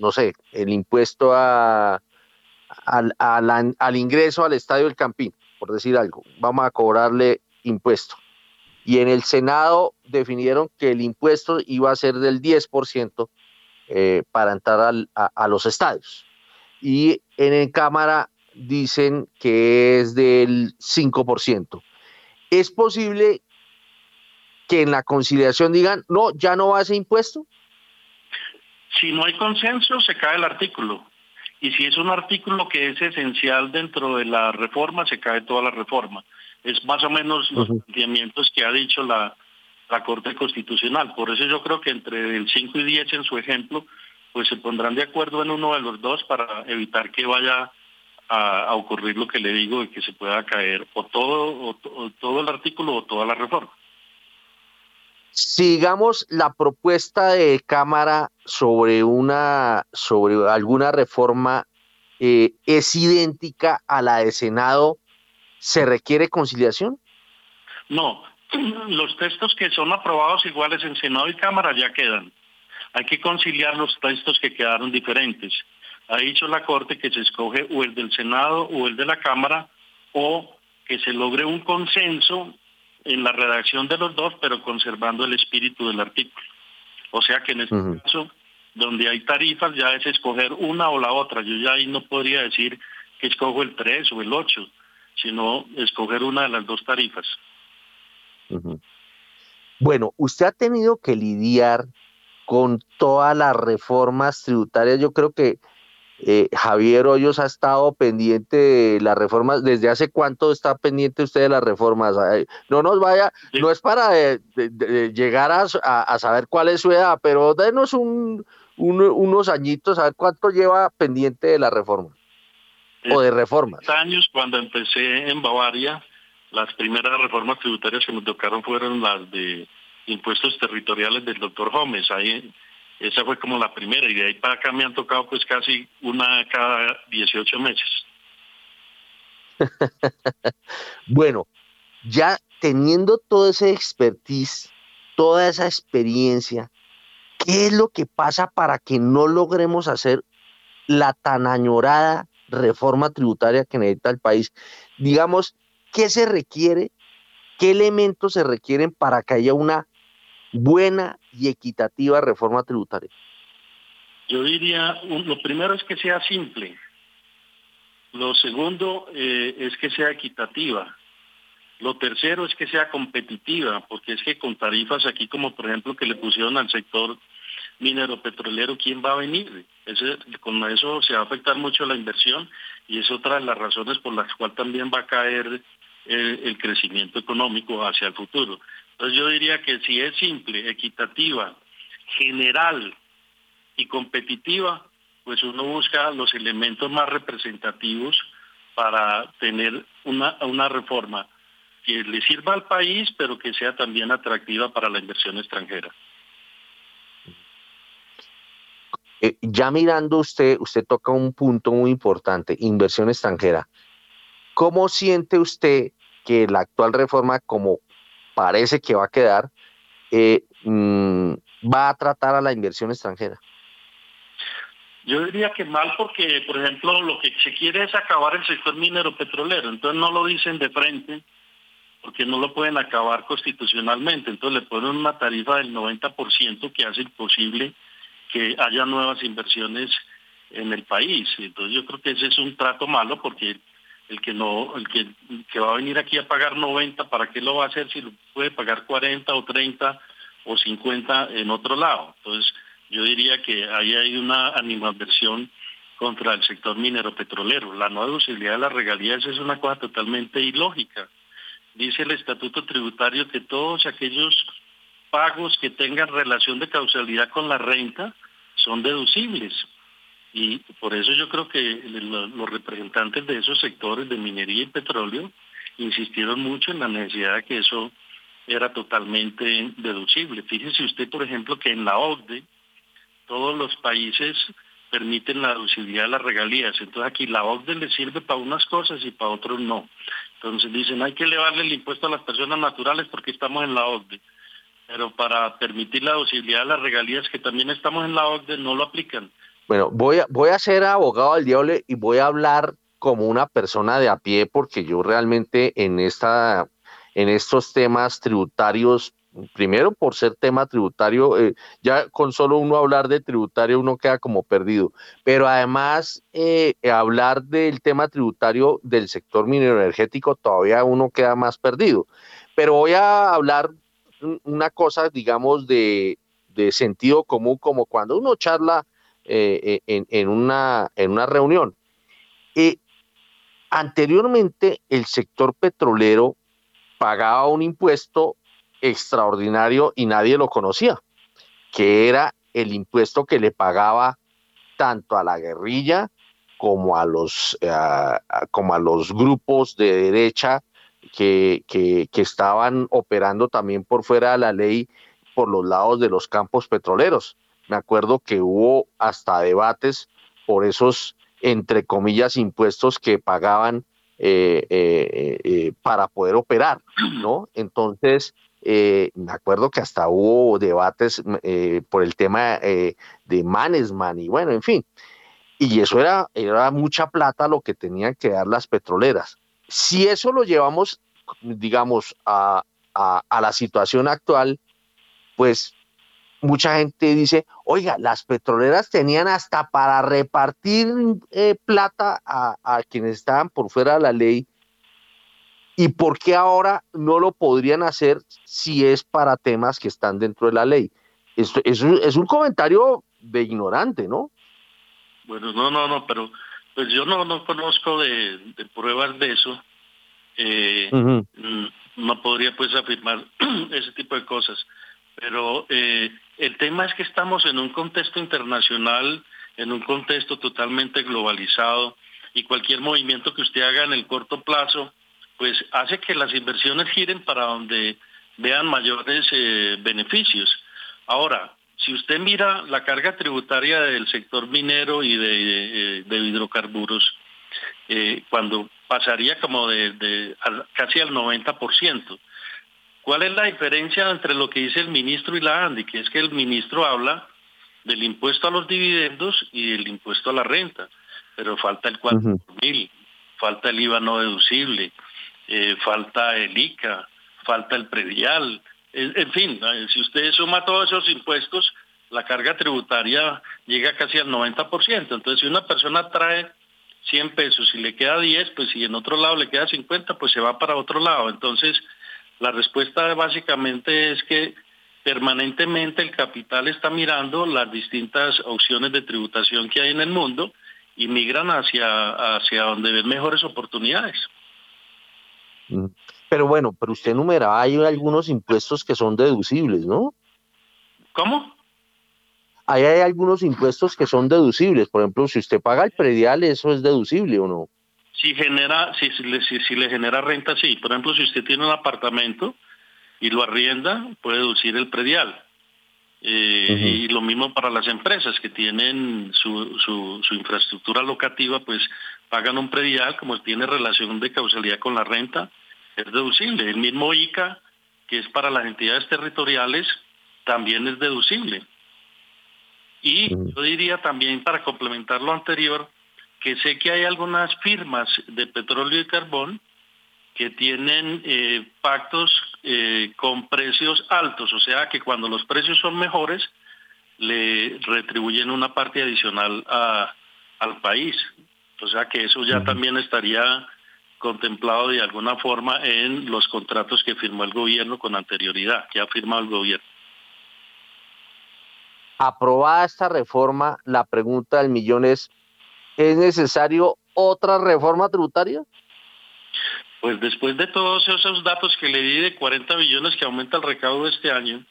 no sé, el impuesto a, al, al, ingreso al estadio del Campín, por decir algo. Vamos a cobrarle impuesto. Y en el Senado definieron que el impuesto iba a ser del 10% eh, para entrar a, los estadios. Y en el Cámara dicen que es del 5%. ¿Es posible que en la conciliación digan, no, ya no va ese impuesto?
Si no hay consenso, se cae el artículo. Y si es un artículo que es esencial dentro de la reforma, se cae toda la reforma. Es más o menos los planteamientos que ha dicho la, la Corte Constitucional. Por eso yo creo que entre el 5 y 10 en su ejemplo, pues se pondrán de acuerdo en uno de los dos para evitar que vaya a, ocurrir lo que le digo y que se pueda caer o todo, o, todo el artículo o toda la reforma.
Sigamos la propuesta de Cámara sobre una sobre alguna reforma eh, es idéntica a la de Senado, ¿se requiere conciliación?
No, los textos que son aprobados iguales en Senado y Cámara ya quedan. Hay que conciliar los textos que quedaron diferentes. Ha dicho la Corte que se escoge o el del Senado o el de la Cámara o que se logre un consenso en la redacción de los dos, pero conservando el espíritu del artículo. O sea que en este caso, donde hay tarifas, ya es escoger una o la otra. Yo ya ahí no podría decir que escojo el 3 o el 8, sino escoger una de las dos tarifas.
Bueno, usted ha tenido que lidiar con todas las reformas tributarias. Yo creo que eh, Javier Hoyos ha estado pendiente de las reformas. ¿Desde hace cuánto está pendiente usted de las reformas? No nos vaya, no es para eh, llegar a, saber cuál es su edad, pero denos unos añitos a ver cuánto lleva pendiente de la reforma o de reformas.
años cuando empecé en Bavaria las primeras reformas tributarias que me tocaron fueron las de impuestos territoriales del doctor Gómez. Ahí, esa fue como la primera y de ahí para acá me han tocado pues casi una cada 18 meses.
bueno, ya teniendo todo ese expertise, toda esa experiencia, ¿qué es lo que pasa para que no logremos hacer la tan añorada reforma tributaria que necesita el país? Digamos, ¿Qué se requiere? ¿Qué elementos se requieren para que haya una buena y equitativa reforma tributaria?
Yo diría, lo primero es que sea simple. Lo segundo eh, es que sea equitativa. Lo tercero es que sea competitiva, porque es que con tarifas aquí como por ejemplo que le pusieron al sector minero petrolero, ¿quién va a venir? con eso se va a afectar mucho la inversión y es otra de las razones por las cuales también va a caer el, crecimiento económico hacia el futuro. Entonces yo diría que si es simple, equitativa, general y competitiva, pues uno busca los elementos más representativos para tener una, una reforma que le sirva al país, pero que sea también atractiva para la inversión extranjera.
Eh, ya mirando usted, usted toca un punto muy importante, inversión extranjera. ¿Cómo siente usted que la actual reforma, como parece que va a quedar, eh, mm, va a tratar a la inversión extranjera?
Yo diría que mal porque, por ejemplo, lo que se quiere es acabar el sector minero petrolero, entonces no lo dicen de frente porque no lo pueden acabar constitucionalmente, entonces le ponen una tarifa del 90% que hace imposible que haya nuevas inversiones en el país. Entonces yo creo que ese es un trato malo porque el que no, el que, que va a venir aquí a pagar 90, ¿para qué lo va a hacer si puede pagar 40 o 30 o 50 en otro lado? Entonces yo diría que ahí hay una animadversión contra el sector minero petrolero. La no deducibilidad de las regalías es una cosa totalmente ilógica. Dice el estatuto tributario que todos aquellos pagos que tengan relación de causalidad con la renta son deducibles. Y por eso yo creo que los representantes de esos sectores de minería y petróleo insistieron mucho en la necesidad de que eso era totalmente deducible. Fíjese usted, por ejemplo, que en la OCDE todos los países permiten la deducibilidad de las regalías. Entonces aquí la OCDE le sirve para unas cosas y para otros no. Entonces dicen, hay que elevarle el impuesto a las personas naturales porque estamos en la OCDE. Pero para permitir la deducibilidad de las regalías que también estamos en la OCDE no lo aplican.
Bueno, voy a, voy a ser abogado del diablo y voy a hablar como una persona de a pie porque yo realmente en esta en estos temas tributarios primero por ser tema tributario, eh, ya con solo uno hablar de tributario uno queda como perdido, pero además eh, hablar del tema tributario del sector minero energético todavía uno queda más perdido. Pero voy a hablar una cosa, digamos, de, sentido común, como cuando uno charla eh, en, una, en una reunión. anteriormente el sector petrolero pagaba un impuesto extraordinario y nadie lo conocía, que era el impuesto que le pagaba tanto a la guerrilla como a los, eh, como a los grupos de derecha que, que, estaban operando también por fuera de la ley por los lados de los campos petroleros. Me acuerdo que hubo hasta debates por esos, entre comillas, impuestos que pagaban eh, eh, para poder operar, ¿no? Entonces, eh, me acuerdo que hasta hubo debates eh, por el tema eh, de Manesman y bueno, en fin. Y eso era, era mucha plata lo que tenían que dar las petroleras. Si eso lo llevamos, digamos, a, a la situación actual, pues mucha gente dice, oiga, las petroleras tenían hasta para repartir plata a, a, quienes estaban por fuera de la ley ¿Y por qué ahora no lo podrían hacer si es para temas que están dentro de la ley? Esto, es, es un comentario de ignorante, ¿no?
Bueno, no, no, no, pero pues yo no, no conozco de, pruebas de eso. Eh, mm, no podría pues afirmar ese tipo de cosas. Pero eh, el tema es que estamos en un contexto internacional, en un contexto totalmente globalizado y cualquier movimiento que usted haga en el corto plazo, pues hace que las inversiones giren para donde vean mayores eh, beneficios. Ahora, si usted mira la carga tributaria del sector minero y de, eh, hidrocarburos, eh, cuando pasaría como de, casi al 90%, ¿cuál es la diferencia entre lo que dice el ministro y la ANDI? Que es que el ministro habla del impuesto a los dividendos y del impuesto a la renta, pero falta el 4 mil, falta el IVA no deducible, eh, falta el ICA, falta el predial, en, fin, eh, si usted suma todos esos impuestos, la carga tributaria llega casi al 90%. Entonces, si una persona trae 100 pesos y le queda 10, pues si en otro lado le queda 50, pues se va para otro lado. Entonces, la respuesta básicamente es que permanentemente el capital está mirando las distintas opciones de tributación que hay en el mundo y migran hacia, hacia donde ven mejores oportunidades.
Pero bueno, pero usted numeraba, hay algunos impuestos que son deducibles, ¿no?
¿Cómo?
Ahí hay algunos impuestos que son deducibles. Por ejemplo, si usted paga el predial, eso es deducible o no.
Si genera, si, si, si, le genera renta, sí. Por ejemplo, si usted tiene un apartamento y lo arrienda, puede deducir el predial. Eh, y lo mismo para las empresas que tienen su, su, su, infraestructura locativa, pues pagan un predial, como tiene relación de causalidad con la renta, es deducible. El mismo ICA, que es para las entidades territoriales, también es deducible. Y yo diría también, para complementar lo anterior, que sé que hay algunas firmas de petróleo y carbón que tienen eh, pactos eh, con precios altos, o sea que cuando los precios son mejores, le retribuyen una parte adicional a, al país. O sea que eso ya también estaría contemplado de alguna forma en los contratos que firmó el gobierno con anterioridad, que ha firmado el gobierno.
Aprobada esta reforma, la pregunta del millón es, ¿es necesario otra reforma tributaria?
Pues después de todos esos datos que le di de 40 billones que aumenta el recaudo este año,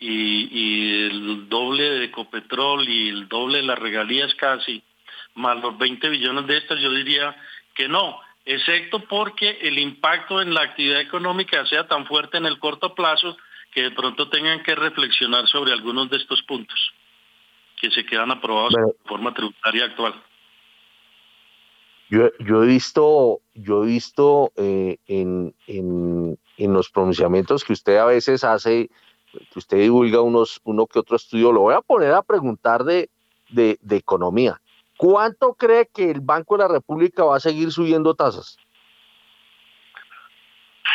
y, el doble de Ecopetrol y el doble de las regalías casi, más los 20 billones de estas, yo diría que no, excepto porque el impacto en la actividad económica sea tan fuerte en el corto plazo que de pronto tengan que reflexionar sobre algunos de estos puntos que se quedan aprobados de forma tributaria actual.
Yo, yo he visto, yo he visto eh, en, en, en, los pronunciamientos que usted a veces hace, que usted divulga unos, uno que otro estudio, lo voy a poner a preguntar de, de, de economía. ¿Cuánto cree que el Banco de la República va a seguir subiendo tasas?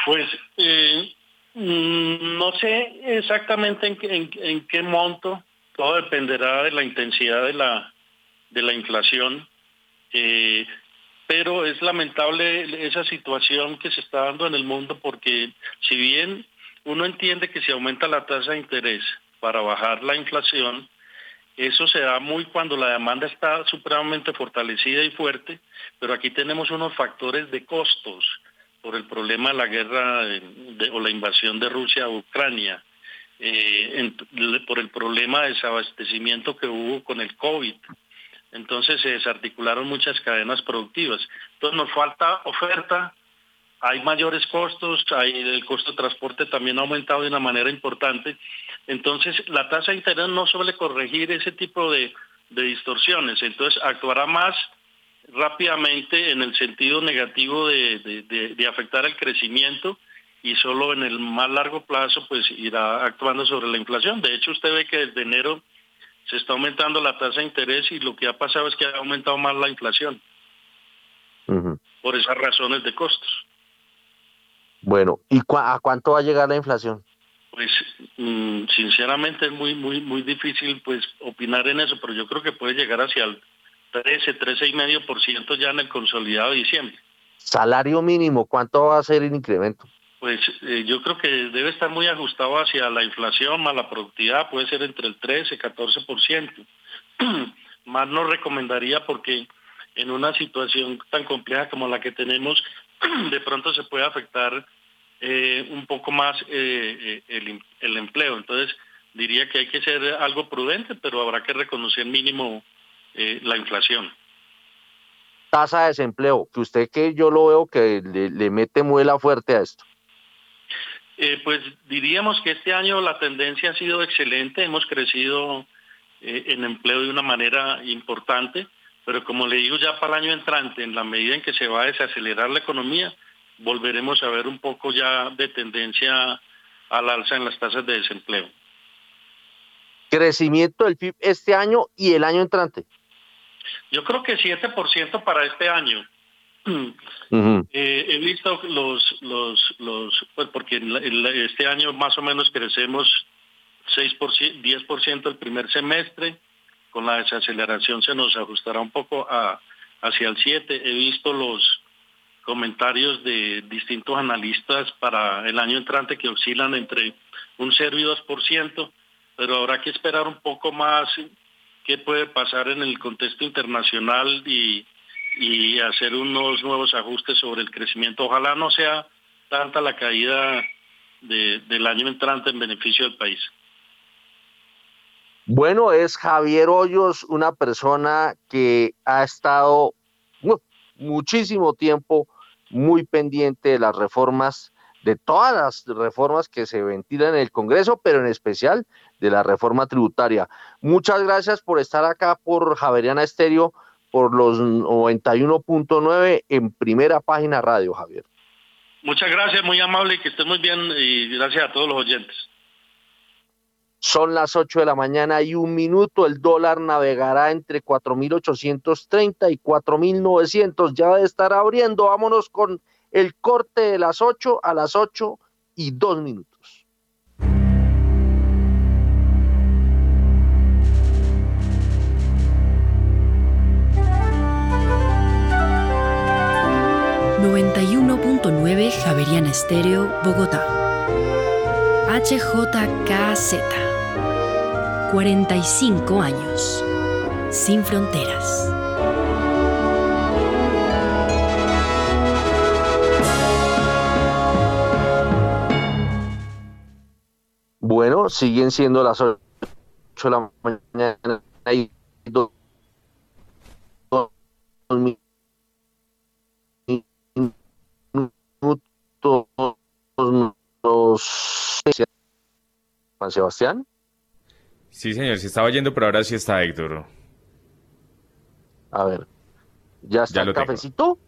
Pues eh, mm, no sé exactamente en, en, qué monto, todo dependerá de la intensidad de la, de la inflación. Eh, pero es lamentable esa situación que se está dando en el mundo porque si bien uno entiende que si aumenta la tasa de interés para bajar la inflación, eso se da muy cuando la demanda está supremamente fortalecida y fuerte, pero aquí tenemos unos factores de costos por el problema de la guerra o la invasión de Rusia a Ucrania, eh, por el problema de desabastecimiento que hubo con el COVID, entonces se desarticularon muchas cadenas productivas. Entonces nos falta oferta, hay mayores costos, hay, el costo de transporte también ha aumentado de una manera importante. Entonces la tasa de interés no suele corregir ese tipo de, distorsiones, entonces actuará más rápidamente en el sentido negativo de, de, afectar el crecimiento y solo en el más largo plazo pues irá actuando sobre la inflación. De hecho usted ve que desde enero se está aumentando la tasa de interés y lo que ha pasado es que ha aumentado más la inflación por esas razones de costos.
Bueno, ¿y a cuánto va a llegar la inflación?
Pues mm, sinceramente es muy muy muy difícil pues opinar en eso, pero yo creo que puede llegar hacia el 13, 13 y medio por ciento ya en el consolidado de diciembre.
Salario mínimo, ¿cuánto va a ser el incremento?
Pues eh, yo creo que debe estar muy ajustado hacia la inflación más la productividad, puede ser entre el 13 14%. más no recomendaría porque en una situación tan compleja como la que tenemos, de pronto se puede afectar eh, un poco más eh, el, empleo. Entonces diría que hay que ser algo prudente, pero habrá que reconocer mínimo la inflación.
Tasa de desempleo, que usted que yo lo veo que le mete muela fuerte a esto.
Eh, pues diríamos que este año la tendencia ha sido excelente, hemos crecido eh, en empleo de una manera importante, pero como le digo ya para el año entrante, en la medida en que se va a desacelerar la economía, volveremos a ver un poco ya de tendencia al alza en las tasas de desempleo.
Crecimiento del PIB este año y el año entrante.
Yo creo que 7% para este año. Eh, he visto los, los, los pues porque este año más o menos crecemos 6%, 10% el primer semestre, con la desaceleración se nos ajustará un poco a, hacia el 7. He visto los comentarios de distintos analistas para el año entrante que oscilan entre un 0 y 2%, pero habrá que esperar un poco más qué puede pasar en el contexto internacional y y hacer unos nuevos ajustes sobre el crecimiento. Ojalá no sea tanta la caída del año entrante en beneficio del país.
Bueno, es Javier Hoyos, una persona que ha estado muchísimo tiempo muy pendiente de las reformas, de todas las reformas que se ventilan en el Congreso, pero en especial de la reforma tributaria. Muchas gracias por estar acá por Javeriana Estéreo, por los 91.9 en primera página radio, Javier.
Muchas gracias, muy amable y que estén muy bien y gracias a todos los oyentes.
Son las 8 de la mañana y un minuto. El dólar navegará entre 4.830 y 4.900. Ya debe estar abriendo. Vámonos con el corte de las 8 a las 8 y 2 minutos.
...91.9 Javeriana Estéreo, Bogotá. HJKZ. 45 años. Sin fronteras.
Bueno, siguen siendo las 8 de la mañana minutos. Juan Sebastián.
Sí, señor, se estaba yendo, pero ahora sí está Héctor.
A ver, ¿ya está el cafecito?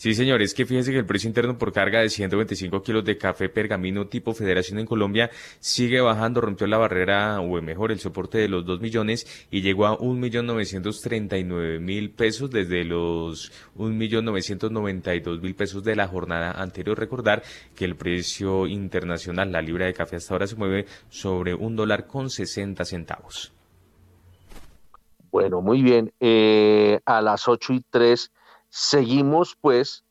Sí, señor, es que fíjese que el precio interno por carga de 125 kilos de café pergamino tipo Federación en Colombia sigue bajando, rompió la barrera, o mejor, el soporte de los 2 millones y llegó a 1.939.000 pesos desde los 1.992.000 pesos de la jornada anterior. Recordar que el precio internacional, la libra de café hasta ahora se mueve sobre un dólar con 60 centavos.
Bueno, muy bien. Eh, a las 8 y 3 Seguimos pues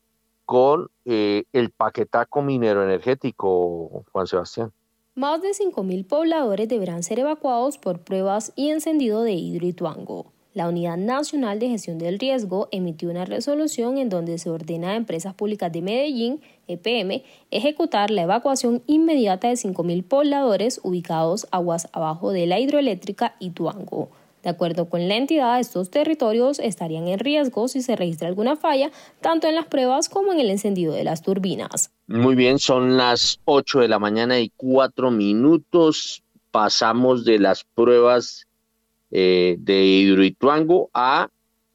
con eh, el paquetaco minero energético, Juan Sebastián.
Más de 5.000 pobladores deberán ser evacuados por pruebas y encendido de Hidroituango. La Unidad Nacional de Gestión del Riesgo emitió una resolución en donde se ordena a Empresas Públicas de Medellín, EPM, ejecutar la evacuación inmediata de 5.000 pobladores ubicados aguas abajo de la hidroeléctrica Ituango. De acuerdo con la entidad, estos territorios estarían en riesgo si se registra alguna falla, tanto en las pruebas como en el encendido de las turbinas.
Muy bien, son las 8 de la mañana y 4 minutos. Pasamos de las pruebas eh, de Hidroituango a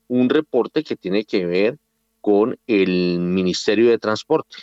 un reporte que tiene que ver con el Ministerio de Transporte.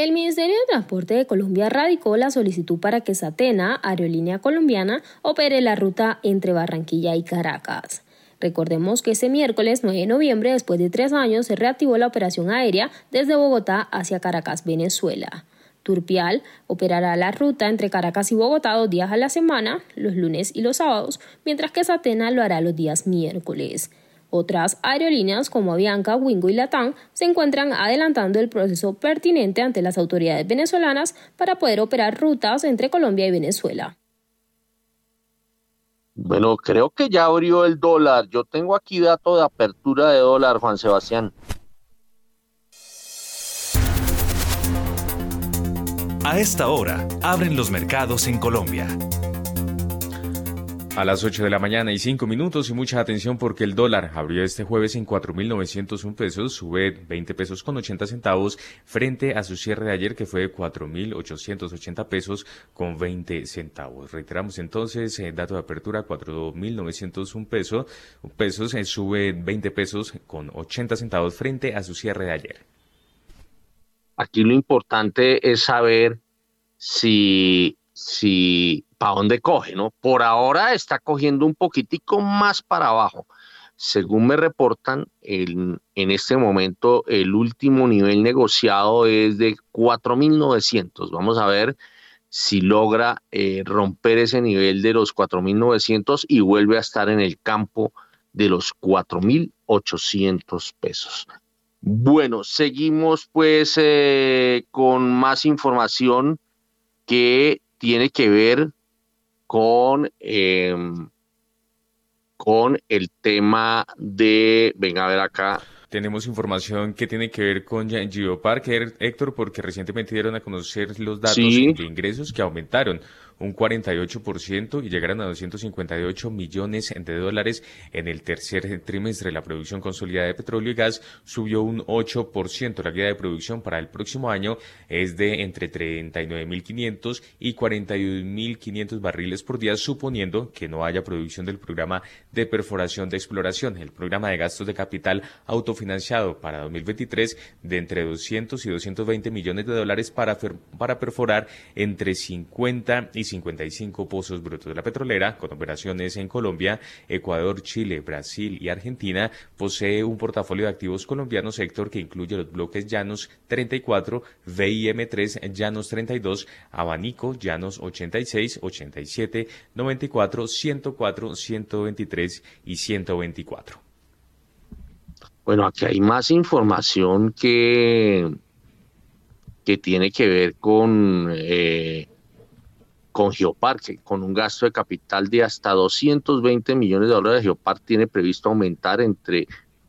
El Ministerio de Transporte de Colombia radicó la solicitud para que Satena, aerolínea colombiana, opere la ruta entre Barranquilla y Caracas. Recordemos que este miércoles 9 de noviembre, después de tres años, se reactivó la operación aérea desde Bogotá hacia Caracas, Venezuela. Turpial operará la ruta entre Caracas y Bogotá dos días a la semana, los lunes y los sábados, mientras que Satena lo hará los días miércoles. Otras aerolíneas como Avianca, Wingo y Latam se encuentran adelantando el proceso pertinente ante las autoridades venezolanas para poder operar rutas entre Colombia y Venezuela.
Bueno, creo que ya abrió el dólar. Yo tengo aquí dato de apertura de dólar, Juan Sebastián.
A esta hora, abren los mercados en Colombia.
A las 8 de la mañana y 5 minutos y mucha atención porque el dólar abrió este jueves en 4.901 pesos, sube 20 pesos con 80 centavos frente a su cierre de ayer que fue de 4.880 pesos con 20 centavos. Reiteramos entonces, el eh, dato de apertura 4.901 pesos, pesos sube 20 pesos con 80 centavos frente a su cierre de ayer.
Aquí lo importante es saber si, si para dónde coge, ¿no? Por ahora está cogiendo un poquitico más para abajo. Según me reportan, en este momento el último nivel negociado es de 4.900. Vamos a ver si logra eh, romper ese nivel de los 4.900 y vuelve a estar en el campo de los 4.800 pesos. Bueno, seguimos pues eh, con más información que tiene que ver con, em, con el tema de, venga a ver acá.
Tenemos información que tiene que ver con Gio Parker, Héctor, porque recientemente dieron a conocer los datos de ingresos que aumentaron un 48% y llegaron a 258 millones de dólares en el tercer trimestre. La producción consolidada de petróleo y gas subió un 8%. La guía de producción para el próximo año es de entre 39.500 y 41.500 barriles por día, suponiendo que no haya producción del programa de perforación de exploración, el programa de gastos de capital autofinanciado para 2023 de entre 200 y 220 millones de dólares para, para perforar entre 50 y 55 pozos brutos de la petrolera, con operaciones en Colombia, Ecuador, Chile, Brasil y Argentina, posee un portafolio de activos colombianos, sector que incluye los bloques Llanos 34, VIM3, Llanos 32, Abanico, Llanos 86, 87, 94, 104, 123 y 124.
Bueno, aquí hay más información que, que tiene que ver con, eh, con Geoparque, con un gasto de capital de hasta 220 millones de dólares. Geoparque tiene previsto aumentar entre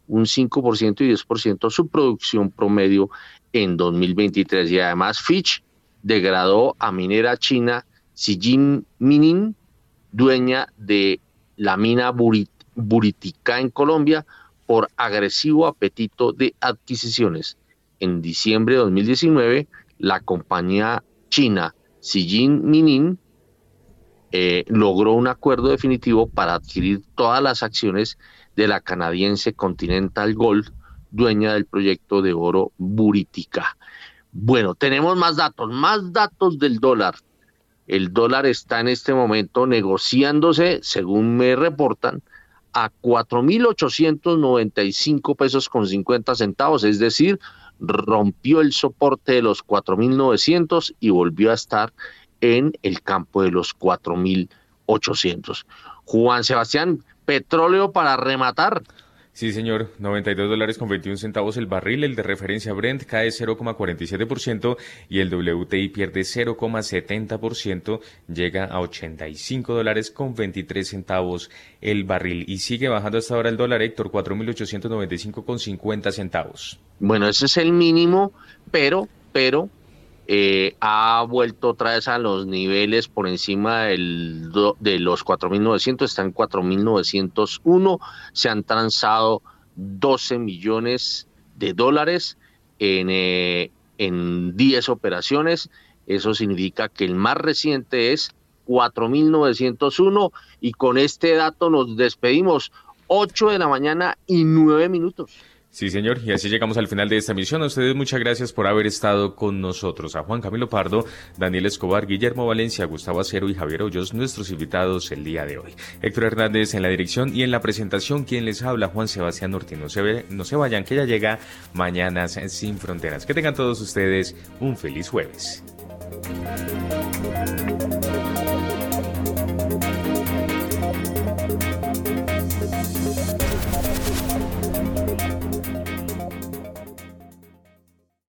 un 5% y 10% su producción promedio en 2023. Y además Fitch degradó a minera china Xijin Minin, dueña de la mina Buritica en Colombia, por agresivo apetito de adquisiciones. En diciembre de 2019, la compañía china Xijin Minin eh, logró un acuerdo definitivo para adquirir todas las acciones de la canadiense Continental Gold, dueña del proyecto de oro Buritica. Bueno, tenemos más datos, más datos del dólar. El dólar está en este momento negociándose, según me reportan, a 4.895 pesos con 50 centavos, es decir, rompió el soporte de los 4.900 y volvió a estar en el campo de los 4.800. Juan Sebastián, petróleo para rematar.
Sí, señor, 92 dólares con 21 centavos el barril, el de referencia Brent cae 0,47% y el WTI pierde 0,70%, llega a 85 dólares con 23 centavos el barril y sigue bajando hasta ahora el dólar Héctor 4.895 con 50 centavos.
Bueno, ese es el mínimo, pero, pero eh, ha vuelto otra vez a los niveles por encima del, de los 4.900, está en 4.901, se han transado 12 millones de dólares en, eh, en 10 operaciones, eso significa que el más reciente es 4.901 y con este dato nos despedimos 8 de la mañana y 9 minutos.
Sí, señor, y así llegamos al final de esta emisión. A ustedes muchas gracias por haber estado con nosotros. A Juan Camilo Pardo, Daniel Escobar, Guillermo Valencia, Gustavo Acero y Javier Hoyos, nuestros invitados el día de hoy. Héctor Hernández en la dirección y en la presentación, quien les habla, Juan Sebastián Ortiz. No se, ve, no se vayan, que ya llega Mañanas sin Fronteras. Que tengan todos ustedes un feliz jueves.